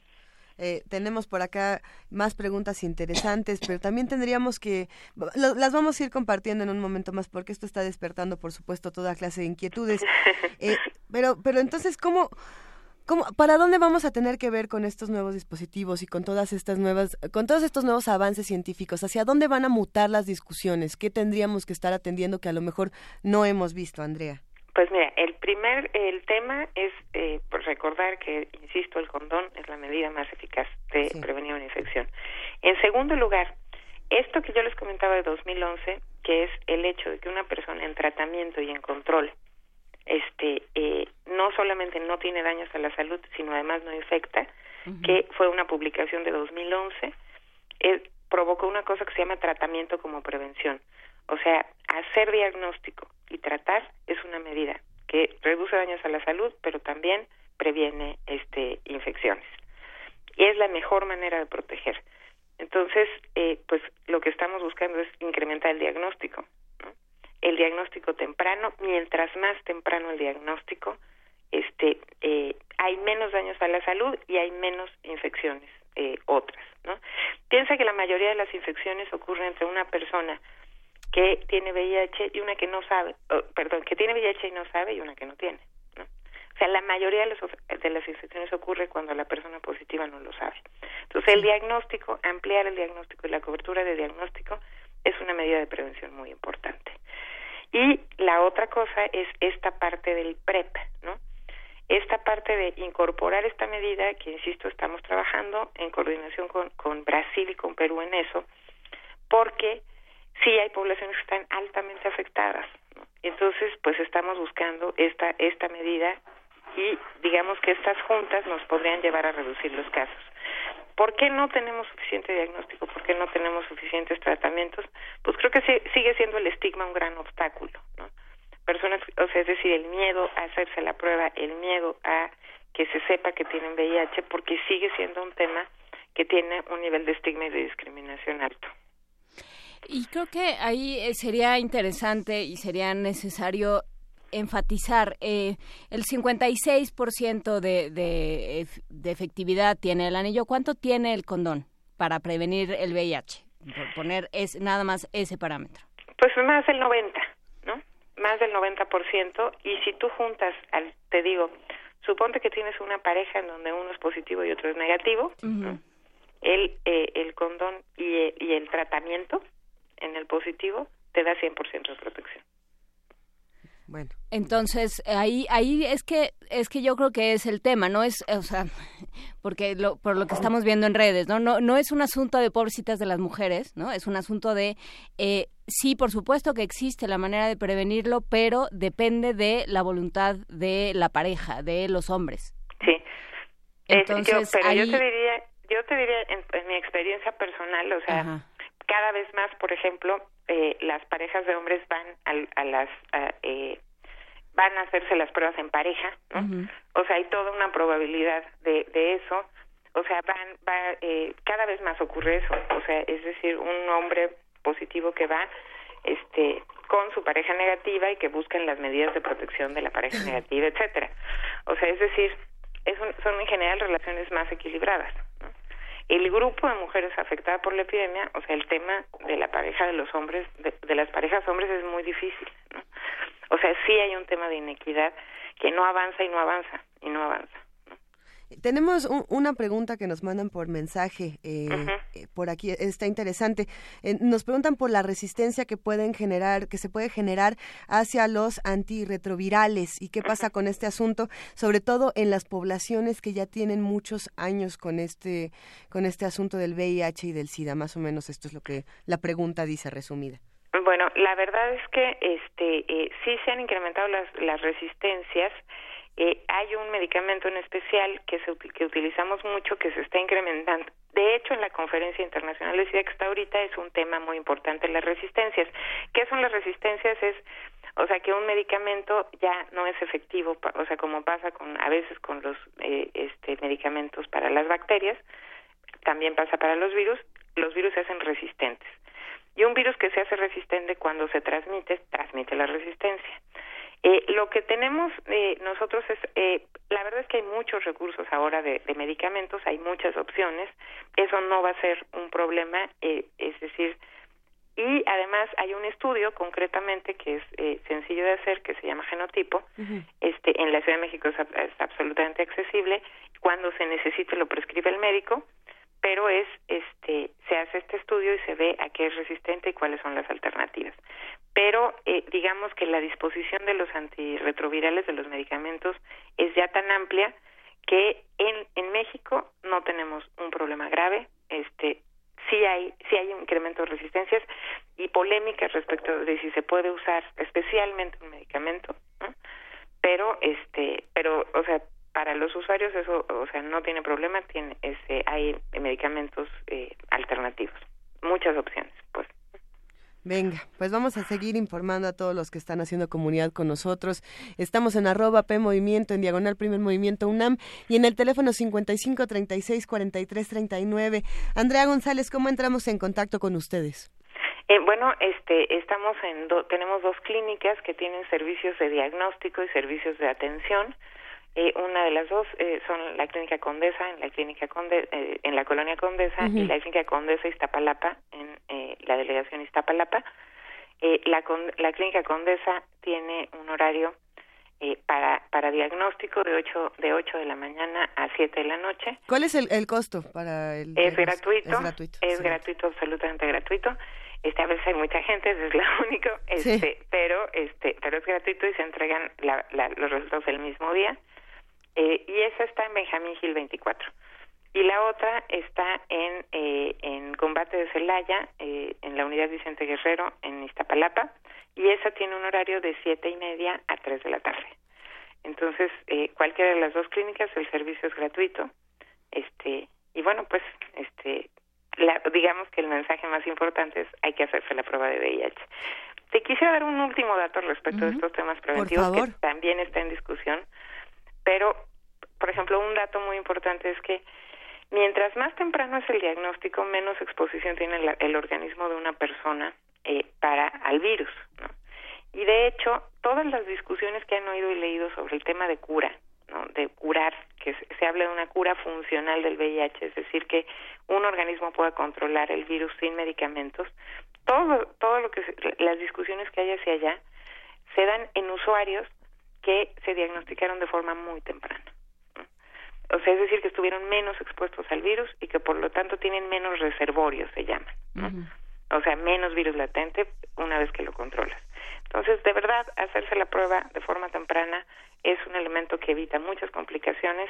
S2: Eh, tenemos por acá más preguntas interesantes, pero también tendríamos que las vamos a ir compartiendo en un momento más porque esto está despertando, por supuesto, toda clase de inquietudes. Eh, pero, pero entonces, ¿cómo? ¿Para dónde vamos a tener que ver con estos nuevos dispositivos y con todas estas nuevas, con todos estos nuevos avances científicos? ¿Hacia dónde van a mutar las discusiones? ¿Qué tendríamos que estar atendiendo que a lo mejor no hemos visto, Andrea?
S14: Pues mira, el primer, el tema es eh, recordar que, insisto, el condón es la medida más eficaz de prevenir una infección. En segundo lugar, esto que yo les comentaba de 2011, que es el hecho de que una persona en tratamiento y en control este eh, no solamente no tiene daños a la salud, sino además no infecta, que fue una publicación de 2011, eh, provocó una cosa que se llama tratamiento como prevención. O sea, hacer diagnóstico y tratar es una medida que reduce daños a la salud, pero también previene este infecciones. Y es la mejor manera de proteger. Entonces, eh, pues lo que estamos buscando es incrementar el diagnóstico, el diagnóstico temprano, mientras más temprano el diagnóstico, este, eh, hay menos daños a la salud y hay menos infecciones eh, otras, ¿no? Piensa que la mayoría de las infecciones ocurren entre una persona que tiene VIH y una que no sabe, perdón, que tiene VIH y no sabe y una que no tiene, ¿no? O sea, la mayoría de, de las infecciones ocurre cuando la persona positiva no lo sabe. Entonces, el diagnóstico, ampliar el diagnóstico y la cobertura de diagnóstico es una medida de prevención muy importante. Y la otra cosa es esta parte del PREP, ¿no? Esta parte de incorporar esta medida, que insisto, estamos trabajando en coordinación con, con Brasil y con Perú en eso, porque sí hay poblaciones que están altamente afectadas. ¿no? Entonces, pues estamos buscando esta, esta medida y digamos que estas juntas nos podrían llevar a reducir los casos. ¿Por qué no tenemos suficiente diagnóstico? ¿Por qué no tenemos suficientes tratamientos? Pues creo que sigue siendo el estigma un gran obstáculo, ¿no? Personas, o sea, es decir, el miedo a hacerse la prueba, el miedo a que se sepa que tienen VIH, porque sigue siendo un tema que tiene un nivel de estigma y de discriminación alto.
S1: Y creo que ahí eh, sería interesante y sería necesario enfatizar, eh, el 56% de, de, de efectividad tiene el anillo. ¿Cuánto tiene el condón para prevenir el VIH? por poner es nada más ese parámetro.
S14: Pues más del 90, ¿no? Más del 90% y si tú juntas, al, te digo, suponte que tienes una pareja en donde uno es positivo y otro es negativo, el, eh, el condón y, y el tratamiento en el positivo te da 100% de protección.
S1: Bueno. Entonces, ahí ahí es que es que yo creo que es el tema, no es, o sea, porque lo, por lo que estamos viendo en redes, ¿no? No no es un asunto de pobrecitas de las mujeres, ¿no? Es un asunto de eh, sí, por supuesto que existe la manera de prevenirlo, pero depende de la voluntad de la pareja, de los hombres.
S14: Sí. Entonces, pero yo te diría, yo te diría en, mi experiencia personal, o sea, cada vez más, por ejemplo, eh, las parejas de hombres van a, las eh, van a hacerse las pruebas en pareja, ¿no? O sea, hay toda una probabilidad de, de eso. O sea, van, va, eh, cada vez más ocurre eso. O sea, es decir, un hombre positivo que va, este, con su pareja negativa y que buscan las medidas de protección de la pareja negativa, etcétera. O sea, es decir, es son en general relaciones más equilibradas. El grupo de mujeres afectadas por la epidemia, o sea, el tema de la pareja de los hombres, de, las parejas hombres es muy difícil, ¿no? O sea, sí hay un tema de inequidad que no avanza y no avanza y no avanza.
S2: Tenemos una pregunta que nos mandan por mensaje, eh, eh, por aquí está interesante. Eh, nos preguntan por la resistencia que pueden generar, que se puede generar hacia los antirretrovirales y qué pasa con este asunto, sobre todo en las poblaciones que ya tienen muchos años con este, con este asunto del VIH y del SIDA. Más o menos esto es lo que la pregunta dice resumida.
S14: Bueno, la verdad es que este sí se han incrementado las, las resistencias. Eh, hay un medicamento en especial que, se, que utilizamos mucho que se está incrementando. De hecho, en la conferencia internacional de SIDA que está ahorita es un tema muy importante, las resistencias. ¿Qué son las resistencias? Es, o sea, que un medicamento ya no es efectivo, o sea, como pasa con a veces con los eh, este, medicamentos para las bacterias, también pasa para los virus, los virus se hacen resistentes. Y un virus que se hace resistente cuando se transmite, transmite la resistencia. Eh, lo que tenemos eh, nosotros es, eh, la verdad es que hay muchos recursos ahora de, medicamentos, hay muchas opciones, eso no va a ser un problema, eh, es decir, y además hay un estudio concretamente que es eh, sencillo de hacer, que se llama genotipo, este, en la Ciudad de México es, es absolutamente accesible, cuando se necesite lo prescribe el médico, pero es este se hace este estudio y se ve a qué es resistente y cuáles son las alternativas. Pero eh, digamos que la disposición de los antirretrovirales de los medicamentos es ya tan amplia que en, en México no tenemos un problema grave. Este sí hay sí hay incremento de resistencias y polémicas respecto de si se puede usar especialmente un medicamento pero este pero o sea para los usuarios eso o sea no tiene problema tiene este hay medicamentos eh, alternativos muchas opciones pues
S2: Venga, pues vamos a seguir informando a todos los que están haciendo comunidad con nosotros. Estamos en arroba P Movimiento, en Diagonal Primer Movimiento UNAM y en el teléfono 55 36 43 39. Andrea González, ¿cómo entramos en contacto con ustedes?
S14: Eh, bueno, este, estamos en tenemos dos clínicas que tienen servicios de diagnóstico y servicios de atención. Eh, una de las dos eh, son la clínica Condesa en la clínica Conde, eh, en la colonia Condesa y la clínica Condesa Iztapalapa en la delegación Iztapalapa. la, la clínica Condesa tiene un horario para para diagnóstico de 8 de 8 de la mañana a 7 de la noche.
S2: ¿Cuál es el, el costo para el
S14: Es gratuito. Es gratuito. Es gratuito, absolutamente gratuito. Este, a veces hay mucha gente, eso es lo único, este, pero este, pero es gratuito y se entregan la, los resultados el mismo día. Eh, y esa está en Benjamín Gil 24. Y la otra está en, eh, en Combate de Celaya, eh, en la unidad Vicente Guerrero, en Iztapalapa, y esa tiene un horario de siete y media a tres de la tarde. Entonces, eh, cualquiera de las dos clínicas, el servicio es gratuito. Este, y bueno, pues, este, la, digamos que el mensaje más importante es hay que hacerse la prueba de VIH. Te quisiera dar un último dato respecto de estos temas preventivos que también está en discusión, pero por ejemplo, un dato muy importante es que mientras más temprano es el diagnóstico, menos exposición tiene el, organismo de una persona eh, para al virus. ¿no? Y de hecho, todas las discusiones que han oído y leído sobre el tema de cura, ¿no? de curar, que se habla de una cura funcional del VIH, es decir, que un organismo pueda controlar el virus sin medicamentos, todo, todo lo que las discusiones que hay hacia allá se dan en usuarios que se diagnosticaron de forma muy temprana. O sea, es decir, que estuvieron menos expuestos al virus y que por lo tanto tienen menos reservorios, se llaman. O sea, menos virus latente una vez que lo controlas. Entonces, de verdad, hacerse la prueba de forma temprana es un elemento que evita muchas complicaciones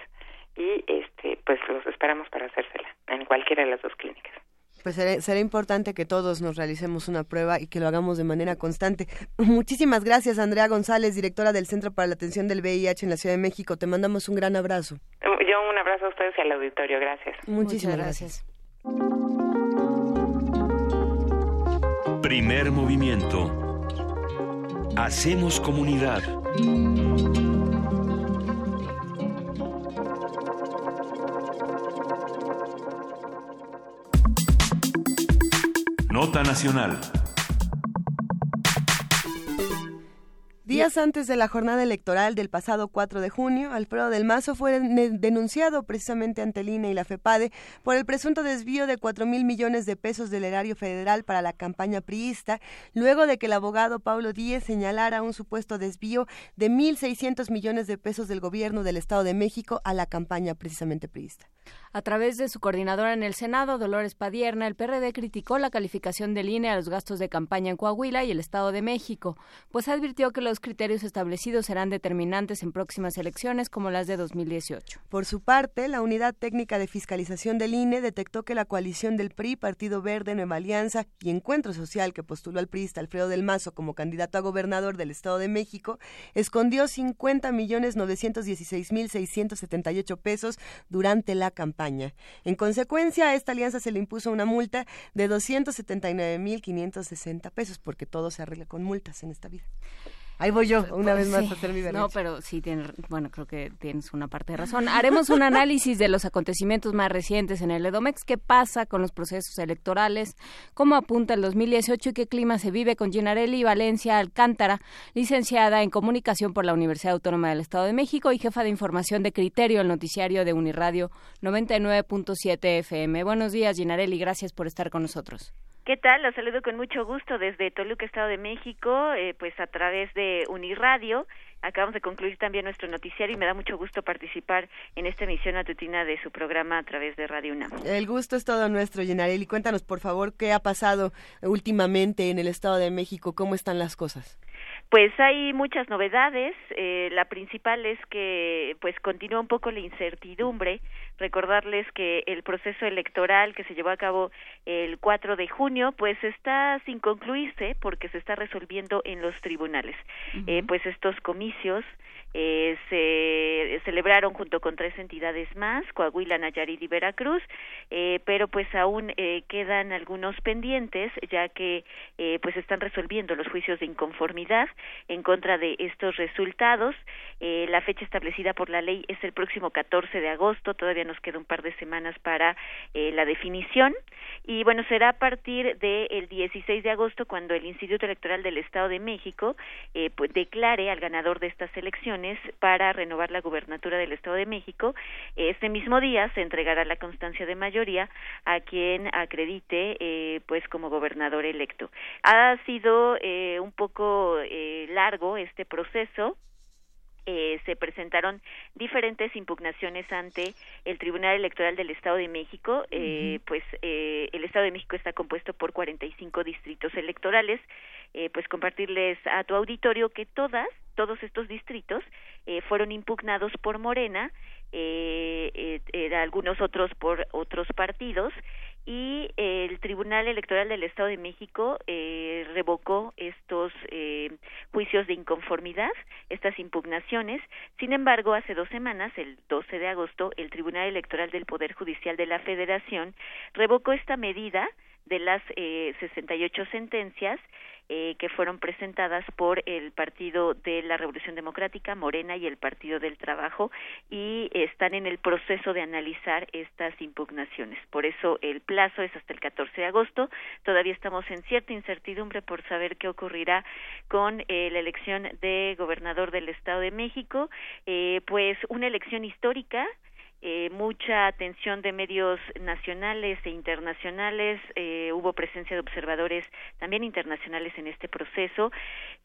S14: y este pues los esperamos para hacérsela en cualquiera de las dos clínicas.
S2: Pues será, importante que todos nos realicemos una prueba y que lo hagamos de manera constante. Muchísimas gracias, Andrea González, directora del Centro para la Atención del VIH en la Ciudad de México. Te mandamos un gran abrazo.
S14: Yo un abrazo a ustedes y al auditorio. Gracias.
S2: Muchísimas gracias.
S4: Primer movimiento. Hacemos comunidad. Nota Nacional.
S2: Días antes de la jornada electoral del pasado 4 de junio, Alfredo del Mazo fue denunciado precisamente ante el y la FEPADE por el presunto desvío de 4 mil millones de pesos del erario federal para la campaña priista, luego de que el abogado Pablo Díez señalara un supuesto desvío de 1.600 millones de pesos del gobierno del Estado de México a la campaña precisamente priista.
S1: A través de su coordinadora en el Senado, Dolores Padierna, el PRD criticó la calificación del INE a los gastos de campaña en Coahuila y el Estado de México, pues advirtió que los criterios establecidos serán determinantes en próximas elecciones como las de 2018.
S2: Por su parte, la Unidad Técnica de Fiscalización del INE detectó que la coalición del PRI, Partido Verde, Nueva Alianza y Encuentro Social que postuló al priista Alfredo del Mazo como candidato a gobernador del Estado de México, escondió 50 millones 916 mil 678 pesos durante la campaña. En consecuencia, a esta alianza se le impuso una multa de 279.560 pesos, porque todo se arregla con multas en esta vida. Ahí voy yo, una vez más, a hacer mi
S1: No, pero sí, tiene, bueno, creo que tienes una parte de razón. Haremos un análisis de los acontecimientos más recientes en el Edomex, qué pasa con los procesos electorales, cómo apunta el 2018 y qué clima se vive con Ginarelli Valencia Alcántara, licenciada en Comunicación por la Universidad Autónoma del Estado de México y jefa de información de criterio, el noticiario de Uniradio 99.7 FM. Buenos días, Ginarelli, gracias por estar con nosotros.
S15: ¿Qué tal? Los saludo con mucho gusto desde Toluca, Estado de México, eh, pues a través de Uniradio. Acabamos de concluir también nuestro noticiario y me da mucho gusto participar en esta emisión matutina de su programa a través de Radio UNAM.
S2: El gusto es todo nuestro, Yenarelli. Cuéntanos, por favor, qué ha pasado últimamente en el Estado de México, cómo están las cosas.
S15: Pues hay muchas novedades. Eh, la principal es que pues continúa un poco la incertidumbre. Recordarles que el proceso electoral que se llevó a cabo el 4 de junio pues está sin concluirse porque se está resolviendo en los tribunales. eh, pues estos comicios eh, se celebraron junto con tres entidades más, Coahuila, Nayarit y Veracruz, eh, pero pues aún eh, quedan algunos pendientes ya que eh, pues están resolviendo los juicios de inconformidad en contra de estos resultados. Eh, la fecha establecida por la ley es el próximo 14 de agosto, todavía nos queda un par de semanas para eh, la definición y bueno, será a partir del 16 de agosto cuando el Instituto Electoral del Estado de México pues, declare al ganador de estas elecciones para renovar la gubernatura del Estado de México. Este mismo día se entregará la constancia de mayoría a quien acredite eh, pues como gobernador electo. Ha sido eh, un poco eh, largo este proceso eh, se presentaron diferentes impugnaciones ante el Tribunal Electoral del Estado de México. Eh, Pues eh, el Estado de México está compuesto por 45 distritos electorales. Eh, pues compartirles a tu auditorio que todas, todos estos distritos eh, fueron impugnados por Morena, eh, eh, algunos otros por otros partidos y el Tribunal Electoral del Estado de México eh, revocó estos eh, juicios de inconformidad, estas impugnaciones. Sin embargo, hace dos semanas, el 12 de agosto, el Tribunal Electoral del Poder Judicial de la Federación revocó esta medida de las eh, 68 sentencias eh, que fueron presentadas por el Partido de la Revolución Democrática, Morena y el Partido del Trabajo y están en el proceso de analizar estas impugnaciones. Por eso el plazo es hasta el 14 de agosto. Todavía estamos en cierta incertidumbre por saber qué ocurrirá con eh, la elección de gobernador del Estado de México, eh, pues una elección histórica eh, mucha atención de medios nacionales e internacionales, eh, hubo presencia de observadores también internacionales en este proceso,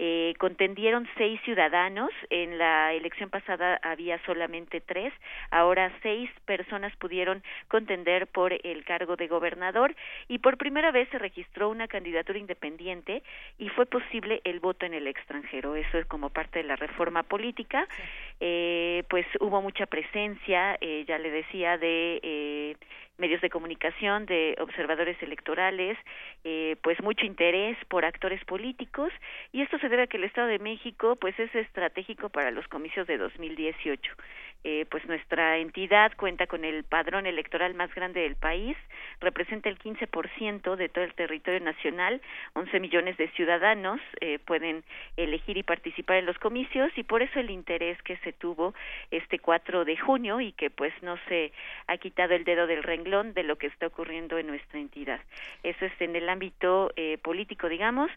S15: eh, contendieron seis ciudadanos, en la elección pasada había solamente tres, ahora seis personas pudieron contender por el cargo de gobernador y por primera vez se registró una candidatura independiente y fue posible el voto en el extranjero, eso es como parte de la reforma política, pues hubo mucha presencia, ya le decía, de eh, medios de comunicación, de observadores electorales, eh, pues mucho interés por actores políticos y esto se debe a que el Estado de México pues es estratégico para los comicios de 2018. Eh, pues nuestra entidad cuenta con el padrón electoral más grande del país, representa el 15% de todo el territorio nacional, 11 millones de ciudadanos eh, pueden elegir y participar en los comicios y por eso el interés que se tuvo este 4 de junio y que pues no se ha quitado el dedo del renglón de lo que está ocurriendo en nuestra entidad. Eso es en el ámbito eh, político, digamos,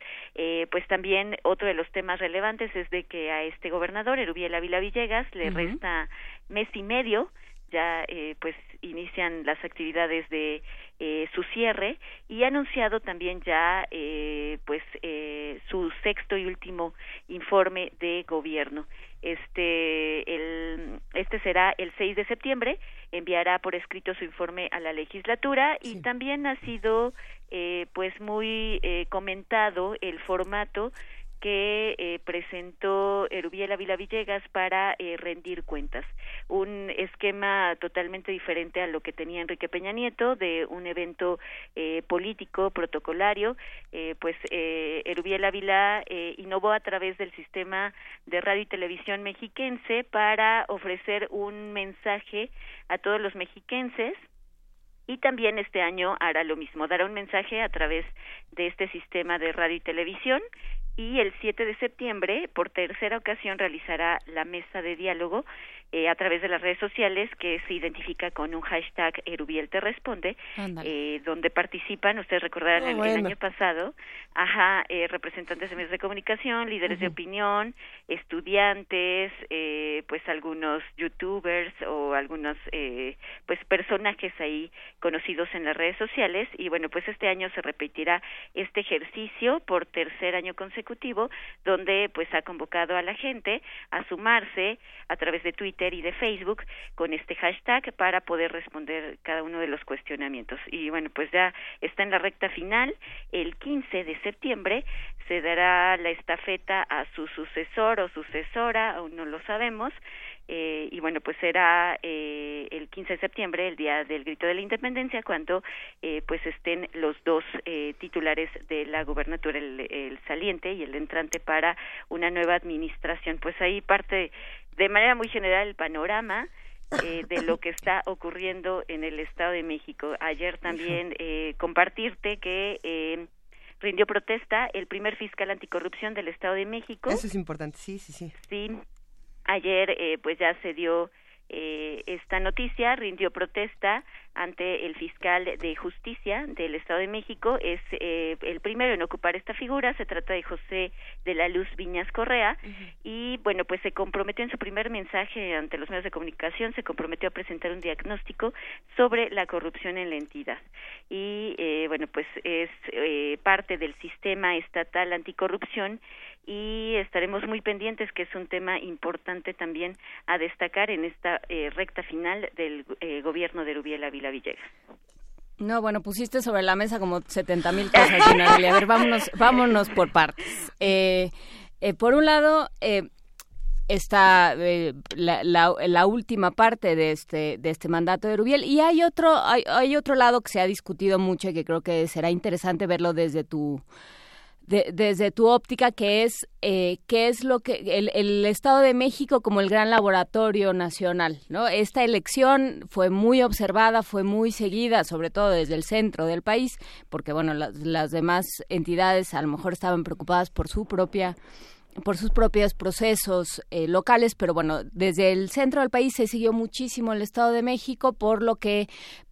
S15: pues también otro de los temas relevantes es de que a este gobernador, Erubiel Ávila Villegas, le resta mes y medio ya eh, pues inician las actividades de eh, su cierre y ha anunciado también ya eh, pues eh, su sexto y último informe de gobierno. Este el este será el 6 de septiembre enviará por escrito su informe a la legislatura y también ha sido eh, pues muy eh, comentado el formato que eh, presentó Erubiel Ávila Villegas para eh, rendir cuentas. Un esquema totalmente diferente a lo que tenía Enrique Peña Nieto, de un evento eh, político, protocolario, eh, pues eh, Erubiel Ávila eh, innovó a través del sistema de radio y televisión mexiquense para ofrecer un mensaje a todos los mexiquenses y también este año hará lo mismo, dará un mensaje a través de este sistema de radio y televisión y el 7 de septiembre, por tercera ocasión, realizará la mesa de diálogo eh, a través de las redes sociales que se identifica con un hashtag Erubiel te responde, eh, donde participan, ustedes recordarán
S1: Oh,
S15: el, año pasado, ajá, eh, representantes de medios de comunicación, líderes de opinión, estudiantes, eh, pues algunos youtubers o algunos eh, pues personajes ahí conocidos en las redes sociales. Y bueno pues este año se repetirá este ejercicio por tercer año consecutivo donde pues ha convocado a la gente a sumarse a través de Twitter y de Facebook con este hashtag para poder responder cada uno de los cuestionamientos. Y bueno pues ya está en la recta final. El 15 de septiembre se dará la estafeta a su sucesor o sucesora aún no lo sabemos. Eh, y bueno pues será eh, el 15 de septiembre el día del grito de la independencia cuando eh, pues estén los dos eh, titulares de la gubernatura el, el saliente y el entrante para una nueva administración. Pues ahí parte de manera muy general el panorama eh, de lo que está ocurriendo en el Estado de México. Ayer también eh, compartirte que eh, rindió protesta el primer fiscal anticorrupción del Estado de México.
S2: Eso es importante, sí, sí, sí.
S15: Sí, ayer eh, pues ya se dio eh, esta noticia, rindió protesta ante el fiscal de justicia del Estado de México, es eh, el primero en ocupar esta figura, se trata de José de la Luz Viñas Correa. Y bueno pues se comprometió en su primer mensaje ante los medios de comunicación, se comprometió a presentar un diagnóstico sobre la corrupción en la entidad. Y eh, bueno pues es eh, parte del sistema estatal anticorrupción y estaremos muy pendientes que es un tema importante también a destacar en esta eh, recta final del eh, gobierno de Rubiel Ávila Villegas.
S1: No, bueno, pusiste sobre la mesa como 70 mil cosas, Gina Aurelia. A ver, vámonos, vámonos por partes. Eh, eh, por un lado, eh, está eh, la, la- la última parte de este de este mandato de Rubiel y hay otro hay otro lado que se ha discutido mucho y que creo que será interesante verlo desde tu desde tu óptica, que es eh, qué es lo que el, el, Estado de México como el gran laboratorio nacional, ¿no? Esta elección fue muy observada, fue muy seguida, sobre todo desde el centro del país, porque bueno, las, las demás entidades a lo mejor estaban preocupadas por su propia por sus propios procesos eh, locales, pero bueno, desde el centro del país se siguió muchísimo el Estado de México, por lo que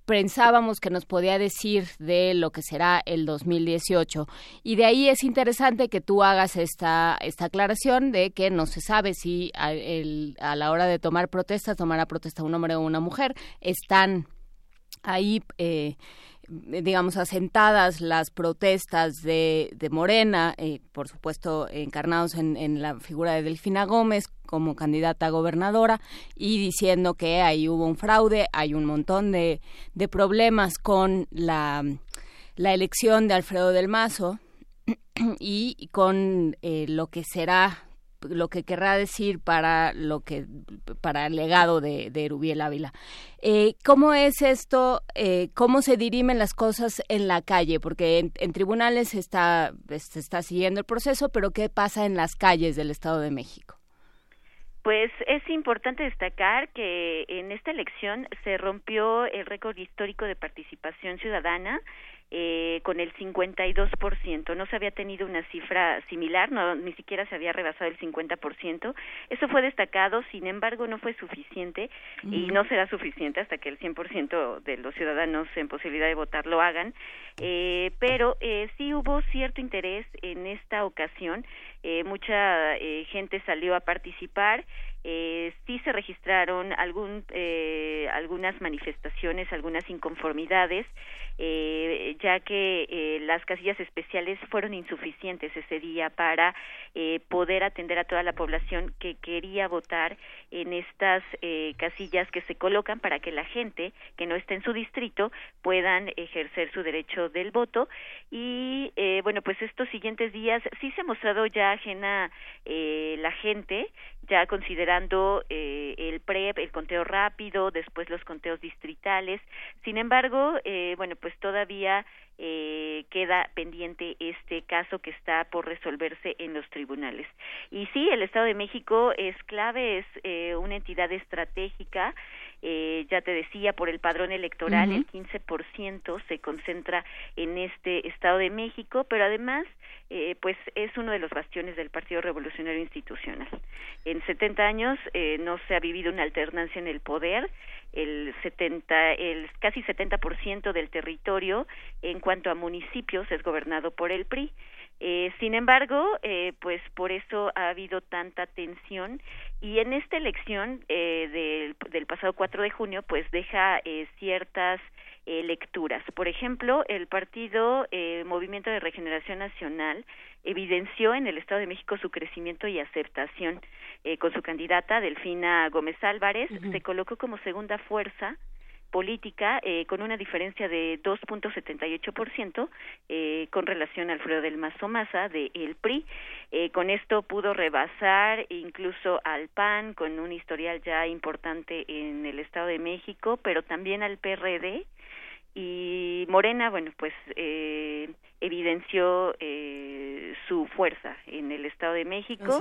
S1: pensábamos que nos podía decir de lo que será el 2018. Y de ahí es interesante que tú hagas esta, esta aclaración de que no se sabe si a, a la hora de tomar protesta, tomará protesta un hombre o una mujer, están ahí eh, digamos, asentadas las protestas de, de Morena, eh, por supuesto encarnados en, en, la figura de Delfina Gómez como candidata a gobernadora y diciendo que ahí hubo un fraude, hay un montón de, de problemas con la, la elección de Alfredo del Mazo y con eh, lo que será lo que querrá decir para lo que para el legado de, de Rubiel Ávila. Eh, ¿Cómo es esto? Eh, ¿Cómo se dirimen las cosas en la calle? Porque en, tribunales está, se está siguiendo el proceso, pero ¿qué pasa en las calles del Estado de México?
S15: Pues es importante destacar que en esta elección se rompió el récord histórico de participación ciudadana eh, con el 52%. No se había tenido una cifra similar, no, ni siquiera se había rebasado el 50%. Eso fue destacado, sin embargo, no fue suficiente y no será suficiente hasta que el 100% de los ciudadanos en posibilidad de votar lo hagan. Eh, pero eh, sí hubo cierto interés en esta ocasión. Eh, mucha eh, gente salió a participar eh, sí se registraron algún, eh, algunas manifestaciones, algunas inconformidades, eh, ya que eh, las casillas especiales fueron insuficientes ese día para eh, poder atender a toda la población que quería votar en estas eh, casillas que se colocan para que la gente que no esté en su distrito puedan ejercer su derecho del voto. Y bueno pues estos siguientes días sí se ha mostrado ya ajena la gente ya considerando eh, el PREP, el conteo rápido, después los conteos distritales. Sin embargo, eh, bueno, pues todavía eh, queda pendiente este caso que está por resolverse en los tribunales. Y sí, el Estado de México es clave, es eh, una entidad estratégica. Eh, ya te decía, por el padrón electoral, uh -huh. el 15% se concentra en este Estado de México, pero además eh, pues es uno de los bastiones del Partido Revolucionario Institucional. En 70 años eh, no se ha vivido una alternancia en el poder, el 70, el casi 70% del territorio en cuanto a municipios es gobernado por el PRI. Eh, sin embargo, eh, pues por eso ha habido tanta tensión y en esta elección eh, del, del pasado 4 de junio, pues deja eh, ciertas eh, lecturas. Por ejemplo, el partido eh, Movimiento de Regeneración Nacional evidenció en el Estado de México su crecimiento y aceptación eh, con su candidata Delfina Gómez Álvarez, uh -huh. se colocó como segunda fuerza política eh, con una diferencia de 2.78% eh, con relación al Alfredo del Mazo Maza de el PRI. Eh, con esto pudo rebasar incluso al PAN con un historial ya importante en el Estado de México, pero también al PRD y Morena, bueno, pues eh, evidenció eh, su fuerza en el Estado de México,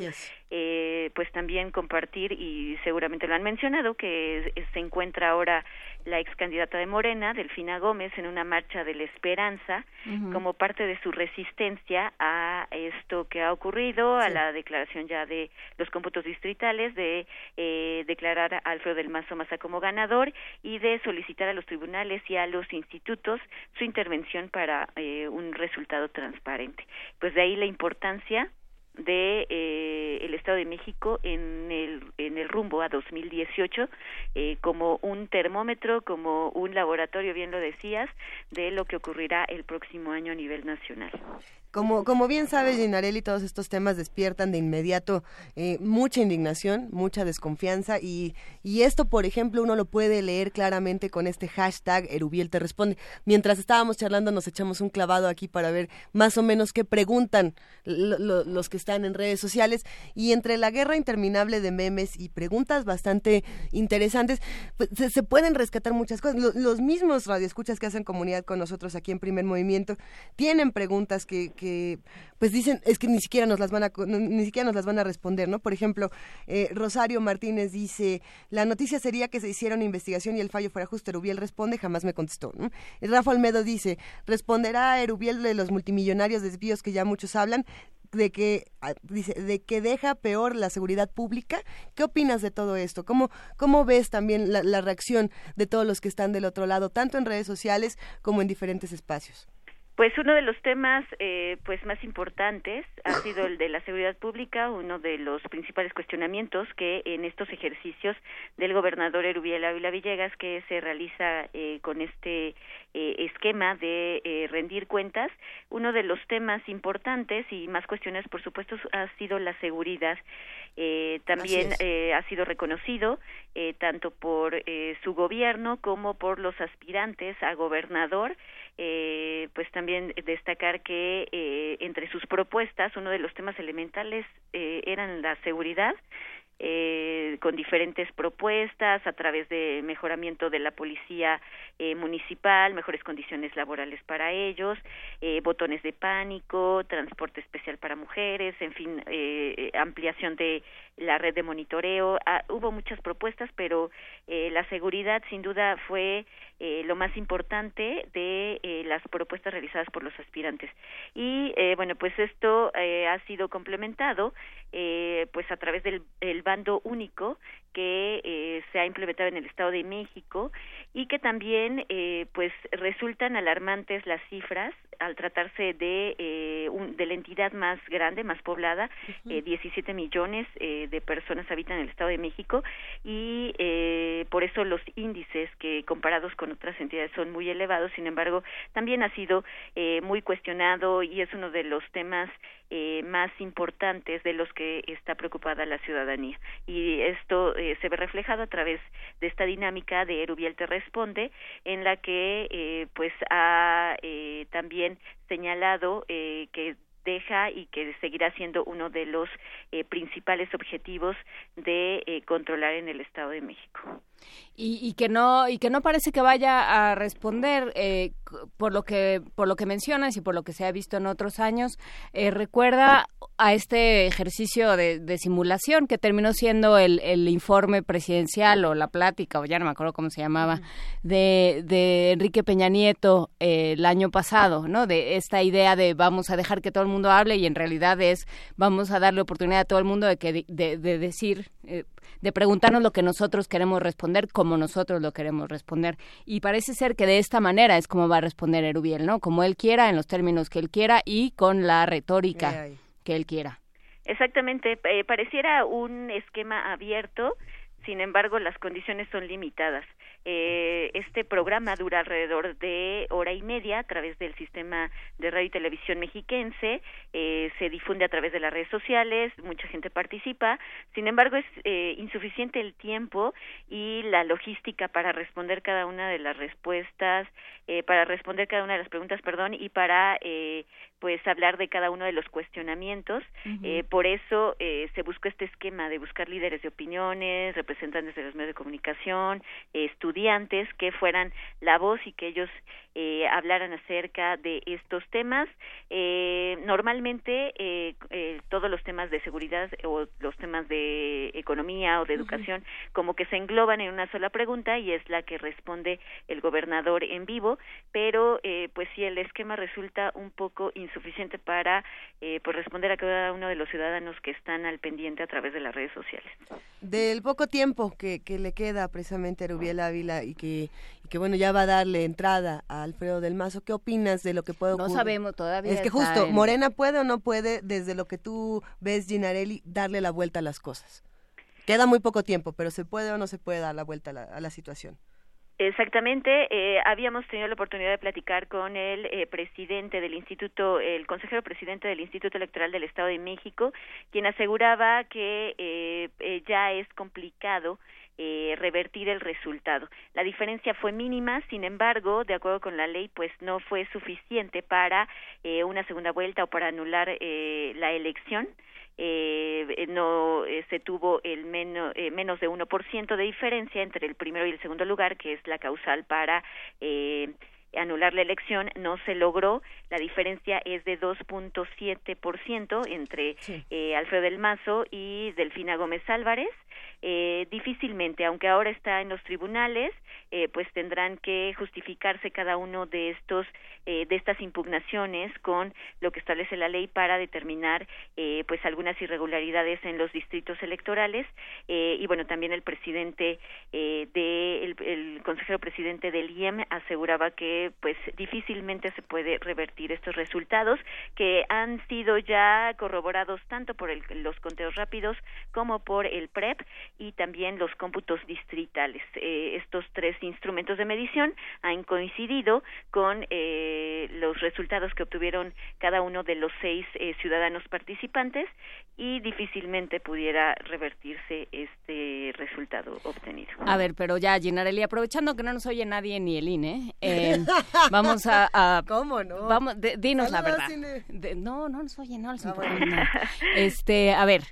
S15: eh, pues también compartir y seguramente lo han mencionado que se encuentra ahora la ex candidata de Morena, Delfina Gómez, en una marcha de la esperanza uh -huh. como parte de su resistencia a esto que ha ocurrido, sí. a la declaración ya de los cómputos distritales, de eh, declarar a Alfredo del Mazo Maza como ganador y de solicitar a los tribunales y a los institutos su intervención para eh, un resultado transparente. Pues de ahí la importancia de eh, el Estado de México en el en el rumbo a 2018 eh, como un termómetro como un laboratorio bien lo decías de lo que ocurrirá el próximo año a nivel nacional
S2: como, como bien sabes, Ginarelli, todos estos temas despiertan de inmediato eh, mucha indignación, mucha desconfianza y, y esto, por ejemplo, uno lo puede leer claramente con este hashtag Erubiel te responde. Mientras estábamos charlando nos echamos un clavado aquí para ver más o menos qué preguntan lo, lo, los que están en redes sociales y entre la guerra interminable de memes y preguntas bastante interesantes. Pues, se, pueden rescatar muchas cosas. Los, mismos radioescuchas que hacen comunidad con nosotros aquí en Primer Movimiento tienen preguntas que pues dicen, es que ni siquiera nos las van a, ni siquiera nos las van a responder, ¿no? Por ejemplo, eh, Rosario Martínez dice, la noticia sería que se hiciera una investigación y el fallo fuera justo. Erubiel responde, jamás me contestó. ¿no? Rafa Almedo dice, responderá Erubiel de los multimillonarios desvíos que ya muchos hablan de que ah, dice de que deja peor la seguridad pública. ¿Qué opinas de todo esto? ¿Cómo, cómo ves también la reacción de todos los que están del otro lado, tanto en redes sociales como en diferentes espacios?
S15: Pues uno de los temas eh, pues más importantes ha sido el de la seguridad pública, uno de los principales cuestionamientos que en estos ejercicios del gobernador Erubiel Ávila Villegas que se realiza eh, con este eh, esquema de rendir cuentas, uno de los temas importantes y más cuestiones por supuesto ha sido la seguridad. también ha sido reconocido tanto por su gobierno como por los aspirantes a gobernador eh, pues también destacar que eh, entre sus propuestas uno de los temas elementales eh, eran la seguridad eh, con diferentes propuestas a través de mejoramiento de la policía eh, municipal, mejores condiciones laborales para ellos, eh, botones de pánico, transporte especial para mujeres, en fin, eh, ampliación de la red de monitoreo. Ah, hubo muchas propuestas, pero eh, la seguridad sin duda fue eh, lo más importante de eh, las propuestas realizadas por los aspirantes. Y eh, bueno, pues esto eh, ha sido complementado eh, pues a través del el bando único que eh, se ha implementado en el Estado de México y que también eh, pues resultan alarmantes las cifras al tratarse de eh, un, de la entidad más grande, más poblada, eh, 17 millones eh, de personas habitan en el Estado de México y eh, por eso los índices que comparados con otras entidades son muy elevados. Sin embargo, también ha sido eh, muy cuestionado y es uno de los temas eh, más importantes de los que está preocupada la ciudadanía. Y esto eh, se ve reflejado a través de esta dinámica de Erubiel te responde, en la que eh, pues ha eh, también señalado que deja y que seguirá siendo uno de los eh, principales objetivos de eh, controlar en el Estado de México.
S1: Y, y, que no y que no parece que vaya a responder eh, por lo que por lo que mencionas y por lo que se ha visto en otros años eh, recuerda a este ejercicio de, de simulación que terminó siendo el, el, informe presidencial o la plática o ya no me acuerdo cómo se llamaba de, de Enrique Peña Nieto eh, el año pasado no de esta idea de vamos a dejar que todo el mundo hable y en realidad es vamos a darle oportunidad a todo el mundo de que de, de decir eh, de preguntarnos lo que nosotros queremos responder como nosotros lo queremos responder. Y parece ser que de esta manera es como va a responder Erubiel, ¿no? Como él quiera, en los términos que él quiera y con la retórica que él quiera.
S15: Exactamente, eh, pareciera un esquema abierto, sin embargo las condiciones son limitadas. Eh, este programa dura alrededor de hora y media a través del sistema de radio y televisión mexiquense, eh, se difunde a través de las redes sociales, mucha gente participa, sin embargo es eh, insuficiente el tiempo y la logística para responder cada una de las respuestas, eh, para responder cada una de las preguntas, perdón, y para eh, pues hablar de cada uno de los cuestionamientos. Uh -huh. eh, por eso eh, se buscó este esquema de buscar líderes de opiniones, representantes de los medios de comunicación, eh, estudiantes que fueran la voz y que ellos eh, hablaran acerca de estos temas. Eh, normalmente eh, eh, todos los temas de seguridad o los temas de economía o de educación uh -huh. como que se engloban en una sola pregunta y es la que responde el gobernador en vivo, pero eh, pues si el esquema resulta un poco insuficiente para eh, pues responder a cada uno de los ciudadanos que están al pendiente a través de las redes sociales.
S2: Del poco tiempo que, que le queda precisamente a Rubiel Ávila y que, y que bueno ya va a darle entrada a Alfredo del Mazo, ¿qué opinas de lo que puede ocurrir?
S1: No sabemos todavía.
S2: Es que justo, en... Morena puede o no puede, desde lo que tú ves, Ginarelli, darle la vuelta a las cosas. Queda muy poco tiempo, pero ¿se puede o no se puede dar la vuelta a la, a la situación?
S15: Exactamente, eh, habíamos tenido la oportunidad de platicar con el eh, presidente del Instituto, el consejero presidente del Instituto Electoral del Estado de México, quien aseguraba que eh, eh ya es complicado eh, revertir el resultado. La diferencia fue mínima, sin embargo, de acuerdo con la ley, pues no fue suficiente para eh, una segunda vuelta o para anular eh, la elección eh, no eh, se tuvo el menos, eh, menos de 1% de diferencia entre el primero y el segundo lugar, que es la causal para eh, anular la elección no se logró. La diferencia es de 2.7% entre eh, Alfredo del Mazo y Delfina Gómez Álvarez. Eh, difícilmente, aunque ahora está en los tribunales, eh, pues tendrán que justificarse cada uno de estos eh, de estas impugnaciones con lo que establece la ley para determinar eh, pues algunas irregularidades en los distritos electorales. Eh, y bueno también el presidente eh, de el, consejero presidente del IEM aseguraba que pues difícilmente se puede revertir estos resultados que han sido ya corroborados tanto por el, los conteos rápidos como por el PREP y también los cómputos distritales. Eh, estos tres instrumentos de medición han coincidido con eh, los resultados que obtuvieron cada uno de los seis eh, ciudadanos participantes y difícilmente pudiera revertirse este resultado obtenido.
S1: A ver, pero ya, Ginarelli, aprovechando que no nos oye nadie ni el INE, eh, vamos a, a,
S2: ¿Cómo no?
S1: Vamos, de, dinos la verdad. De, no, no nos oye, no nos importa nada. Este, a ver,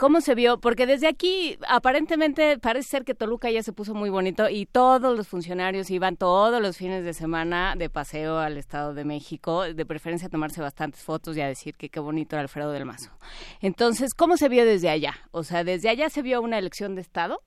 S1: ¿Cómo se vio? Porque desde aquí aparentemente parece ser que Toluca ya se puso muy bonito y todos los funcionarios iban todos los fines de semana de paseo al Estado de México, de preferencia a tomarse bastantes fotos y a decir que qué bonito era Alfredo del Mazo. Entonces, ¿cómo se vio desde allá? O sea, ¿desde allá se vio una elección de Estado?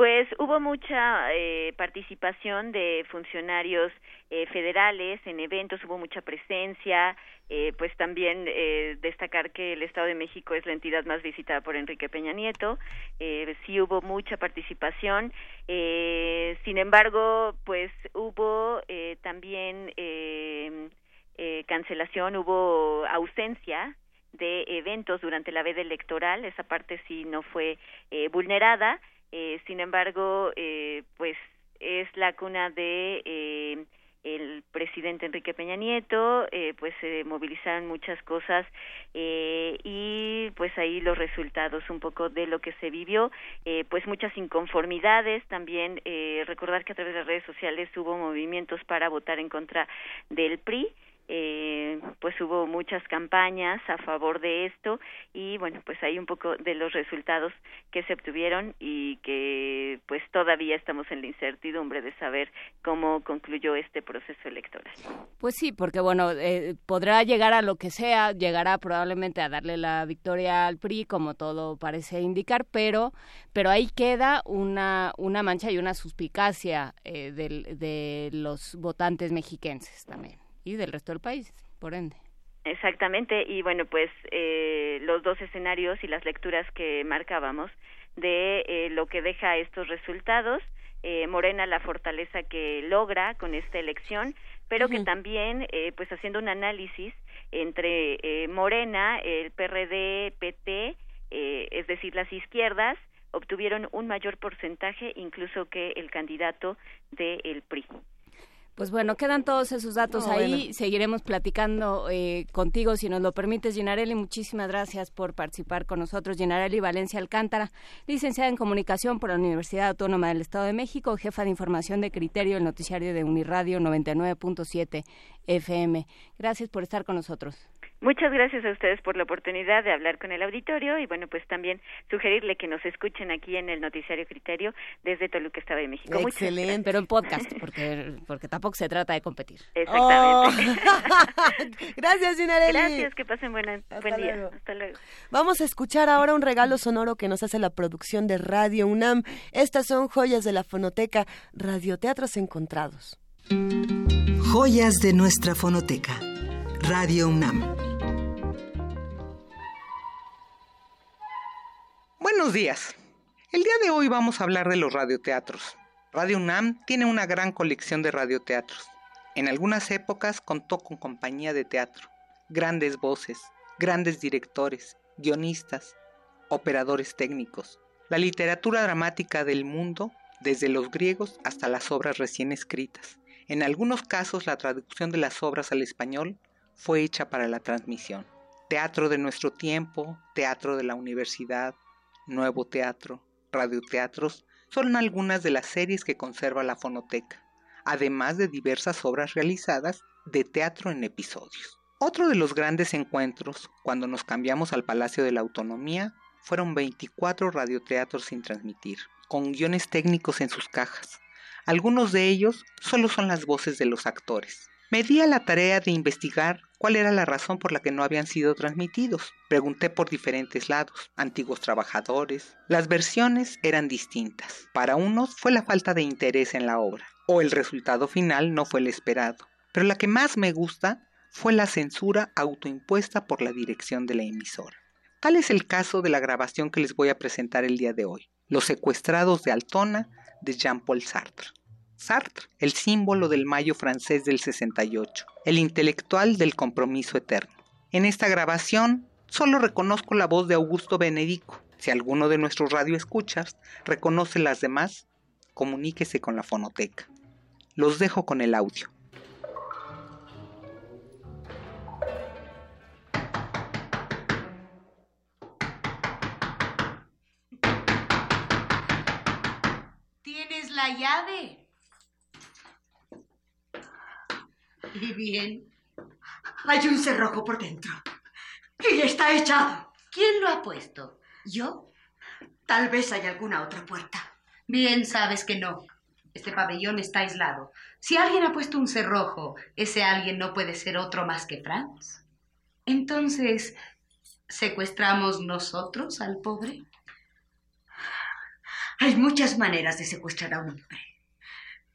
S15: Pues hubo mucha eh, participación de funcionarios eh, federales en eventos, hubo mucha presencia, eh, pues también eh, destacar que el Estado de México es la entidad más visitada por Enrique Peña Nieto, eh, sí hubo mucha participación, eh, sin embargo, pues hubo también cancelación, hubo ausencia de eventos durante la veda electoral, esa parte sí no fue vulnerada, eh, sin embargo, eh, pues es la cuna de eh, el presidente Enrique Peña Nieto, eh, pues se movilizaron muchas cosas eh, y pues ahí los resultados un poco de lo que se vivió, eh, pues muchas inconformidades, también recordar que a través de las redes sociales hubo movimientos para votar en contra del PRI, eh, pues hubo muchas campañas a favor de esto y bueno pues hay un poco de los resultados que se obtuvieron y que pues todavía estamos en la incertidumbre de saber cómo concluyó este proceso electoral.
S1: Pues sí, porque bueno, eh, podrá llegar a lo que sea, llegará probablemente a darle la victoria al PRI, como todo parece indicar, pero, pero ahí queda una, una mancha y una suspicacia eh, del, de los votantes mexiquenses también y del resto del país, por ende.
S15: Exactamente, y bueno, pues eh, los dos escenarios y las lecturas que marcábamos de eh, lo que deja estos resultados, eh, Morena la fortaleza que logra con esta elección, pero uh -huh. que también, eh, pues haciendo un análisis entre eh, Morena, el PRD, PT, eh, es decir, las izquierdas, obtuvieron un mayor porcentaje incluso que el candidato del de PRI.
S1: Pues bueno, quedan todos esos datos oh, ahí. Bueno. Seguiremos platicando eh, contigo si nos lo permites, Ginarelli. Muchísimas gracias por participar con nosotros. Ginarelli Valencia Alcántara, licenciada en Comunicación por la Universidad Autónoma del Estado de México, jefa de Información de Criterio, el noticiario de Uniradio 99.7 FM. Gracias por estar con nosotros.
S15: Muchas gracias a ustedes por la oportunidad de hablar con el auditorio y bueno, pues también sugerirle que nos escuchen aquí en el noticiario Criterio desde Toluca, Estado de México.
S1: Excelente, pero en podcast, porque porque tampoco se trata de competir.
S15: Exactamente.
S2: Oh. gracias, Ginarelli.
S15: Gracias, que pasen buena, buen día. Luego. Hasta luego.
S2: Vamos a escuchar ahora un regalo sonoro que nos hace la producción de Radio UNAM. Estas son joyas de la fonoteca Radioteatros Encontrados.
S13: Joyas de nuestra fonoteca. Radio UNAM.
S16: Buenos días. El día de hoy vamos a hablar de los radioteatros. Radio UNAM tiene una gran colección de radioteatros. En algunas épocas contó con compañía de teatro, grandes voces, grandes directores, guionistas, operadores técnicos. La literatura dramática del mundo, desde los griegos hasta las obras recién escritas. En algunos casos la traducción de las obras al español fue hecha para la transmisión. Teatro de nuestro tiempo, teatro de la universidad, nuevo teatro, radioteatros, son algunas de las series que conserva la fonoteca, además de diversas obras realizadas de teatro en episodios. Otro de los grandes encuentros, cuando nos cambiamos al Palacio de la Autonomía, fueron 24 radioteatros sin transmitir, con guiones técnicos en sus cajas. Algunos de ellos solo son las voces de los actores. Me di a la tarea de investigar cuál era la razón por la que no habían sido transmitidos. Pregunté por diferentes lados, antiguos trabajadores. Las versiones eran distintas. Para unos fue la falta de interés en la obra, o el resultado final no fue el esperado. Pero la que más me gusta fue la censura autoimpuesta por la dirección de la emisora. Tal es el caso de la grabación que les voy a presentar el día de hoy, Los secuestrados de Altona de Jean-Paul Sartre. Sartre, el símbolo del mayo francés del 68, el intelectual del compromiso eterno. En esta grabación solo reconozco la voz de Augusto Benedico. Si alguno de nuestros radioescuchas reconoce las demás, comuníquese con la fonoteca. Los dejo con el audio.
S17: ¿Tienes la llave?
S18: Y bien, hay un cerrojo por dentro. Y está echado.
S17: ¿Quién lo ha puesto? ¿Yo?
S18: Tal vez hay alguna otra puerta.
S17: Bien sabes que no. Este pabellón está aislado. Si alguien ha puesto un cerrojo, ese alguien no puede ser otro más que Franz. Entonces, ¿secuestramos nosotros al pobre?
S18: Hay muchas maneras de secuestrar a un hombre.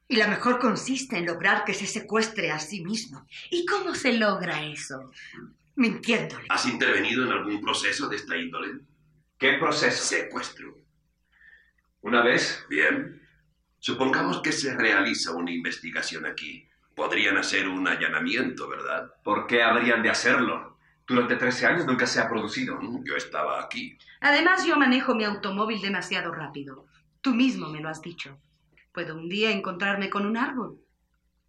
S18: Y la mejor consiste en lograr que se secuestre a sí mismo.
S17: ¿Y cómo se logra eso?
S18: Mintiéndole.
S19: ¿Has intervenido en algún proceso de esta índole?
S20: ¿Qué proceso?
S19: Secuestro.
S20: ¿Una vez?
S19: Bien. Supongamos que se realiza una investigación aquí. Podrían hacer un allanamiento, ¿verdad?
S20: ¿Por qué habrían de hacerlo? Durante 13 años nunca se ha producido.
S19: Yo estaba aquí.
S17: Además, yo manejo mi automóvil demasiado rápido. Tú mismo me lo has dicho. Puedo un día encontrarme con un árbol.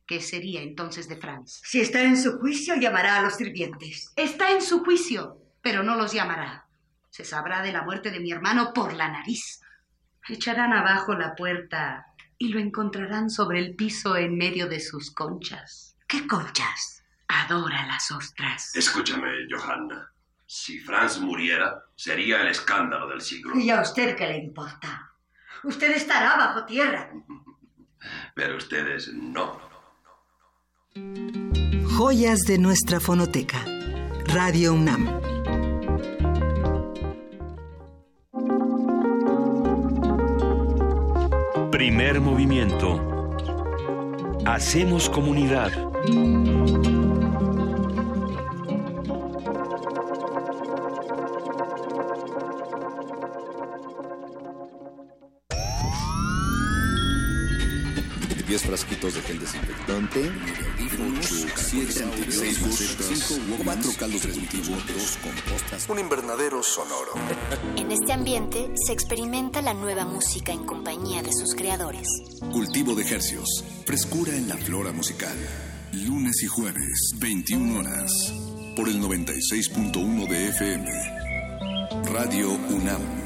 S17: ¿Qué sería entonces de Franz?
S18: Si está en su juicio, llamará a los sirvientes.
S17: Está en su juicio, pero no los llamará. Se sabrá de la muerte de mi hermano por la nariz. Echarán abajo la puerta y lo encontrarán sobre el piso en medio de sus conchas.
S18: ¿Qué conchas?
S17: Adora las ostras.
S19: Escúchame, Johanna. Si Franz muriera, sería el escándalo del siglo.
S18: ¿Y a usted qué le importa? Usted estará bajo tierra.
S19: Pero ustedes no.
S13: Joyas de nuestra fonoteca. Radio UNAM.
S4: Primer movimiento. Hacemos comunidad.
S7: Frasquitos de gel desinfectante, 8, 7, 6, 5, 4 caldos de cultivo, 2 compostas, un invernadero sonoro.
S21: En este ambiente se experimenta la nueva música en compañía de sus creadores.
S7: Cultivo de hercios, frescura en la flora musical. Lunes y jueves, 21 horas, por el 96.1 de FM. Radio UNAM.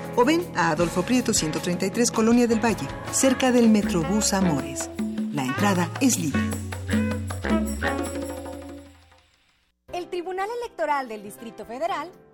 S13: o ven a Adolfo Prieto 133 Colonia del Valle, cerca del Metrobús Amores. La entrada es libre.
S22: El Tribunal Electoral del Distrito Federal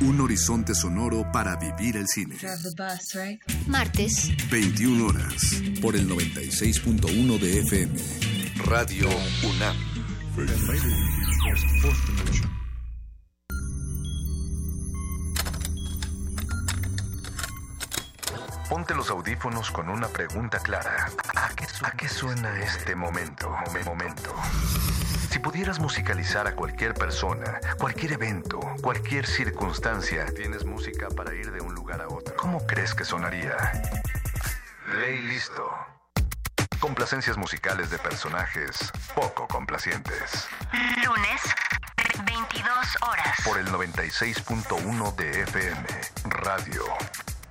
S7: Un horizonte sonoro para vivir el cine.
S21: Martes,
S7: 21 horas. Por el 96.1 de FM. Radio UNAM. Ponte los audífonos con una pregunta clara. ¿A qué, a qué suena este momento? Momen- Momento. Si pudieras musicalizar a cualquier persona, cualquier evento, cualquier circunstancia, tienes música para ir de un lugar a otro. ¿Cómo crees que sonaría? Ley listo. Complacencias musicales de personajes poco complacientes.
S21: lunes, 22 horas.
S7: Por el 96.1 de FM. Radio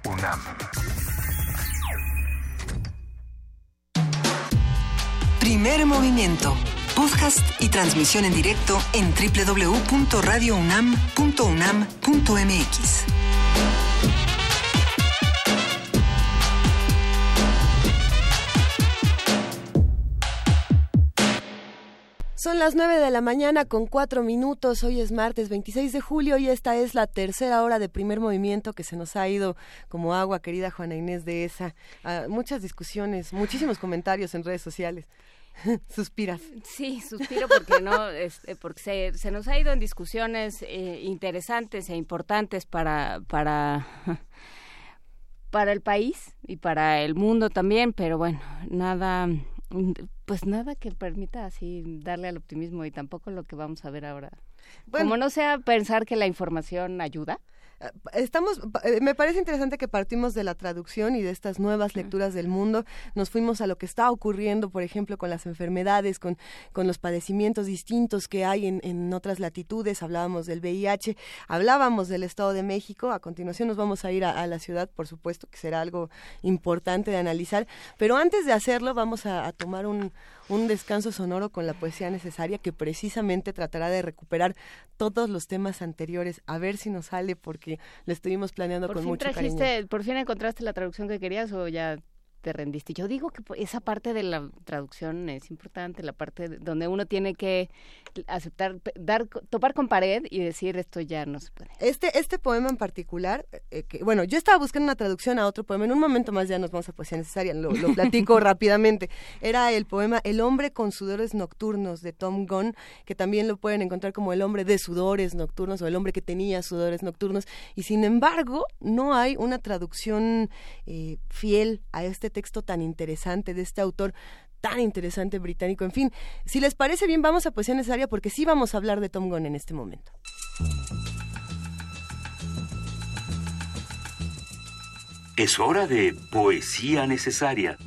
S7: UNAM.
S13: Primer movimiento. Podcast y transmisión en directo en www.radiounam.unam.mx.
S2: Son las 9 de la mañana con 4 minutos. Hoy es martes 26 de julio y esta es la tercera hora de primer movimiento que se nos ha ido como agua, querida Juana Inés de esa. Ah, muchas discusiones, muchísimos comentarios en redes sociales. Suspiras.
S1: Sí, suspiro porque no, este, porque se, se nos ha ido en discusiones eh, interesantes e importantes para para para el país y para el mundo también, pero bueno, nada, pues nada que permita así darle al optimismo y tampoco lo que vamos a ver ahora. Como no sea pensar que la información ayuda.
S2: Estamos, eh, me parece interesante que partimos de la traducción y de estas nuevas lecturas del mundo. Nos fuimos a lo que está ocurriendo, por ejemplo, con las enfermedades, con, con los padecimientos distintos que hay en, en otras latitudes. Hablábamos del VIH, hablábamos del Estado de México. A continuación nos vamos a ir a, a la ciudad, por supuesto, que será algo importante de analizar. Pero antes de hacerlo, vamos a, a tomar un, un descanso sonoro con la poesía necesaria que precisamente tratará de recuperar todos los temas anteriores. A ver si nos sale porque lo estuvimos planeando
S1: Por
S2: con
S1: fin
S2: mucho
S1: trajiste,
S2: cariño.
S1: por fin encontraste la traducción que querías o ya te rendiste. Yo digo que po- esa parte de la traducción es importante, la parte de- donde uno tiene que aceptar, dar, topar con pared y decir esto ya no se puede.
S2: Este, este poema en particular, eh, que, bueno, yo estaba buscando una traducción a otro poema, en un momento más ya nos vamos a poesía necesaria, lo, lo platico rápidamente. Era el poema El hombre con sudores nocturnos de Tom Gunn, que también lo pueden encontrar como el hombre de sudores nocturnos o el hombre que tenía sudores nocturnos, y sin embargo no hay una traducción eh, fiel a este texto tan interesante de este autor tan interesante británico. En fin, si les parece bien, vamos a poesía necesaria porque sí vamos a hablar de Tom Gunn en este momento.
S4: Es hora de poesía necesaria.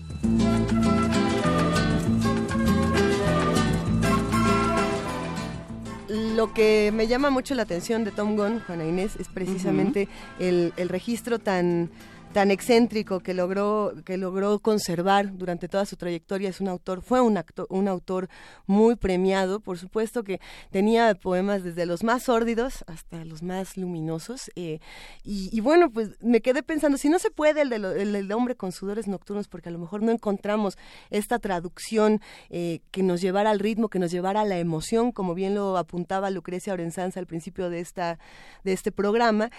S2: Lo que me llama mucho la atención de Tom Gunn, Juana Inés, es precisamente el, el registro tan tan excéntrico que logró que logró conservar durante toda su trayectoria. Es un autor fue un actor, un autor muy premiado. Por supuesto que tenía poemas desde los más sórdidos hasta los más luminosos eh, y, bueno pues me quedé pensando si no se puede el, de hombre con sudores nocturnos porque a lo mejor no encontramos esta traducción eh, que nos llevara al ritmo que nos llevara a la emoción como bien lo apuntaba Lucrecia Orenzanza al principio de esta de este programa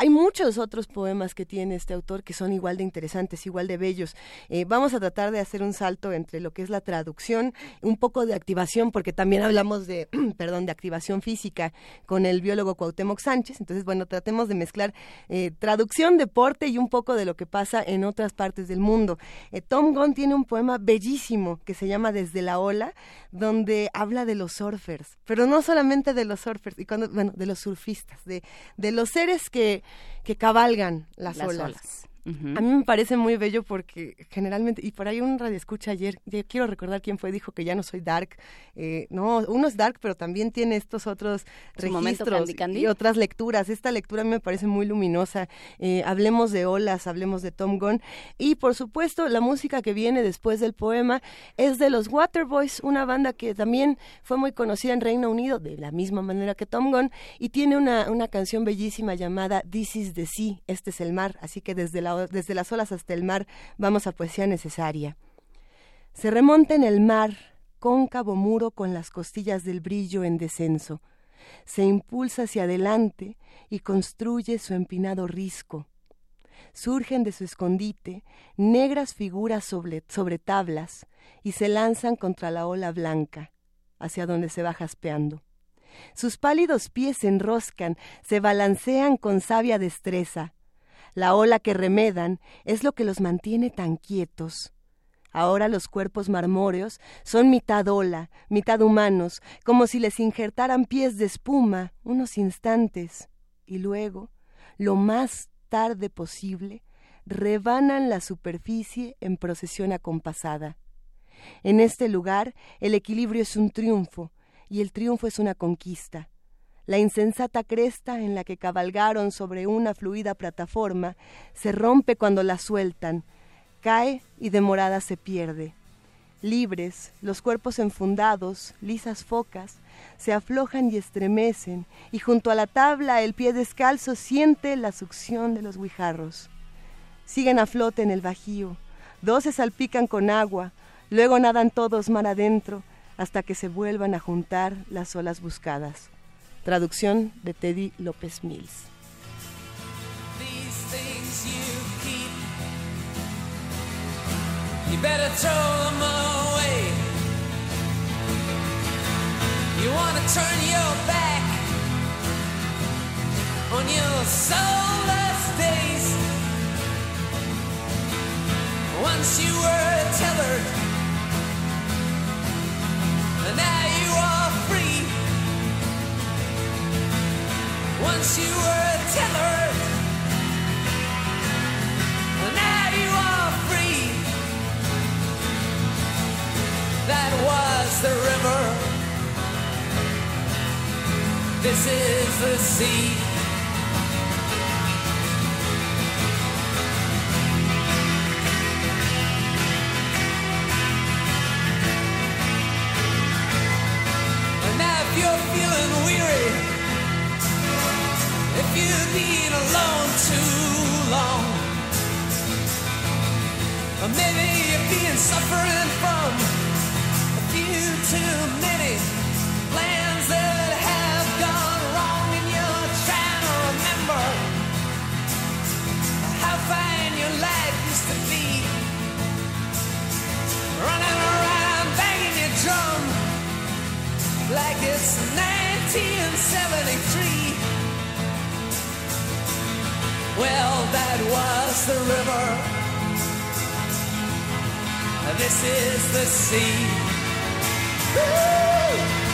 S2: hay muchos otros poemas que tiene este autor que son igual de interesantes, igual de bellos. Eh, vamos a tratar de hacer un salto entre lo que es la traducción, un poco de activación, porque también hablamos de, perdón, de activación física con el biólogo Cuauhtémoc Sánchez. Entonces, bueno, tratemos de mezclar eh, traducción, deporte y un poco de lo que pasa en otras partes del mundo. Eh, Tom Gunn tiene un poema bellísimo que se llama Desde la ola, donde habla de los surfers, pero no solamente de los surfers, y cuando, bueno, de los surfistas, de, de los seres que, que cabalgan las,
S1: Las
S2: olas.
S1: olas.
S2: A mí me parece muy bello porque generalmente, y por ahí un radio escucha ayer, quiero recordar quién fue, dijo que ya no soy dark. Eh, no, uno es dark, pero también tiene estos otros registros y otras lecturas. Esta lectura a mí me parece muy luminosa. Eh, hablemos de olas, hablemos de Tom Gunn. Y por supuesto, la música que viene después del poema es de los Waterboys, una banda que también fue muy conocida en Reino Unido, de la misma manera que Tom Gunn, y tiene una, una canción bellísima llamada This is the Sea, este es el mar. Así que desde la desde las olas hasta el mar, vamos a poesía necesaria. Se remonta en el mar, cóncavo muro con las costillas del brillo en descenso. Se impulsa hacia adelante y construye su empinado risco. Surgen de su escondite negras figuras sobre, sobre tablas y se lanzan contra la ola blanca, hacia donde se va jaspeando. Sus pálidos pies se enroscan, se balancean con sabia destreza, la ola que remedan es lo que los mantiene tan quietos. Ahora los cuerpos marmóreos son mitad ola, mitad humanos, como si les injertaran pies de espuma unos instantes, y luego, lo más tarde posible, rebanan la superficie en procesión acompasada. En este lugar el equilibrio es un triunfo, y el triunfo es una conquista. La insensata cresta en la que cabalgaron sobre una fluida plataforma se rompe cuando la sueltan, cae y demorada se pierde. Libres, los cuerpos enfundados, lisas focas, se aflojan y estremecen, y junto a la tabla el pie descalzo siente la succión de los guijarros. Siguen a flote en el bajío, dos se salpican con agua, luego nadan todos mar adentro, hasta que se vuelvan a juntar las olas buscadas. Traducción de Teddy López Mills. On your days. Once you were and now you are Once you were tethered, now you are free. That was the river. This is the sea. You're feeling weary, if you've been alone too long, or maybe you've been suffering from a few too many plans that have gone wrong, and you're trying to remember how fine your life used to be. Running around banging your drum like it's 1973. Well, that was the river. This is the sea. Woo!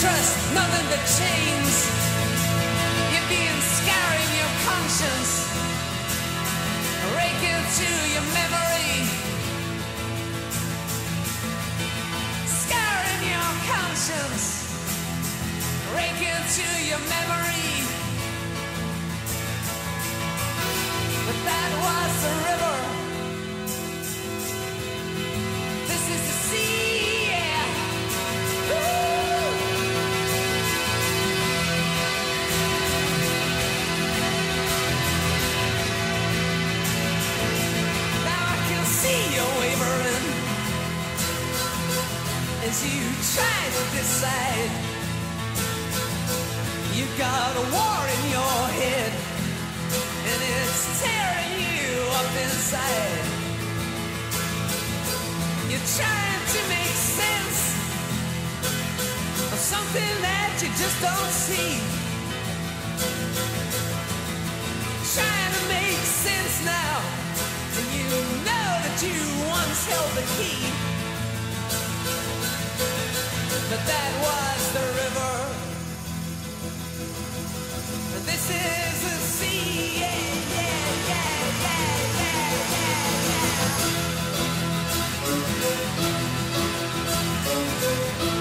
S2: Trust, nothing to change. You're being scarring your conscience, raking to your memory, scarring your conscience, raking to your memory. But that was the river. You try to decide. You got a war in your head, and it's tearing you up inside. You're trying to make sense of
S23: something that you just don't see. Trying to make sense now, and you know that you once held the key. But that was the river. And this is the sea. Yeah, yeah, yeah, yeah, yeah, yeah, yeah.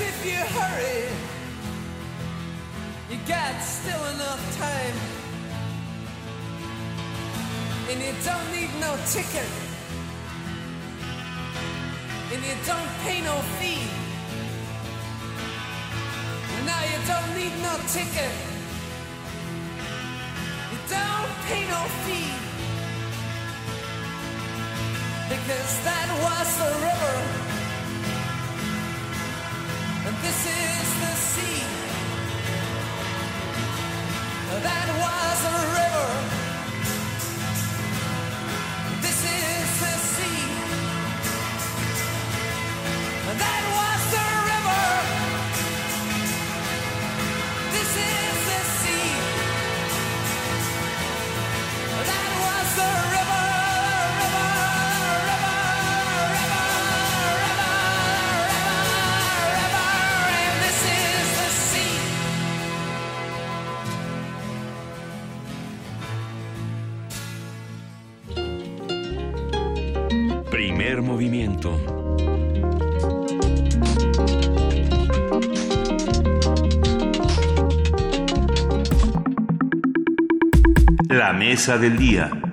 S23: If you hurry, you got still enough time. And you don't need no ticket. And you don't pay no fee. And now you don't need no ticket. You don't pay no fee because that was the river That was the river.
S4: La mesa del día.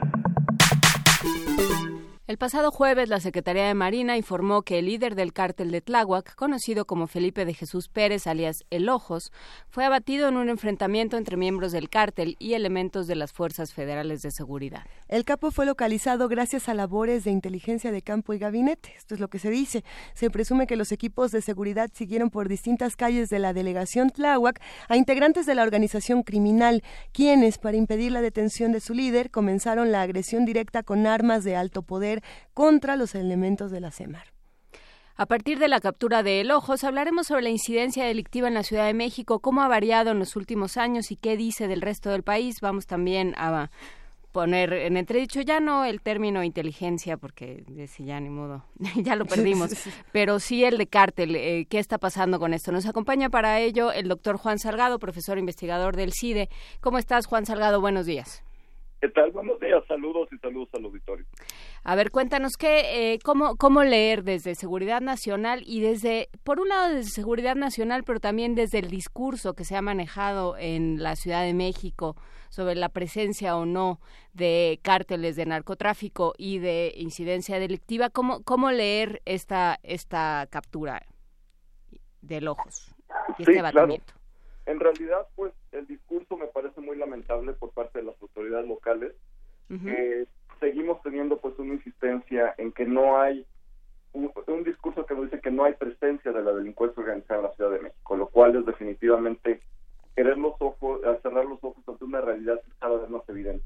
S1: Pasado jueves, la Secretaría de Marina informó que el líder del cártel de Tláhuac, conocido como Felipe de Jesús Pérez, alias El Ojos, fue abatido en un enfrentamiento entre miembros del cártel y elementos de las Fuerzas Federales de Seguridad.
S2: El capo fue localizado gracias a labores de inteligencia de campo y gabinete. Esto es lo que se dice. Se presume que los equipos de seguridad siguieron por distintas calles de la delegación Tláhuac a integrantes de la organización criminal, quienes, para impedir la detención de su líder, comenzaron la agresión directa con armas de alto poder contra los elementos de la CEMAR.
S1: A partir de la captura de El Ojos, hablaremos sobre la incidencia delictiva en la Ciudad de México, cómo ha variado en los últimos años y qué dice del resto del país. Vamos también a poner en entredicho ya no el término inteligencia, porque si ya ni modo, ya lo perdimos, pero sí el de cártel. Eh, ¿Qué está pasando con esto? Nos acompaña para ello el doctor Juan Salgado, profesor investigador del CIDE. ¿Cómo estás, Juan Salgado? Buenos días.
S24: ¿Qué tal? Buenos días, saludos y saludos al auditorio.
S1: A ver, cuéntanos qué, eh, cómo, cómo leer desde Seguridad Nacional y desde, por un lado desde Seguridad Nacional, pero también desde el discurso que se ha manejado en la Ciudad de México sobre la presencia o no de cárteles de narcotráfico y de incidencia delictiva. ¿Cómo, cómo leer esta, esta captura del ojos y
S24: sí,
S1: este abatimiento?
S24: Claro. En realidad, pues, el discurso me parece muy lamentable por parte de las autoridades locales. Uh -huh. eh, seguimos teniendo, pues, una insistencia en que no hay un, un, discurso que nos dice que no hay presencia de la delincuencia organizada en la Ciudad de México, lo cual es definitivamente querer los ojos, cerrar los ojos ante una realidad cada vez más evidente.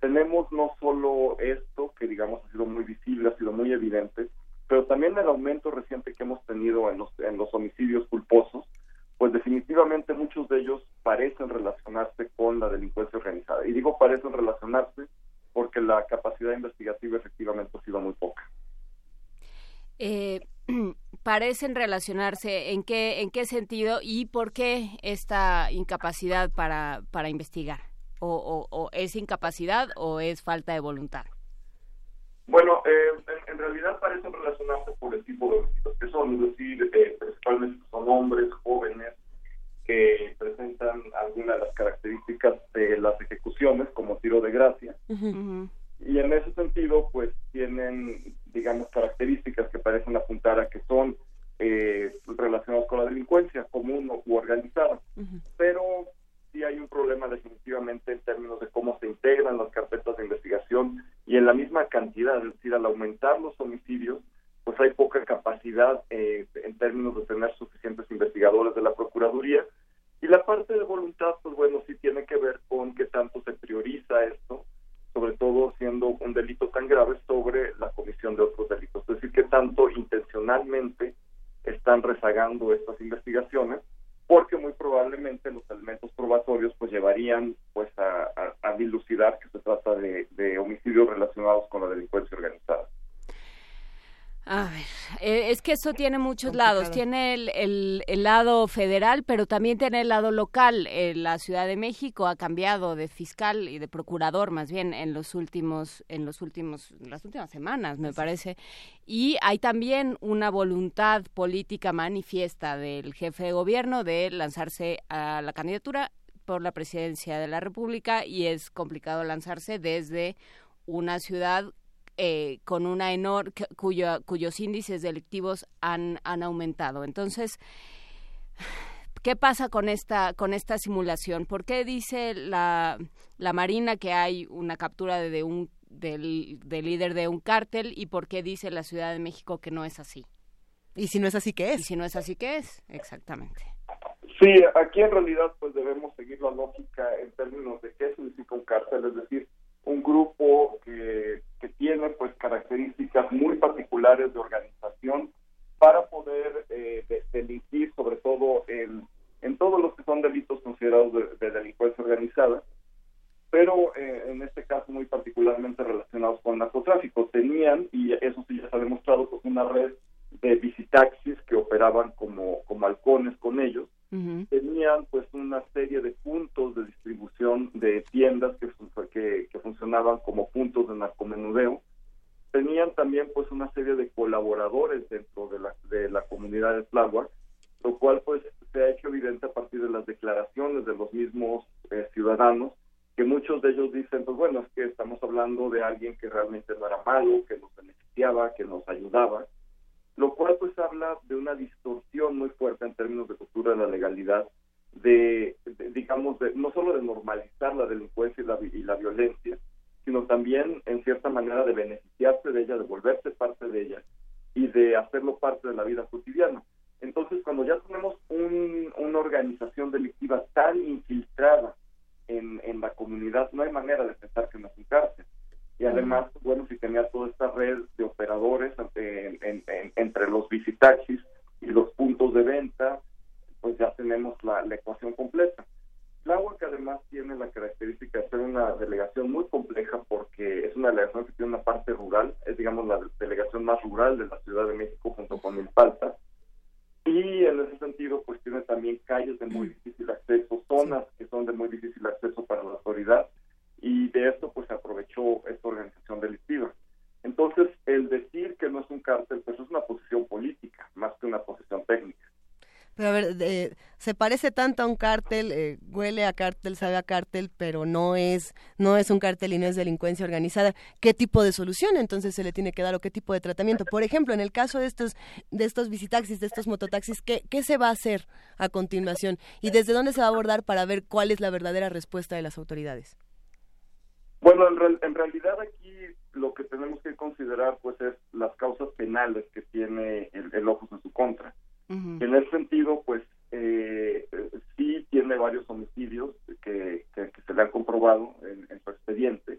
S24: Tenemos no solo esto, que digamos ha sido muy visible, ha sido muy evidente, pero también el aumento reciente que hemos tenido en los, en los homicidios culposos, pues definitivamente muchos de ellos parecen relacionarse con la delincuencia organizada. Y digo parecen relacionarse porque la capacidad investigativa efectivamente ha sido muy poca.
S1: Eh, parecen relacionarse en qué en qué sentido y por qué esta incapacidad para para investigar o, o, o es incapacidad o es falta de voluntad
S24: bueno eh, en, en, realidad parecen relacionarse por el tipo de homicidios que son es decir eh, principalmente son hombres jóvenes que presentan algunas de las características de las ejecuciones como tiro de gracia. Y en ese sentido pues tienen digamos características que parecen apuntar a que son eh, relacionados con la delincuencia común u organizada. Pero sí hay un problema definitivamente en términos de cómo se integran las carpetas de investigación y en la misma cantidad, es decir, al aumentar los homicidios, pues hay poca capacidad eh, en términos de tener suficientes investigadores de la Procuraduría. La parte de voluntad, pues bueno, sí tiene que ver con qué tanto se prioriza esto, sobre todo siendo un delito tan grave sobre la comisión de otros delitos. Es decir, qué tanto intencionalmente están rezagando estas investigaciones porque muy probablemente los elementos probatorios pues llevarían pues a, a, dilucidar que se trata de, de homicidios relacionados con la delincuencia organizada.
S1: A ver, eh, es que eso tiene muchos lados. Tiene el, el, lado federal, pero también tiene el lado local. Eh, la Ciudad de México ha cambiado de fiscal y de procurador, más bien en los últimos, en los últimos, las últimas semanas, me parece. Y hay también una voluntad política manifiesta del jefe de gobierno de lanzarse a la candidatura por la presidencia de la República y es complicado lanzarse desde una ciudad eh, con una enorme cuyos índices delictivos han, han aumentado. Entonces, ¿qué pasa con esta con esta simulación? ¿Por qué dice la, la Marina que hay una captura de, un del, del, líder de un cártel y por qué dice la Ciudad de México que no es así?
S2: Y si no es así, ¿qué es?
S1: Y si no es así, ¿qué es? Exactamente.
S24: Sí, aquí en realidad pues debemos seguir la lógica en términos de qué significa un cártel, es decir, un grupo que, que tiene pues características muy particulares de organización para poder eh, delinquir sobre todo en, en todos los que son delitos considerados de, delincuencia organizada pero eh, en este caso muy particularmente relacionados con narcotráfico. Tenían y eso sí ya se ha demostrado pues una red de visitaxis que operaban como como halcones con ellos tenían pues una serie de puntos de distribución de tiendas que, que, que funcionaban como puntos de narcomenudeo. Tenían también pues una serie de colaboradores dentro de la, de la comunidad de Tláhuac, lo cual pues se ha hecho evidente a partir de las declaraciones de los mismos eh, ciudadanos, que muchos de ellos dicen, pues bueno, es que estamos hablando de alguien que realmente no era malo, que nos beneficiaba, que nos ayudaba, lo cual pues habla de una distorsión muy fuerte en términos de cultura de la legalidad, de, digamos, de, no solo de normalizar la delincuencia y la, y la violencia, sino también en cierta manera de beneficiarse de ella, de volverse parte de ella y de hacerlo parte de la vida cotidiana. Entonces, cuando ya tenemos un, una organización delictiva tan infiltrada en, en la comunidad, no hay manera de pensar que no es un cárcel y además, bueno, si tenía toda esta red de operadores entre los visitaxis y los puntos de venta, pues ya tenemos la, ecuación completa. La que además tiene la característica de ser una delegación muy compleja porque es una delegación que tiene una parte rural, es digamos la delegación más rural de la Ciudad de México junto con Milpalta, y en ese sentido pues tiene también calles de muy difícil acceso, zonas que son de muy difícil acceso para la autoridad, y de esto pues se aprovechó esta organización delictiva. Entonces, el decir que no es un cártel, pues es una posición política, más que una posición técnica.
S2: Pero a ver, se parece tanto a un cártel, eh, huele a cártel, sabe a cártel, pero no es, no es un cártel y no es delincuencia organizada. ¿Qué tipo de solución entonces se le tiene que dar o qué tipo de tratamiento? Por ejemplo, en el caso de estos, de estos visitaxis, de estos mototaxis, ¿qué, ¿qué se va a hacer a continuación? ¿Y desde dónde se va a abordar para ver cuál es la verdadera respuesta de las autoridades?
S24: Bueno, en, realidad aquí lo que tenemos que considerar pues es las causas penales que tiene el, el Ojos en su contra. En ese sentido, pues eh, sí tiene varios homicidios que, que, se le han comprobado en, su expediente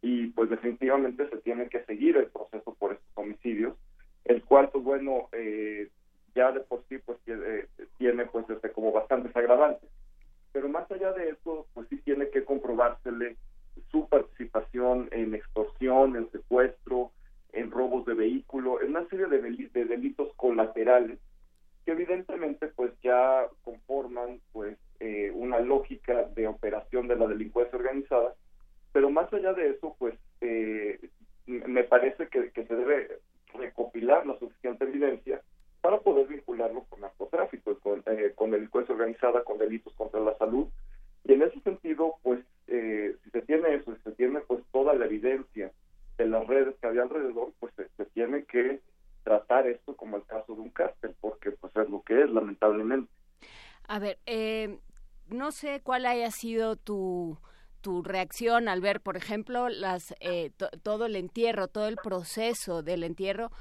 S24: y pues definitivamente se tiene que seguir el proceso por estos homicidios, el cual pues bueno, eh, ya de por sí pues tiene, tiene pues este, como bastantes agravantes. Pero más allá de eso, pues sí tiene que comprobársele su participación en extorsión, en secuestro, en robos de vehículo, en una serie de, delitos colaterales que evidentemente pues ya conforman pues eh, una lógica de operación de la delincuencia organizada, pero más allá de eso pues eh, me parece que, se debe recopilar la suficiente evidencia para poder vincularlo con narcotráfico, con, eh, con delincuencia organizada con delitos contra la salud. Y en ese sentido, pues, eh, si se tiene eso, si se tiene pues toda la evidencia de las redes que había alrededor, pues se, se tiene que tratar esto como el caso de un cártel, porque pues es lo que es, lamentablemente.
S1: A ver, eh, no sé cuál haya sido tu tu reacción al ver, por ejemplo, las eh, to- todo el entierro, todo el proceso del entierro,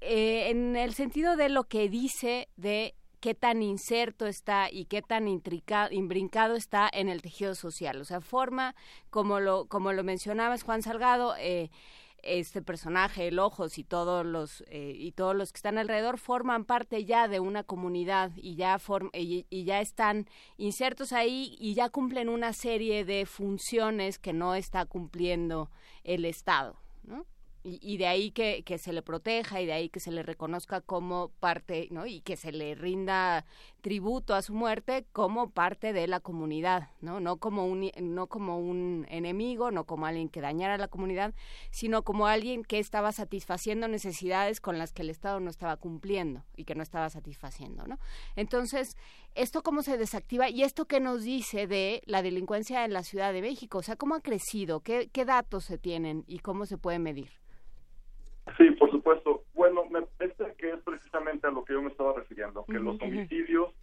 S1: eh, en el sentido de lo que dice de qué tan inserto está y qué tan intricado, imbrincado está en el tejido social. O sea, forma, como lo, como lo mencionabas, Juan Salgado, eh, este personaje, el Ojos y todos los eh, y todos los que están alrededor forman parte ya de una comunidad y ya form- y, ya están insertos ahí y ya cumplen una serie de funciones que no está cumpliendo el Estado, ¿no? Y, y de ahí que, que se le proteja y de ahí que se le reconozca como parte, ¿no? Y que se le rinda tributo a su muerte como parte de la comunidad, ¿no? No como un, no como un enemigo, no como alguien que dañara a la comunidad, sino como alguien que estaba satisfaciendo necesidades con las que el Estado no estaba cumpliendo y que no estaba satisfaciendo, ¿no? Entonces, ¿esto cómo se desactiva? ¿Y esto qué nos dice de la delincuencia en la Ciudad de México? O sea, ¿cómo ha crecido? ¿Qué, qué datos se tienen y cómo se puede medir?
S24: Sí, por supuesto. Bueno, me que es precisamente a lo que yo me estaba refiriendo, que los homicidios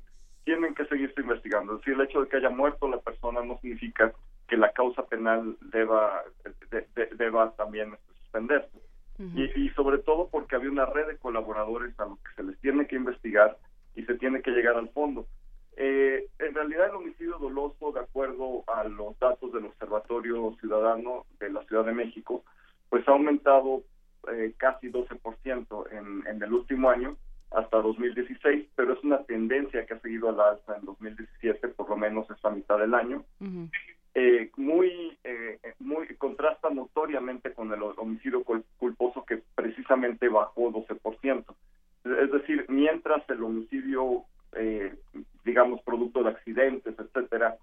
S24: tienen que seguirse investigando. Es decir, el hecho de que haya muerto la persona no significa que la causa penal deba, de- de- deba también suspenderse. Y, y sobre todo porque había una red de colaboradores a los que se les tiene que investigar y se tiene que llegar al fondo. Eh, en realidad el homicidio doloso, de acuerdo a los datos del Observatorio Ciudadano de la Ciudad de México, pues ha aumentado eh, casi 12% en, en el último año hasta 2016, pero es una tendencia que ha seguido a la alza en 2017, por lo menos esta mitad del año. Eh, muy, eh, muy contrasta notoriamente con el homicidio cul- culposo que precisamente bajó 12%. Es decir, mientras el homicidio, eh, digamos, producto de accidentes, etcétera,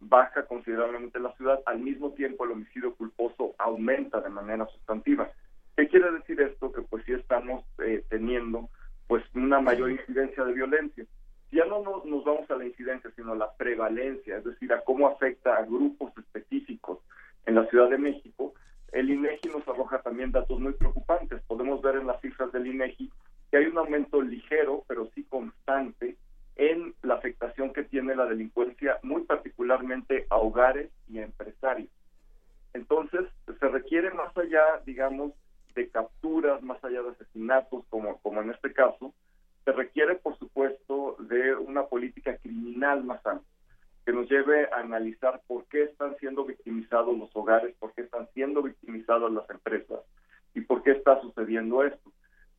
S24: baja considerablemente en la ciudad, al mismo tiempo el homicidio culposo aumenta de manera sustantiva. ¿Qué quiere decir esto? Que pues sí estamos eh, teniendo pues una mayor incidencia de violencia. Ya no nos, vamos a la incidencia, sino a la prevalencia, es decir, a cómo afecta a grupos específicos en la Ciudad de México. El INEGI nos arroja también datos muy preocupantes. Podemos ver en las cifras del INEGI que hay un aumento ligero, pero sí constante, en la afectación que tiene la delincuencia, muy particularmente a hogares y a empresarios. Entonces, se requiere más allá, digamos, de capturas, más allá de asesinatos, como, como en este caso, se requiere, por supuesto, de una política criminal más amplia, que nos lleve a analizar por qué están siendo victimizados los hogares, por qué están siendo victimizadas las empresas y por qué está sucediendo esto.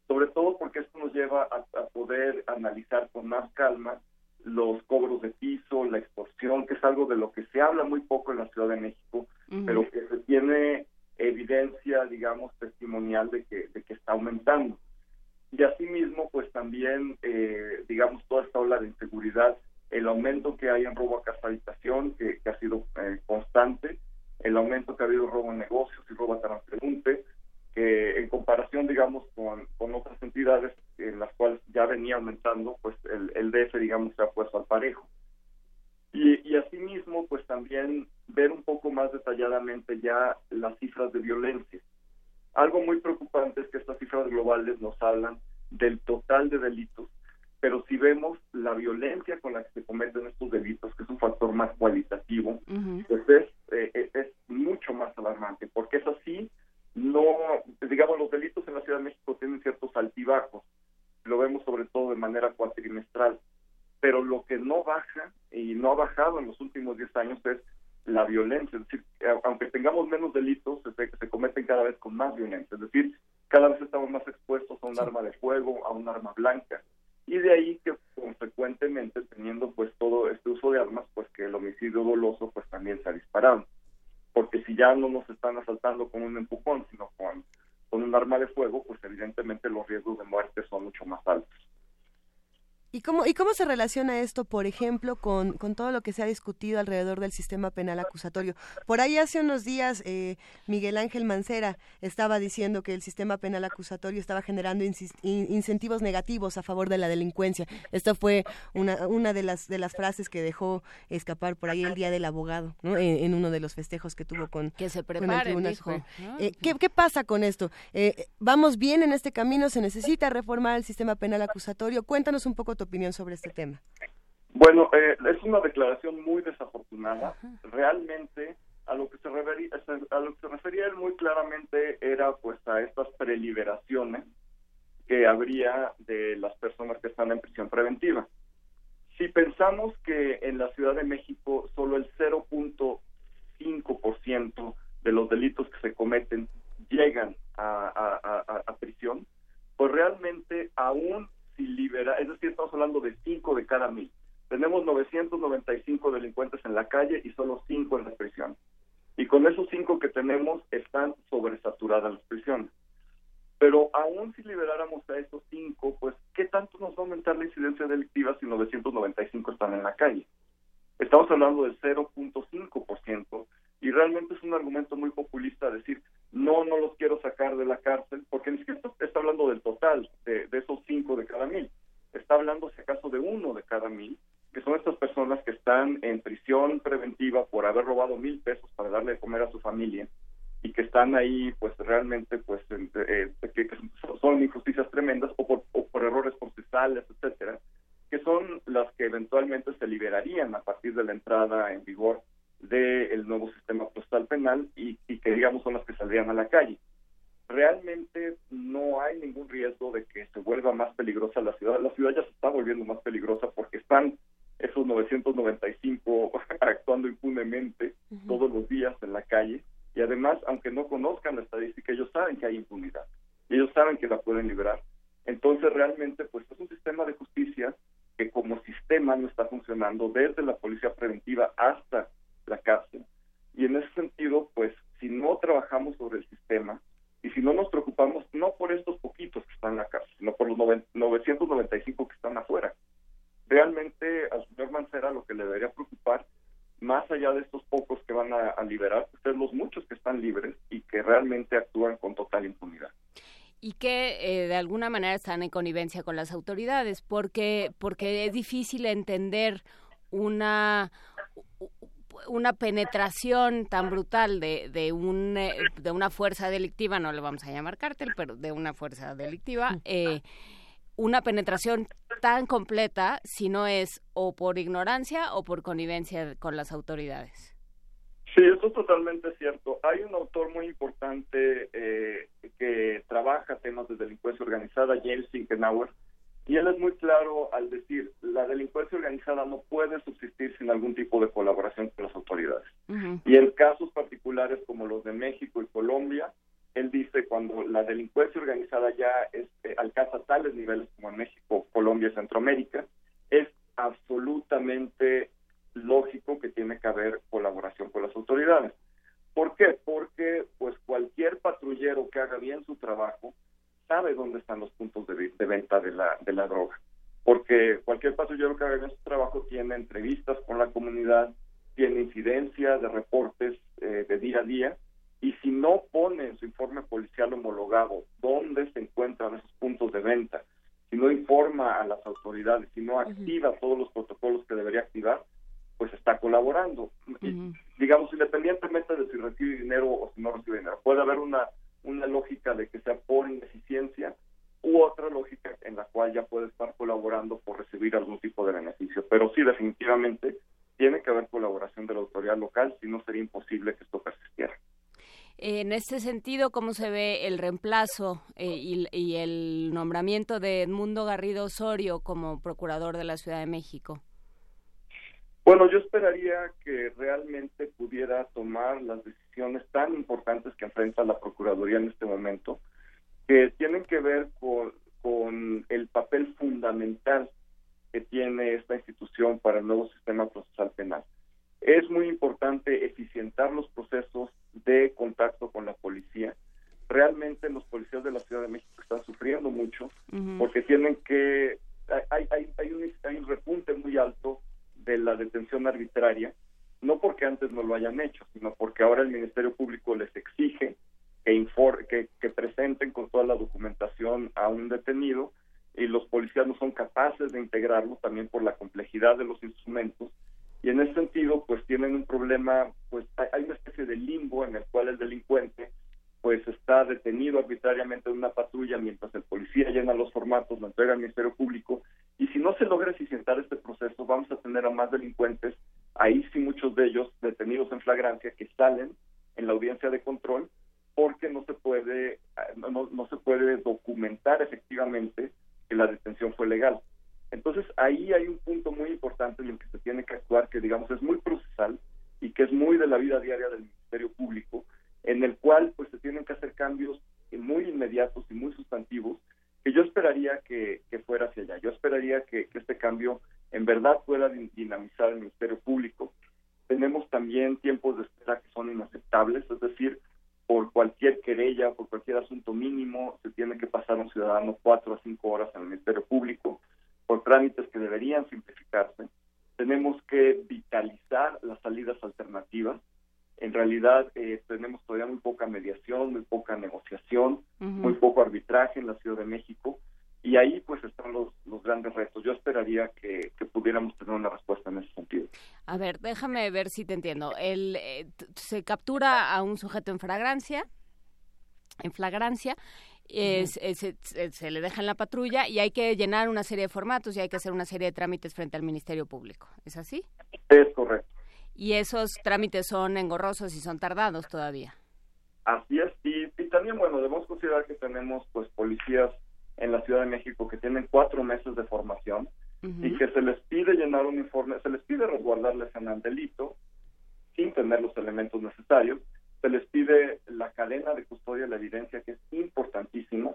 S24: Sobre todo porque esto nos lleva a, a poder analizar con más calma los cobros de piso, la extorsión, que es algo de lo que se habla muy poco en la Ciudad de México, pero que se tiene evidencia, digamos, testimonial de que, de que está aumentando. Y asimismo, pues también, eh, digamos, toda esta ola de inseguridad, el aumento que hay en robo a casa habitación, que, que ha sido eh, constante, el aumento que ha habido en robo a negocios y robo a transeúnte, que en comparación, digamos, con, con otras entidades en las cuales ya venía aumentando, pues el DF, digamos, se ha puesto al parejo. Y, y asimismo, pues también ver un poco más detalladamente ya las cifras de violencia. Algo muy preocupante es que estas cifras globales nos hablan del total de delitos, pero si vemos la violencia con la que se cometen estos delitos, que es un factor más cualitativo, pues es, eh, es- es mucho más alarmante, porque es así, no, digamos, los delitos en la Ciudad de México tienen ciertos altibajos, lo vemos sobre todo de manera cuatrimestral, pero lo que no baja y no ha bajado en los últimos 10 años es la violencia, es decir, a- aunque tengamos menos delitos, se, se cometen cada vez con más violencia, es decir, cada vez estamos más expuestos a un arma de fuego, a un arma blanca, y de ahí que consecuentemente teniendo pues todo este uso de armas, pues que el homicidio doloso pues también se ha disparado, porque si ya no nos están asaltando con un empujón, sino con, con un arma de fuego, pues evidentemente los riesgos de muerte son mucho más altos.
S2: ¿Y cómo, ¿Y cómo se relaciona esto, por ejemplo, con, con, todo lo que se ha discutido alrededor del sistema penal acusatorio? Por ahí hace unos días eh, Miguel Ángel Mancera estaba diciendo que el sistema penal acusatorio estaba generando incentivos negativos a favor de la delincuencia. Esta fue una, una de, las, de las frases que dejó escapar por ahí el Día del Abogado, ¿no? en, uno de los festejos que tuvo con,
S1: que se con
S2: eh, ¿qué, ¿qué, pasa con esto? Eh, ¿Vamos bien en este camino? ¿Se necesita reformar el sistema penal acusatorio? Cuéntanos un poco tu opinión sobre este tema.
S24: Bueno, eh, es una declaración muy desafortunada. Realmente a lo que se refería, a lo que se refería él muy claramente era pues a estas preliberaciones que habría de las personas que están en prisión preventiva. Si pensamos que en la Ciudad de México solo el 0.5% de los delitos que se cometen llegan a, a prisión, pues realmente aún si libera, es decir, estamos hablando de 5 de cada mil. Tenemos 995 delincuentes en la calle y solo 5 en las prisiones. Y con esos 5 que tenemos están sobresaturadas las prisiones. Pero aún si liberáramos a esos 5, pues, ¿qué tanto nos va a aumentar la incidencia delictiva si 995 están en la calle? Estamos hablando del 0.5% y realmente es un argumento muy populista decir, no, no los quiero sacar de la cárcel, porque ni siquiera está hablando del total de, esos cinco de cada mil, está hablando si acaso de uno de cada mil, que son estas personas que están en prisión preventiva por haber robado mil pesos para darle de comer a su familia y que están ahí pues realmente pues eh, que, son injusticias tremendas o por, o por errores procesales, etcétera, que son las que eventualmente se liberarían a partir de la entrada en vigor del nuevo sistema postal penal y, que digamos son las que saldrían a la calle. Realmente no hay ningún riesgo de que se vuelva más peligrosa la ciudad. La ciudad ya se está volviendo más peligrosa porque están esos 995 actuando impunemente todos los días en la calle y además, aunque no conozcan la estadística, ellos saben que hay impunidad y ellos saben que la pueden liberar. Entonces, realmente, pues es un sistema de justicia que como sistema no está funcionando desde la policía preventiva hasta cárcel. Y en ese sentido, pues, si no trabajamos sobre el sistema y si no nos preocupamos, no por estos poquitos que están en la cárcel, sino por los 995 que están afuera. Realmente al señor Mancera lo que le debería preocupar, más allá de estos pocos que van a, liberar, pues, es los muchos que están libres y que realmente actúan con total impunidad
S1: y que eh, de alguna manera están en connivencia con las autoridades, porque porque es difícil entender una una penetración tan brutal de, de, un, eh, de una fuerza delictiva, no le vamos a llamar cártel, pero de una fuerza delictiva, eh, una penetración tan completa si no es o por ignorancia o por connivencia con las autoridades.
S24: Sí, eso es totalmente cierto. Hay un autor muy importante eh, que trabaja temas de delincuencia organizada, James Finkenauer, y él es muy claro al decir, la delincuencia organizada no puede subsistir sin algún tipo de colaboración con las autoridades. Y en casos particulares como los de México y Colombia, él dice cuando la delincuencia organizada ya es, eh, alcanza tales niveles como en México, Colombia y Centroamérica, es absolutamente lógico que tiene que haber colaboración con las autoridades. ¿Por qué? Porque pues cualquier patrullero que haga bien su trabajo sabe dónde están los puntos de, venta de la, de la droga. Porque cualquier patrullero que haga su trabajo tiene entrevistas con la comunidad, tiene incidencia de reportes eh, de día a día, y si no pone en su informe policial homologado dónde se encuentran esos puntos de venta, si no informa a las autoridades, si no activa todos los protocolos que debería activar, pues está colaborando. digamos, independientemente de si recibe dinero o si no recibe dinero, puede haber una una lógica de que sea por ineficiencia u otra lógica en la cual ya puede estar colaborando por recibir algún tipo de beneficio. Pero sí, definitivamente tiene que haber colaboración de la autoridad local, si no sería imposible que esto persistiera.
S1: En este sentido, ¿cómo se ve el reemplazo eh, y, y, el nombramiento de Edmundo Garrido Osorio como procurador de la Ciudad de México?
S24: Bueno, yo esperaría que realmente pudiera tomar las decisiones cuestiones tan importantes que enfrenta la Procuraduría en este momento, que tienen que ver con, con el papel fundamental que tiene esta institución para el nuevo sistema procesal penal. Es muy importante eficientar los procesos de contacto con la policía. Realmente los policías de la Ciudad de México están sufriendo mucho uh -huh. porque tienen que... Hay, hay, hay, un, hay un repunte muy alto de la detención arbitraria no porque antes no lo hayan hecho, sino porque ahora el Ministerio Público les exige que, que, que presenten con toda la documentación a un detenido y los policías no son capaces de integrarlo también por la complejidad de los instrumentos. Y en ese sentido pues tienen un problema pues hay- hay una especie de limbo en el cual el delincuente pues está detenido arbitrariamente en una patrulla mientras el policía llena los formatos, lo entrega al Ministerio Público. Y si no se logra eficientar este proceso vamos a tener a más delincuentes, ahí sí muchos de ellos detenidos en flagrancia que salen en la audiencia de control porque no se puede no, no se puede documentar efectivamente que la detención fue legal. Entonces ahí hay un punto muy importante en el que se tiene que actuar que digamos es muy procesal y que es muy de la vida diaria del Ministerio Público, en el cual pues se tienen que hacer cambios muy inmediatos y muy sustantivos que yo esperaría que, fuera hacia allá. Yo esperaría que este cambio en verdad pueda din- dinamizar el Ministerio Público. Tenemos también tiempos de espera que son inaceptables, es decir, por cualquier querella, por cualquier asunto mínimo, se tiene que pasar un ciudadano cuatro a cinco horas en el Ministerio Público por trámites que deberían simplificarse. Tenemos que vitalizar las salidas alternativas. En realidad eh, tenemos todavía muy poca mediación, muy poca negociación, muy poco arbitraje en la Ciudad de México y ahí pues están los, los grandes retos. Yo esperaría que, que pudiéramos tener una respuesta en ese sentido.
S1: A ver, déjame ver si te entiendo. El, eh, se captura a un sujeto en flagrancia, en flagrancia, es- se le deja en la patrulla y hay que llenar una serie de formatos y hay que hacer una serie de trámites frente al Ministerio Público. ¿Es así?
S24: Es correcto.
S1: Y esos trámites son engorrosos y son tardados todavía.
S24: Así es, y, y también, bueno, debemos considerar que tenemos pues policías en la Ciudad de México que tienen cuatro meses de formación y que se les pide llenar un informe, se les pide resguardar la escena del delito sin tener los elementos necesarios, se les pide la cadena de custodia de la evidencia que es importantísima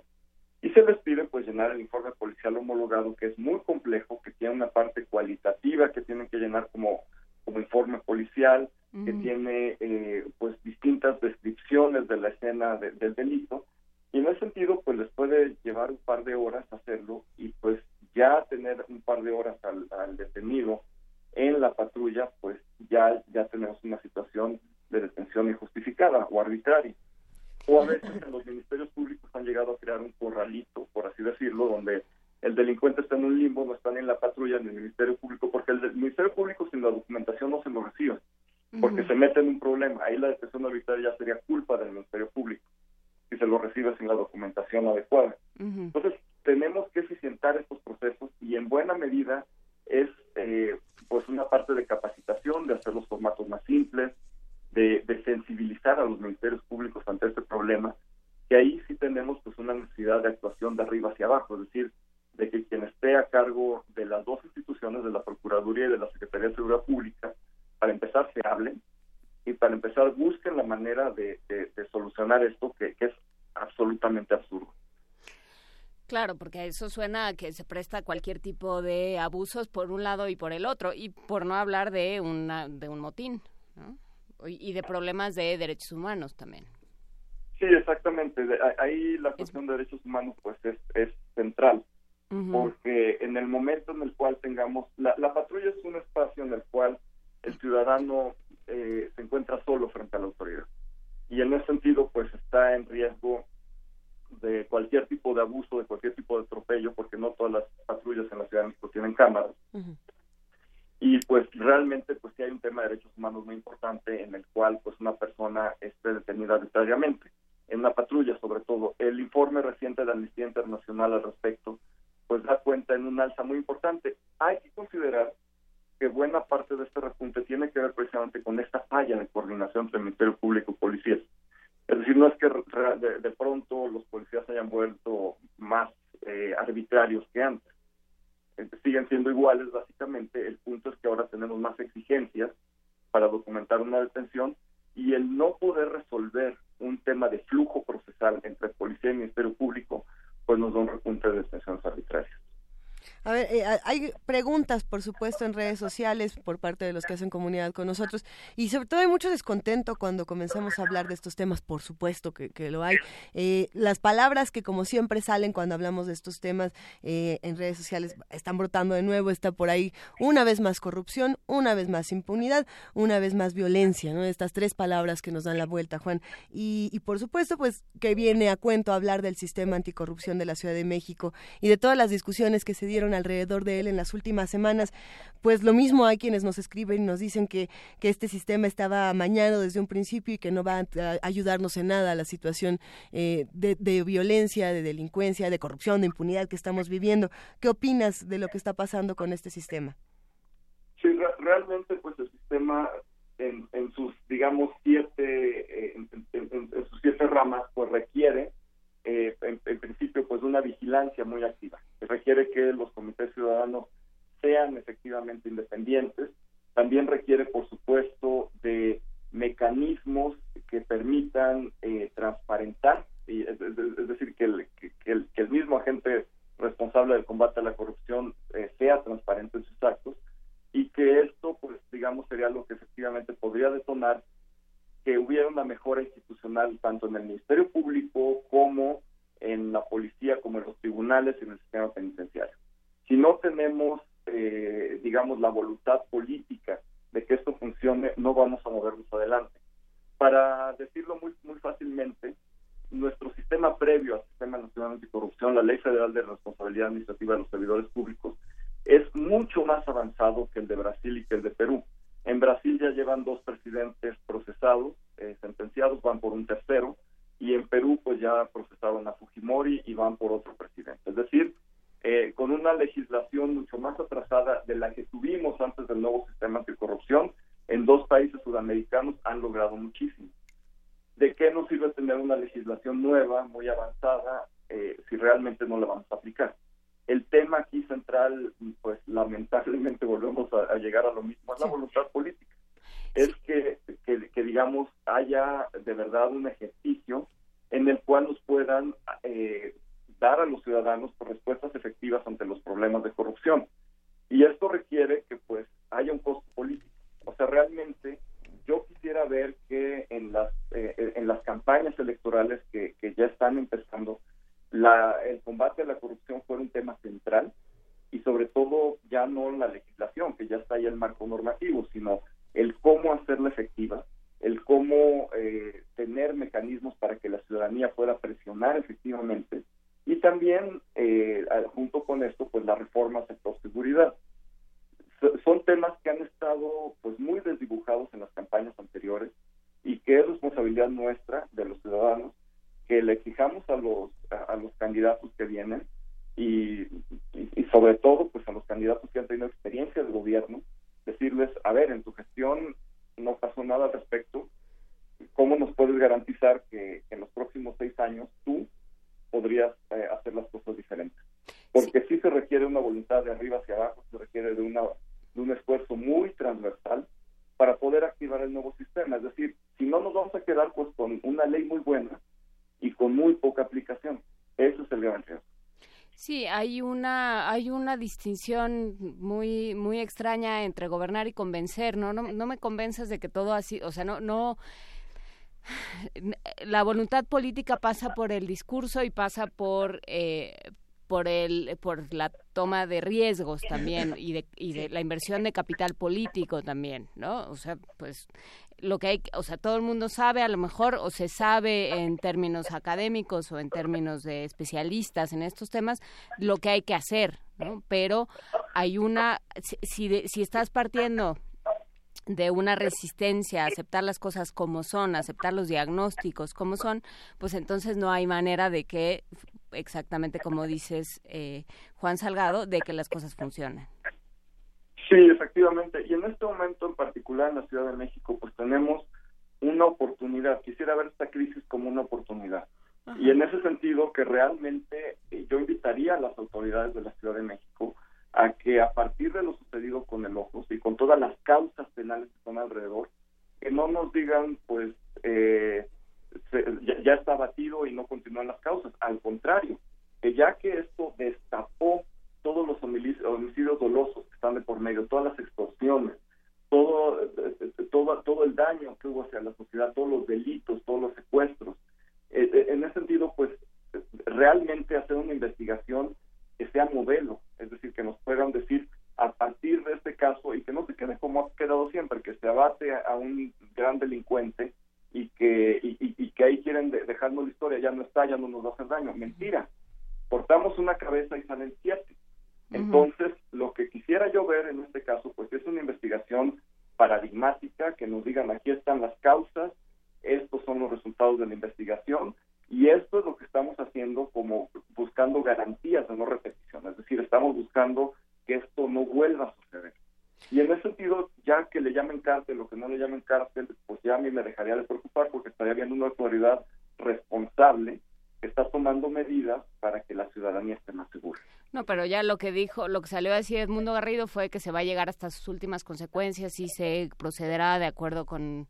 S24: y se les pide pues llenar el informe policial homologado que es muy complejo, que tiene una parte cualitativa que tienen que llenar como, como informe policial, que tiene eh, pues distintas descripciones de la escena de- del delito y en ese sentido pues les puede llevar un par de horas hacerlo y pues ya tener un par de horas al, al detenido en la patrulla pues ya ya tenemos una situación de detención injustificada o arbitraria. O a veces en los ministerios públicos han llegado a crear un corralito por así decirlo donde el delincuente está en un limbo no están en la patrulla en el ministerio público porque el del ministerio público sin la documentación no se lo recibe porque se mete en un problema. Ahí la detención arbitraria ya sería culpa del Ministerio Público si se lo recibe sin la documentación adecuada. Entonces, tenemos que eficientar estos procesos y en buena medida es eh, pues una parte de capacitación, de hacer los formatos más simples, de, de sensibilizar a los ministerios públicos ante este problema, que ahí sí tenemos pues una necesidad de actuación de arriba hacia abajo, es decir, de que quien esté a cargo de las dos instituciones, de la Procuraduría y de la Secretaría de Seguridad Pública, para empezar se hablen y para empezar busquen la manera de, de- de solucionar esto que, que es absolutamente absurdo.
S1: Claro, porque eso suena a que se presta cualquier tipo de abusos por un lado y por el otro, y por no hablar de, una, de un motín, ¿no? Y de problemas de derechos humanos también.
S24: Sí, exactamente. Ahí la cuestión de derechos humanos pues es, es central, porque en el momento en el cual tengamos, la, la patrulla es un espacio en el cual el ciudadano eh, se encuentra solo frente a la autoridad. Y en ese sentido pues está en riesgo de cualquier tipo de abuso, de cualquier tipo de atropello, porque no todas las patrullas en la Ciudad de México tienen cámaras. y pues realmente pues sí hay un tema de derechos humanos muy importante en el cual pues una persona esté detenida arbitrariamente en una patrulla sobre todo el informe reciente de Amnistía Internacional al respecto pues da cuenta en un alza muy importante hay que considerar que buena parte de este repunte tiene que ver precisamente con esta falla de coordinación entre el Ministerio Público y policías es decir no es que de pronto los policías hayan vuelto más eh, arbitrarios que antes. Eh, siguen siendo iguales básicamente. El punto es que ahora tenemos más exigencias para documentar una detención y el no poder resolver un tema de flujo procesal entre policía y ministerio público pues nos da un repunte de detenciones arbitrarias
S2: A ver, eh, hay preguntas, por supuesto, en redes sociales por parte de los que hacen comunidad con nosotros y sobre todo hay mucho descontento cuando comenzamos a hablar de estos temas, por supuesto que, lo hay. Eh, las palabras que como siempre salen cuando hablamos de estos temas eh, en redes sociales están brotando de nuevo, está por ahí una vez más corrupción, una vez más impunidad, una vez más violencia, ¿no? Estas tres palabras que nos dan la vuelta, Juan. Y, y por supuesto, pues que viene a cuento hablar del sistema anticorrupción de la Ciudad de México y de todas las discusiones que se dieron alrededor de él en las últimas semanas, pues lo mismo hay quienes nos escriben y nos dicen que, que este sistema estaba amañado desde un principio y que no va a ayudarnos en nada a la situación eh, de, violencia, de delincuencia, de corrupción, de impunidad que estamos viviendo. ¿Qué opinas de lo que está pasando con este sistema?
S24: Sí, realmente pues el sistema en, sus, digamos, siete, eh, en, sus siete ramas, pues requiere eh, en, principio pues una vigilancia muy activa. Requiere que los comités ciudadanos sean efectivamente independientes. También requiere, por supuesto, de mecanismos que permitan eh, transparentar, y, es, decir, que el, que, el, mismo agente responsable del combate a la corrupción eh, sea transparente en sus actos y que esto, pues, digamos, sería lo que efectivamente podría detonar que hubiera una mejora institucional tanto en el Ministerio Público como en la policía, como en los tribunales y en el sistema penitenciario. Si no tenemos, eh, digamos, la voluntad política de que esto funcione, no vamos a movernos adelante. Para decirlo muy, muy fácilmente, nuestro sistema previo al Sistema Nacional Anticorrupción, la Ley Federal de Responsabilidad Administrativa de los Servidores Públicos, es mucho más avanzado que el de Brasil y que el de Perú. En Brasil ya llevan dos presidentes procesados, eh, sentenciados, van por un tercero, y en Perú pues ya procesaron a Fujimori y van por otro presidente. Es decir, eh, con una legislación mucho más atrasada de la que tuvimos antes del nuevo sistema anticorrupción, en dos países sudamericanos han logrado muchísimo. ¿De qué nos sirve tener una legislación nueva, muy avanzada, eh, si realmente no la vamos a aplicar? El tema aquí central, pues lamentablemente volvemos a, llegar a lo mismo, es la voluntad política. Es que, que, digamos, haya de verdad un ejercicio en el cual nos puedan eh, dar a los ciudadanos respuestas efectivas ante los problemas de corrupción. Y esto requiere que pues haya un costo político. O sea, realmente yo quisiera ver que en las, eh, en las campañas electorales que, que ya están empezando, la, el combate a la corrupción fuera un tema central y sobre todo ya no la legislación, que ya está ahí el marco normativo, sino el cómo hacerla efectiva, el cómo eh, tener mecanismos para que la ciudadanía pueda presionar efectivamente y también eh, junto con esto pues la reforma al sector seguridad son temas que han estado pues muy desdibujados en las campañas anteriores y que es responsabilidad nuestra de los ciudadanos que le exijamos a los a, los candidatos que vienen y, y, sobre todo pues a los candidatos que han tenido experiencia de gobierno decirles a ver en tu gestión no pasó nada al respecto cómo nos puedes garantizar que en los próximos seis años tú podrías eh, hacer las cosas diferentes. Porque sí. se requiere una voluntad de arriba hacia abajo, se requiere de, una, de un esfuerzo muy transversal para poder activar el nuevo sistema. Es decir, si no nos vamos a quedar pues con una ley muy buena y con muy poca aplicación. Eso es el gran riesgo.
S1: Sí, hay una hay una distinción muy muy extraña entre gobernar y convencer, ¿no? No, no me convences de que todo así, o sea, no no la voluntad política pasa por el discurso y pasa por eh, por el por la toma de riesgos también y de, y de la inversión de capital político también no o sea pues lo que hay o sea todo el mundo sabe a lo mejor o se sabe en términos académicos o en términos de especialistas en estos temas lo que hay que hacer no pero hay una si, si estás partiendo de una resistencia a aceptar las cosas como son, aceptar los diagnósticos como son, pues entonces no hay manera de que, exactamente como dices eh, Juan Salgado, de que las cosas funcionen.
S24: Sí, efectivamente. Y en este momento en particular en la Ciudad de México, pues tenemos una oportunidad. Quisiera ver esta crisis como una oportunidad. Y en ese sentido que realmente yo invitaría a las autoridades de la Ciudad de México a que a partir de lo sucedido con el Ojos y con todas las causas penales que están alrededor, que no nos digan, pues, eh, ya, está batido y no continúan las causas. Al contrario, que ya que esto destapó todos los dolosos que están de por medio, todas las extorsiones, todo, todo, todo el daño que hubo hacia la sociedad, todos los delitos, todos los secuestros. Eh, eh, en ese sentido, pues realmente hacer una investigación que sea modelo, es decir, que nos puedan decir a partir de este caso y que no se quede como ha quedado siempre, que se abate a, un gran delincuente y que, y, que ahí quieren dejarnos la historia, ya no está, ya no nos va a hacer daño. Mentira. Cortamos una cabeza y salen siete. Entonces, lo que quisiera yo ver en este caso, pues es una investigación paradigmática, que nos digan aquí están las causas, estos son los resultados de la investigación, y esto es lo que estamos haciendo como buscando garantías de no repetición, es decir, estamos buscando que esto no vuelva a suceder. Y en ese sentido, ya que le llamen cárcel o que no le llamen cárcel, pues ya a mí me dejaría de preocupar porque estaría viendo una autoridad responsable está tomando medidas para que la ciudadanía esté más segura.
S1: No, pero ya lo que dijo, lo que salió a decir Edmundo Garrido fue que se va a llegar hasta sus últimas consecuencias y se procederá de acuerdo con,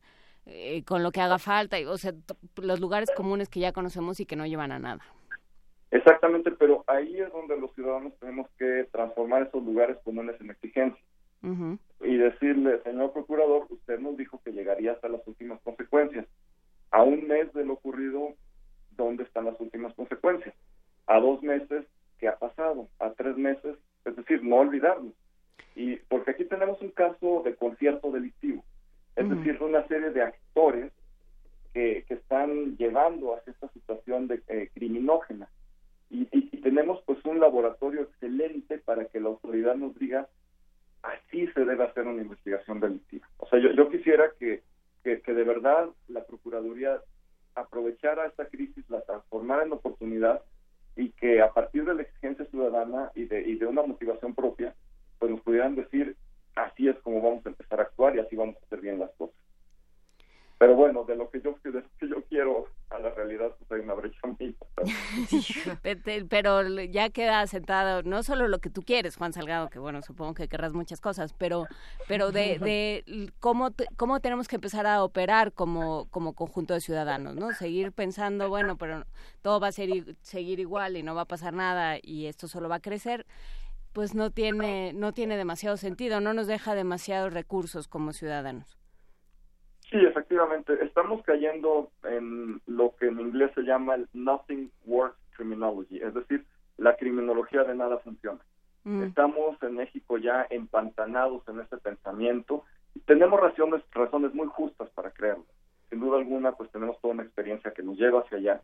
S1: eh, con lo que haga falta, o sea, los lugares comunes que ya conocemos y que no llevan a nada.
S24: Exactamente, pero ahí es donde los ciudadanos tenemos que transformar esos lugares comunes en exigencia. Y decirle, señor procurador, usted nos dijo que llegaría hasta las últimas consecuencias. A un mes de lo ocurrido, ¿dónde están las últimas consecuencias? A dos meses, ¿qué ha pasado? A tres meses, es decir, no olvidarnos. Y porque aquí tenemos un caso de concierto delictivo, es decir, una serie de actores que, que están llevando a esta situación de eh, criminógena y, tenemos pues un laboratorio excelente para que la autoridad nos diga así se debe hacer una investigación delictiva. O sea, yo, yo quisiera que, que, de verdad la Procuraduría aprovechara esta crisis, la transformara en oportunidad y que a partir de la exigencia ciudadana y de, y de una motivación propia, pues nos pudieran decir así es como vamos a empezar a actuar y así vamos a hacer bien las cosas. Pero bueno, de lo que yo, de lo que yo quiero a la realidad, pues hay una brecha mínima.
S1: pero ya queda sentado, no solo lo que tú quieres, Juan Salgado, que bueno, supongo que querrás muchas cosas, pero, pero de, de cómo, cómo tenemos que empezar a operar como, como conjunto de ciudadanos, ¿no? Seguir pensando, bueno, pero todo va a ser, seguir igual y no va a pasar nada y esto solo va a crecer pues no tiene no tiene demasiado sentido, no nos deja demasiados recursos como ciudadanos.
S24: Sí, efectivamente. Estamos cayendo en lo que en inglés se llama el nothing works criminology, es decir, la criminología de nada funciona. Mm. Estamos en México ya empantanados en ese pensamiento y tenemos razones, razones muy justas para creerlo. Sin duda alguna, pues tenemos toda una experiencia que nos lleva hacia allá.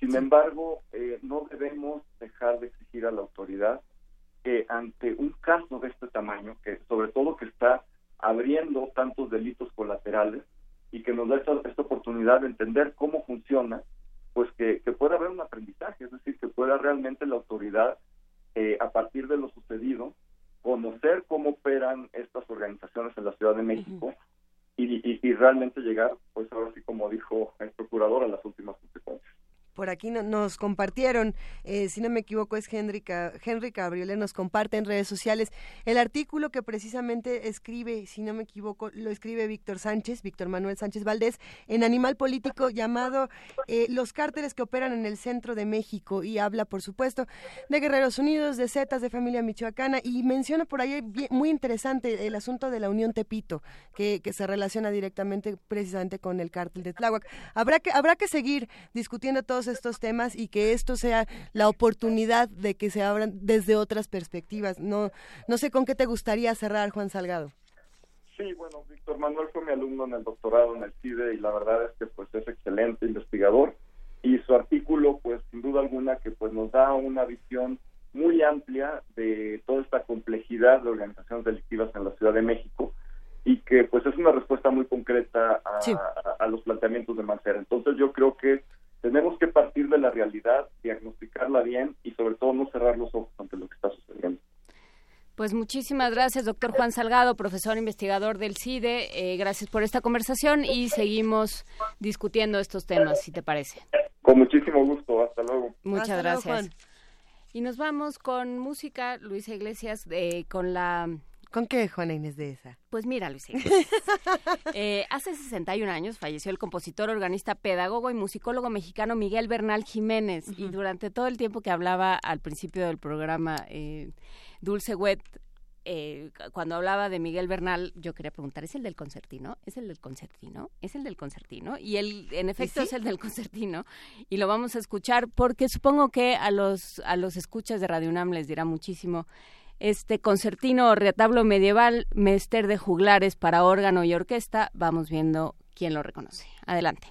S24: Sin embargo, eh, no debemos dejar de exigir a la autoridad que ante un caso de este tamaño, que sobre todo que está abriendo tantos delitos colaterales, y que nos da esta, oportunidad de entender cómo funciona, pues que, pueda haber un aprendizaje, es decir, que pueda realmente la autoridad, eh, a partir de lo sucedido, conocer cómo operan estas organizaciones en la Ciudad de México y, y, realmente llegar, pues ahora sí como dijo el procurador, a las últimas consecuencias
S2: por aquí nos compartieron, eh, si no me equivoco es Henry, Henry Cabriole, nos comparte en redes sociales el artículo que precisamente escribe, si no me equivoco, lo escribe Víctor Sánchez, Víctor Manuel Sánchez Valdés, en Animal Político llamado eh, Los cárteles que operan en el centro de México y habla, por supuesto, de Guerreros Unidos, de Zetas, de familia michoacana y menciona por ahí muy interesante el asunto de la Unión Tepito, que, que se relaciona directamente precisamente con el cártel de Tláhuac. Habrá que, habrá que seguir discutiendo todos estos temas y que esto sea la oportunidad de que se abran desde otras perspectivas. No, no sé con qué te gustaría cerrar, Juan Salgado.
S24: Sí, bueno, Víctor Manuel fue mi alumno en el doctorado en el CIDE y la verdad es que pues es excelente investigador y su artículo pues sin duda alguna que pues nos da una visión muy amplia de toda esta complejidad de organizaciones delictivas en la Ciudad de México y que pues es una respuesta muy concreta a, a los planteamientos de Mancera. Entonces yo creo que tenemos que partir de la realidad, diagnosticarla bien y sobre todo no cerrar los ojos ante lo que está sucediendo.
S1: Pues muchísimas gracias, doctor Juan Salgado, profesor investigador del CIDE. Eh, gracias por esta conversación y seguimos discutiendo estos temas, si te parece.
S24: Con muchísimo gusto, hasta luego.
S1: Muchas gracias. y nos vamos con música, Luisa Iglesias, eh, con la
S2: ¿Con qué, Juana Inés de esa?
S1: Pues mira, Luisito. eh, hace 61 años falleció el compositor, organista, pedagogo y musicólogo mexicano Miguel Bernal Jiménez. Y durante todo el tiempo que hablaba al principio del programa eh, Dulce Wet, eh, cuando hablaba de Miguel Bernal, yo quería preguntar, ¿es el del concertino? ¿Es el del concertino? ¿Es el del concertino? Y él, en efecto, es el del concertino. Y lo vamos a escuchar porque supongo que a los, a los escuchas de Radio UNAM les dirá muchísimo este concertino o retablo medieval, Mester de juglares para órgano y orquesta. Vamos viendo quién lo reconoce. Adelante.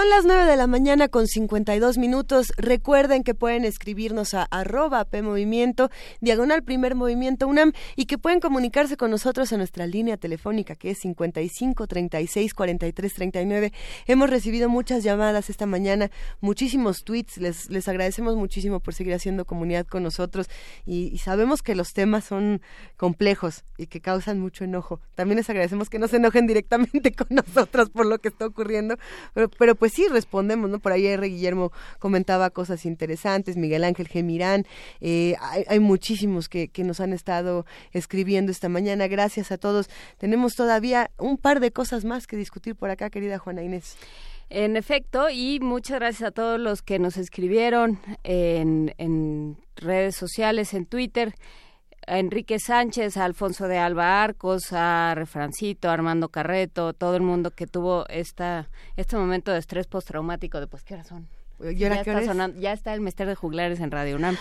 S2: Son las 9 de la mañana con 52 minutos. Recuerden que pueden escribirnos a arroba PMovimiento, diagonal primer movimiento UNAM y que pueden comunicarse con nosotros en nuestra línea telefónica que es 55 36 43 39. Hemos recibido muchas llamadas esta mañana, muchísimos tweets. Les, les agradecemos muchísimo por seguir haciendo comunidad con nosotros y, sabemos que los temas son complejos y que causan mucho enojo. También les agradecemos que no se enojen directamente con nosotros por lo que está ocurriendo, pero pues sí respondemos, ¿no? Por ahí R. Guillermo comentaba cosas interesantes, Miguel Ángel Gemirán, eh, hay, hay, muchísimos que, que nos han estado escribiendo esta mañana. Gracias a todos. Tenemos todavía un par de cosas más que discutir por acá, querida Juana Inés.
S1: En efecto, y muchas gracias a todos los que nos escribieron en, en redes sociales, en Twitter a Enrique Sánchez, a Alfonso de Alba Arcos, a Refrancito, a Armando Carreto, todo el mundo que tuvo esta, este momento de estrés postraumático de pues qué hora son.
S2: Ya,
S1: está sonando, ya está el Mester de Juglares en Radio UNAM.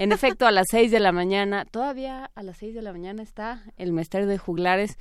S1: en efecto, a las seis de la mañana, todavía a las seis de la mañana está el Mester de Juglares.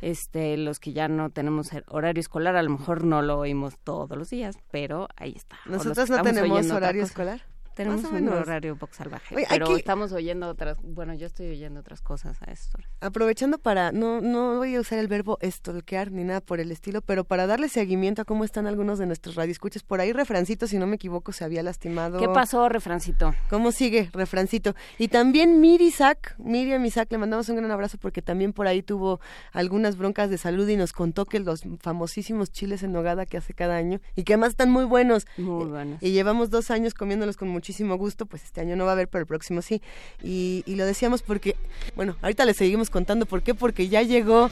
S1: Este, los que ya no tenemos horario escolar, a lo mejor no lo oímos todos los días, pero ahí está.
S2: Nosotros no tenemos horario escolar.
S1: Tenemos un horario poco salvaje, Oye, pero estamos oyendo otras, bueno, yo estoy oyendo otras cosas a esto.
S2: Aprovechando para, no, no voy a usar el verbo estolquear ni nada por el estilo, pero para darle seguimiento a cómo están algunos de nuestros radioescuchas. Por ahí Refrancito, si no me equivoco, se había lastimado.
S1: ¿Qué pasó, Refrancito?
S2: ¿Cómo sigue, Refrancito? Y también Miri Isaac, Miriam Isaac, le mandamos un gran abrazo porque también por ahí tuvo algunas broncas de salud y nos contó que los famosísimos chiles en nogada que hace cada año y que además están muy buenos.
S1: Muy buenos.
S2: Y llevamos dos años comiéndolos con muchísimo gusto, pues este año no va a haber, pero el próximo sí. Y, y lo decíamos porque, bueno, ahorita les seguimos contando por qué, porque ya llegó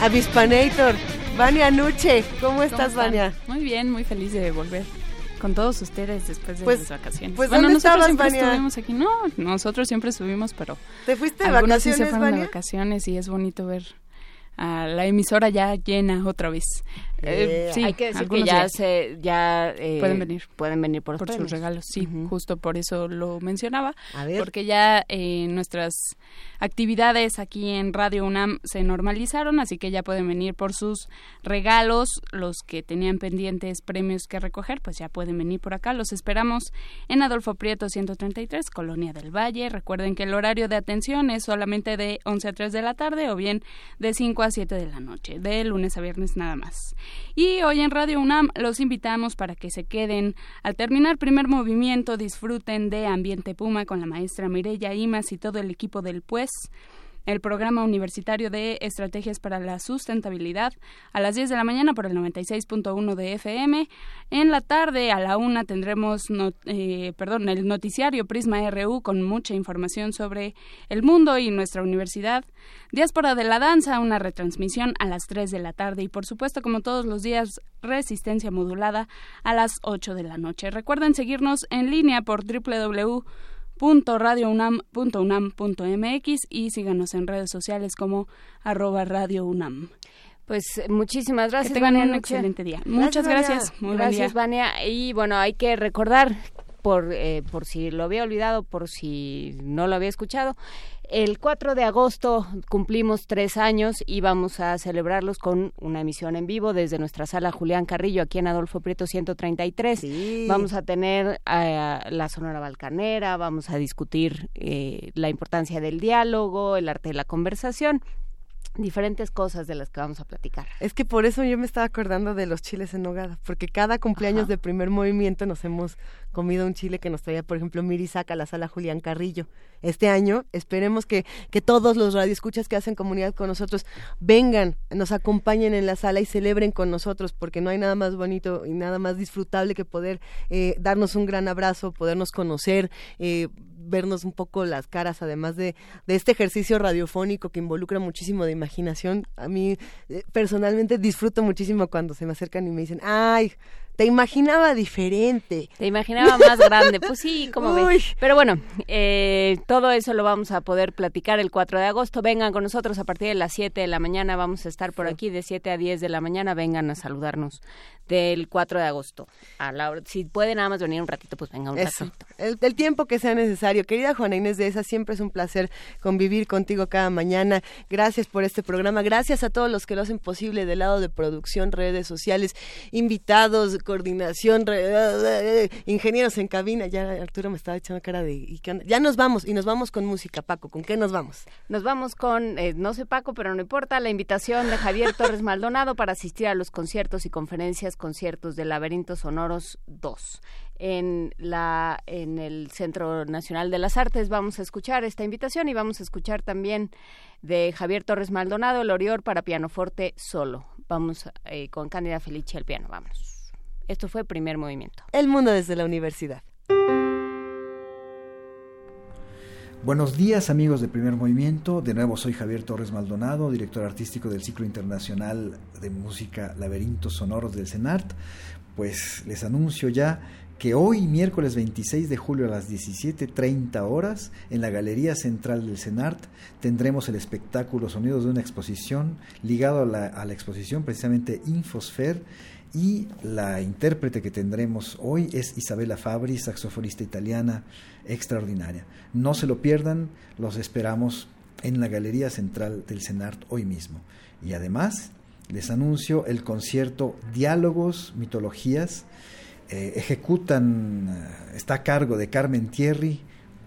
S2: Avispanator, Vania Nuche. ¿Cómo estás,
S25: ¿Cómo
S2: Vania?
S25: Muy bien, muy feliz de volver con todos ustedes después de
S2: pues,
S25: las vacaciones.
S2: Pues
S25: bueno,
S2: ¿dónde
S25: nosotros
S2: estabas,
S25: siempre
S2: Vania?
S25: estuvimos aquí. No, nosotros siempre estuvimos, pero
S2: ¿Te fuiste de
S25: algunos sí se
S2: vacaciones,
S25: fueron de vacaciones y es bonito ver a la emisora ya llena otra vez. Eh, sí,
S1: Hay que decir que ya se, ya eh,
S25: pueden venir.
S1: pueden venir por,
S25: sus regalos, sí, justo por eso lo mencionaba,
S2: A ver.
S25: porque ya eh, nuestras actividades aquí en Radio UNAM se normalizaron, así que ya pueden venir por sus regalos, los que tenían pendientes premios que recoger, pues ya pueden venir por acá, los esperamos en Adolfo Prieto 133, Colonia del Valle, recuerden que el horario de atención es solamente de 11 a 3 de la tarde o bien de 5 a 7 de la noche, de lunes a viernes nada más. Y hoy en Radio UNAM los invitamos para que se queden. Al terminar primer movimiento, disfruten de Ambiente Puma con la maestra Mireya Imas y todo el equipo del Pues el programa universitario de estrategias para la sustentabilidad a las 10 de la mañana por el 96.1 de FM. En la tarde a la una tendremos eh, perdón, el noticiario Prisma RU con mucha información sobre el mundo y nuestra universidad. Diáspora de la danza, una retransmisión a las 3 de la tarde y por supuesto como todos los días resistencia modulada a las 8 de la noche. Recuerden seguirnos en línea por www radiounam.unam.mx y síganos en redes sociales como arroba radio UNAM.
S1: Pues muchísimas gracias.
S25: Que tengan un excelente día. Muchas gracias. Muy
S1: gracias. Vania. Y bueno, hay que recordar, por, eh, por si lo había olvidado, por si no lo había escuchado, el 4 de agosto cumplimos tres años y vamos a celebrarlos con una emisión en vivo desde nuestra sala Julián Carrillo, aquí en Adolfo Prieto 133. Vamos a tener a la Sonora Balcanera, vamos a discutir eh, la importancia del diálogo, el arte de la conversación diferentes cosas de las que vamos a platicar.
S2: Es que por eso yo me estaba acordando de los chiles en nogada, porque cada cumpleaños de primer movimiento nos hemos comido un chile que nos traía, por ejemplo, Miri Saca a la sala Julián Carrillo. Este año esperemos que, que todos los radioescuchas que hacen comunidad con nosotros vengan, nos acompañen en la sala y celebren con nosotros, porque no hay nada más bonito y nada más disfrutable que poder eh, darnos un gran abrazo, podernos conocer, eh, vernos un poco las caras, además de, de este ejercicio radiofónico que involucra muchísimo de imaginación. A mí eh, personalmente disfruto muchísimo cuando se me acercan y me dicen, ay, Te imaginaba diferente.
S1: Te imaginaba más grande. Pues sí, como ves. Pero bueno, eh, todo eso lo vamos a poder platicar el 4 de agosto. Vengan con nosotros a partir de las 7 de la mañana. Vamos a estar por aquí de 7 a 10 de la mañana. Vengan a saludarnos del 4 de agosto. A la hora- si pueden nada más venir un ratito, pues venga un
S2: Eso.
S1: ratito.
S2: El, el tiempo que sea necesario. Querida Juana Inés de esa, siempre es un placer convivir contigo cada mañana. Gracias por este programa. Gracias a todos los que lo hacen posible del lado de producción, redes sociales, invitados, coordinación, re- ingenieros en cabina. Ya Arturo me estaba echando cara de... ¿y qué onda? Ya nos vamos y nos vamos con música, Paco. ¿Con qué nos vamos?
S1: Nos vamos con, eh, no sé Paco, pero no importa, la invitación de Javier Torres Maldonado para asistir a los conciertos y conferencias, conciertos de Laberintos Sonoros 2. En, la, en el Centro Nacional de las Artes vamos a escuchar esta invitación y vamos a escuchar también de Javier Torres Maldonado, el Orior para pianoforte solo. Vamos eh, con Cándida Felice al piano, vamos. Esto fue primer movimiento.
S2: El mundo desde la universidad.
S26: Buenos días amigos de Primer Movimiento, de nuevo soy Javier Torres Maldonado, director artístico del ciclo internacional de música Laberintos Sonoros del CENART. Pues les anuncio ya que hoy, miércoles 26 de julio a las 17.30 horas, en la Galería Central del CENART, tendremos el espectáculo Sonidos de una exposición ligado a la, a la exposición precisamente Infosfer y la intérprete que tendremos hoy es Isabela Fabri, saxofonista italiana extraordinaria. No se lo pierdan, los esperamos en la Galería Central del CENART hoy mismo. Y además les anuncio el concierto Diálogos, Mitologías. Eh, ejecutan, eh, está a cargo de Carmen Thierry,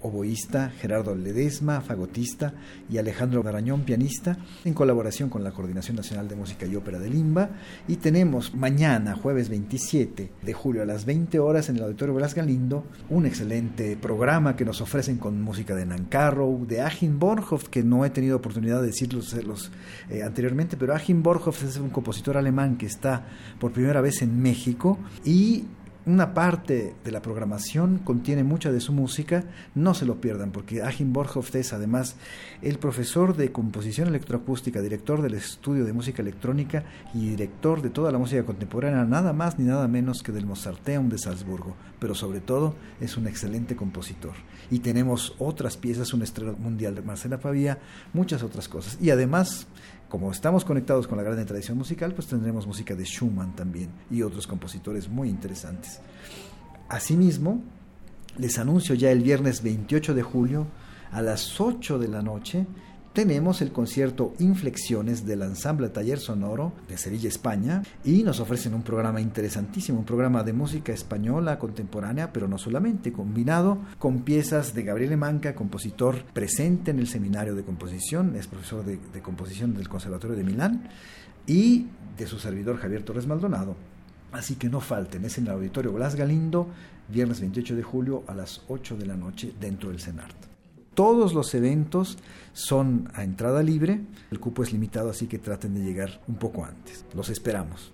S26: oboísta, Gerardo Ledesma, fagotista, y Alejandro Garañón, pianista, en colaboración con la Coordinación Nacional de Música y Ópera de Limba. Y tenemos mañana, jueves 27 de julio a las 20 horas en el Auditorio Blas Galindo, un excelente programa que nos ofrecen con música de Nancarrow, de Achim Bornhoff, que no he tenido oportunidad de decirlos eh, anteriormente, pero Achim Bornhoff es un compositor alemán que está por primera vez en México y una parte de la programación contiene mucha de su música, no se lo pierdan, porque Achim Borghoff es además el profesor de composición electroacústica, director del estudio de música electrónica y director de toda la música contemporánea, nada más ni nada menos que del Mozarteum de Salzburgo, pero sobre todo es un excelente compositor. Y tenemos otras piezas, un estreno mundial de Marcela Pavía, muchas otras cosas. Y además, como estamos conectados con la gran tradición musical, pues tendremos música de Schumann también y otros compositores muy interesantes. Asimismo, les anuncio ya el viernes 28 de julio a las 8 de la noche tenemos el concierto Inflexiones del Ensamble Taller Sonoro de Sevilla, España, y nos ofrecen un programa interesantísimo, un programa de música española contemporánea, pero no solamente, combinado con piezas de Gabriel Manca, compositor presente en el seminario de composición, es profesor de, composición del Conservatorio de Milán, y de su servidor Javier Torres Maldonado. Así que no falten, es en el Auditorio Blas Galindo, viernes 28 de julio a las 8 de la noche dentro del CENART. Todos los eventos son a entrada libre, el cupo es limitado, así que traten de llegar un poco antes. Los esperamos.